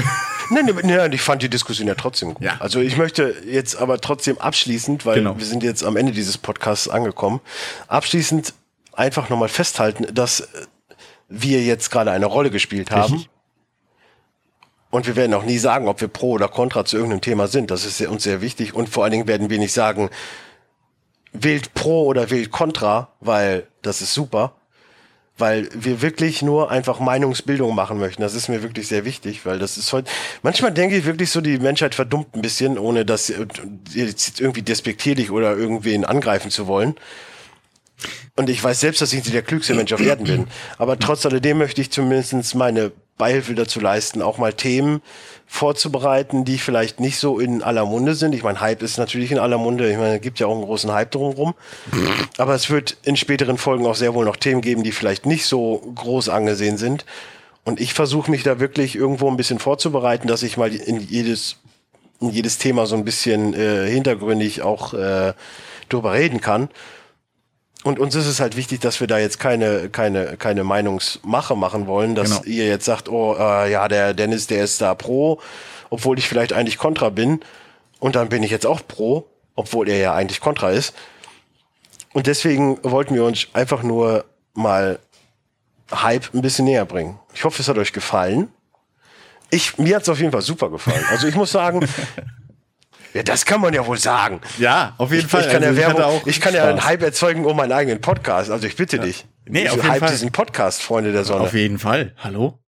Nein, nein, nein, ich fand die Diskussion ja trotzdem gut. Ja. Also ich möchte jetzt aber trotzdem abschließend, weil Genau. wir sind jetzt am Ende dieses Podcasts angekommen, abschließend einfach nochmal festhalten, dass wir jetzt gerade eine Rolle gespielt haben. Richtig. Und wir werden auch nie sagen, ob wir pro oder contra zu irgendeinem Thema sind. Das ist uns sehr wichtig. Und vor allen Dingen werden wir nicht sagen, wählt pro oder wählt contra, weil das ist super. Weil wir wirklich nur einfach Meinungsbildung machen möchten. Das ist mir wirklich sehr wichtig, weil das ist heute. Manchmal denke ich wirklich so, die Menschheit verdummt ein bisschen, ohne das jetzt irgendwie despektierlich oder irgendwen angreifen zu wollen. Und ich weiß selbst, dass ich nicht der klügste Mensch auf Erden bin. Aber trotz alledem möchte ich zumindest meine Beihilfe dazu leisten, auch mal Themen vorzubereiten, die vielleicht nicht so in aller Munde sind. Ich meine, Hype ist natürlich in aller Munde. Ich meine, es gibt ja auch einen großen Hype drumherum. Aber es wird in späteren Folgen auch sehr wohl noch Themen geben, die vielleicht nicht so groß angesehen sind. Und ich versuche mich da wirklich irgendwo ein bisschen vorzubereiten, dass ich mal in jedes, in jedes Thema so ein bisschen äh, hintergründig auch äh, drüber reden kann. Und uns ist es halt wichtig, dass wir da jetzt keine, keine, keine Meinungsmache machen wollen, dass Genau. ihr jetzt sagt, oh, äh, ja, der Dennis, der ist da pro, obwohl ich vielleicht eigentlich kontra bin. Und dann bin ich jetzt auch pro, obwohl er ja eigentlich kontra ist. Und deswegen wollten wir uns einfach nur mal Hype ein bisschen näher bringen. Ich hoffe, es hat euch gefallen. Ich, mir hat es auf jeden Fall super gefallen. Also ich muss sagen, Ja, das kann man ja wohl sagen. Ja, auf jeden ich, Fall. Ich kann, also ja, Werbung, ich kann ja einen Hype erzeugen um meinen eigenen Podcast. Also ich bitte ja. dich. Nee, ich auf jeden Hype Fall. diesen Podcast, Freunde der Sonne. Auf jeden Fall. Hallo?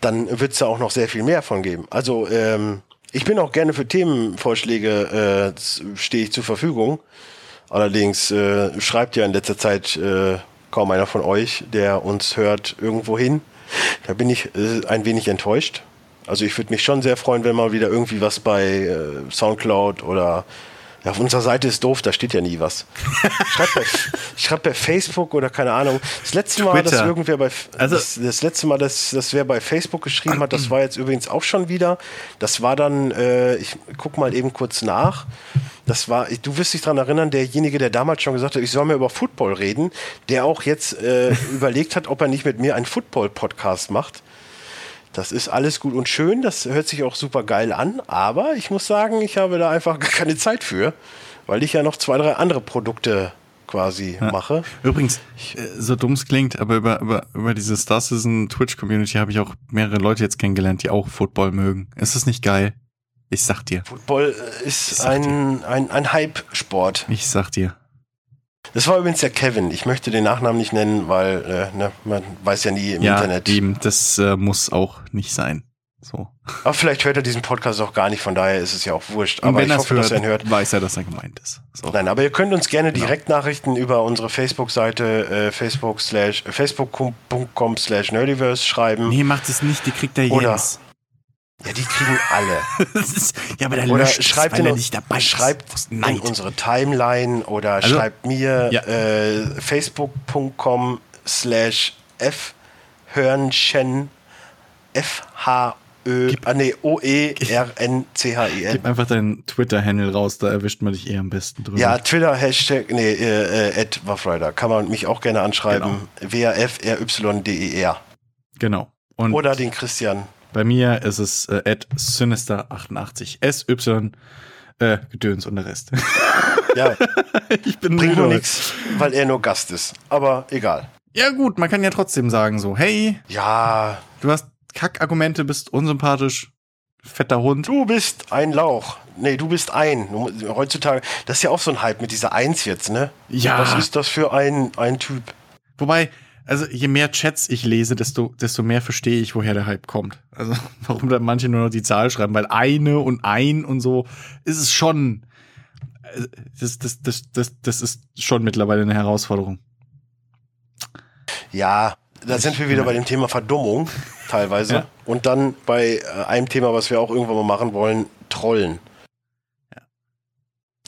Dann wird es da auch noch sehr viel mehr von geben. Also ähm, ich bin auch gerne für Themenvorschläge, äh, stehe ich zur Verfügung. Allerdings äh, schreibt ja in letzter Zeit äh, kaum einer von euch, der uns hört, irgendwo hin. Da bin ich äh, ein wenig enttäuscht. Also ich würde mich schon sehr freuen, wenn mal wieder irgendwie was bei äh, Soundcloud oder ja, auf unserer Seite ist doof, da steht ja nie was. Schreibt bei, schreibt bei Facebook oder keine Ahnung. Das letzte Mal, Twitter. dass irgendwer bei Also- das, das letzte Mal, dass, dass wer bei Facebook geschrieben hat, das war jetzt übrigens auch schon wieder. Das war dann, äh, ich guck mal eben kurz nach. Das war, du wirst dich daran erinnern, derjenige, der damals schon gesagt hat, ich soll mir über Football reden, der auch jetzt äh, überlegt hat, ob er nicht mit mir einen Football-Podcast macht. Das ist alles gut und schön, das hört sich auch super geil an, aber ich muss sagen, ich habe da einfach gar keine Zeit für, weil ich ja noch zwei, drei andere Produkte quasi mache. Übrigens, äh, so dumm es klingt, aber über, über, über diese Star Citizen Twitch-Community habe ich auch mehrere Leute jetzt kennengelernt, die auch Football mögen. Ist das nicht geil? Ich sag dir. Football äh, ist sag ein, ein, ein Hype-Sport. Ich sag dir. Das war übrigens der Kevin. Ich möchte den Nachnamen nicht nennen, weil äh, ne, man weiß ja nie im ja, Internet. eben, das äh, muss auch nicht sein. So. Aber vielleicht hört er diesen Podcast auch gar nicht, von daher ist es ja auch wurscht. Und Aber wenn ich hoffe, hört, dass er ihn hört. weiß er, dass er gemeint ist. So. Nein, aber ihr könnt uns gerne Genau. Direktnachrichten über unsere Facebook-Seite äh, facebook slash, facebook.com slash nerdiverse schreiben. Nee, macht es nicht, die kriegt der Oder- Jens. Ja, die kriegen alle. Ist, ja, aber der Oder es, schreibt er nicht dabei schreibt in unsere Timeline oder Also- schreibt mir Ja. äh, facebook.com slash f hörnchen f h ö Gib- ah, nee, o e r n c h i n Gib einfach deinen Twitter-Handle raus, da erwischt man dich eher am besten drüber. ja, Twitter, Hashtag, nee, äh, äh, Waffrider. Kann man mich auch gerne anschreiben. W-A-F-R-Y-D-E-R. Genau. Und Oder den Christian. Bei mir ist es äh, at Sinister88. S-Y äh, Gedöns und der Rest. Ja, ich bin bringt nur nichts, weil er nur Gast ist. Aber egal. Ja gut, man kann ja trotzdem sagen so, hey, Ja, du hast Kackargumente, bist unsympathisch, fetter Hund. Du bist ein Lauch. Nee, du bist ein. Heutzutage, das ist ja auch so ein Hype mit dieser Eins jetzt, ne? Ja. Was ist das für ein, ein Typ? Wobei, also je mehr Chats ich lese, desto, desto mehr verstehe ich, woher der Hype kommt. Also warum da manche nur noch die Zahl schreiben, weil eine und ein und so ist es schon. äh, Das, das, das, das, das ist schon mittlerweile eine Herausforderung. Ja, da sind wir wieder bei dem Thema Verdummung, teilweise. Ja. Und dann bei äh, einem Thema, was wir auch irgendwann mal machen wollen, Trollen.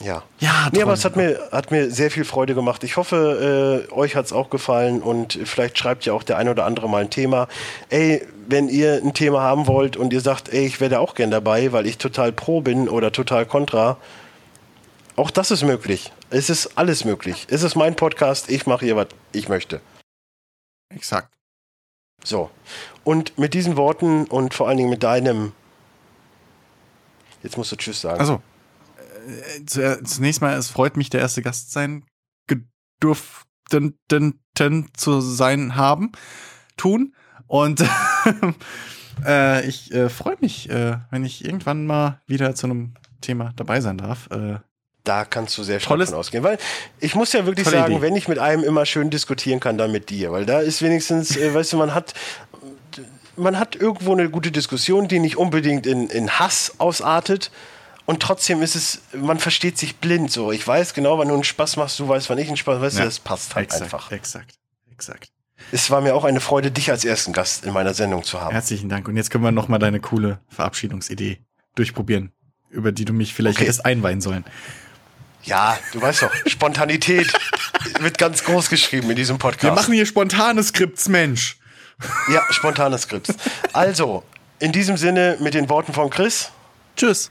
Ja. Ja, Nee, aber es hat mir, hat mir sehr viel Freude gemacht. Ich hoffe, äh, euch hat's auch gefallen und vielleicht schreibt ja auch der ein oder andere mal ein Thema. Ey, wenn ihr ein Thema haben wollt und ihr sagt, ey, ich wäre da auch gern dabei, weil ich total pro bin oder total kontra, auch das ist möglich. Es ist alles möglich. Es ist mein Podcast, ich mache hier, was ich möchte. Exakt. So. Und mit diesen Worten und vor allen Dingen mit deinem. Jetzt musst du Tschüss sagen. Also, zunächst mal, es freut mich, der erste Gast sein gedurften zu sein haben, tun. Und äh, ich äh, freue mich, äh, wenn ich irgendwann mal wieder zu einem Thema dabei sein darf. Äh, Da kannst du sehr stark von ausgehen. Weil ich muss ja wirklich sagen, Idee. wenn ich mit einem immer schön diskutieren kann, dann mit dir. Weil da ist wenigstens, äh, weißt du, man hat, man hat irgendwo eine gute Diskussion, die nicht unbedingt in, in Hass ausartet. Und trotzdem ist es, man versteht sich blind so. Ich weiß genau, wann du einen Spaß machst, du weißt, wann ich einen Spaß weißt du, Ja, das passt halt exakt, einfach. exakt, exakt. Es war mir auch eine Freude, dich als ersten Gast in meiner Sendung zu haben. Herzlichen Dank. Und jetzt können wir noch mal deine coole Verabschiedungsidee durchprobieren, über die du mich vielleicht Okay. erst einweihen sollen. Ja, du weißt doch, Spontanität wird ganz groß geschrieben in diesem Podcast. Wir machen hier spontane Skripts, Mensch. ja, spontane Skripts. Also, in diesem Sinne mit den Worten von Chris. Tschüss.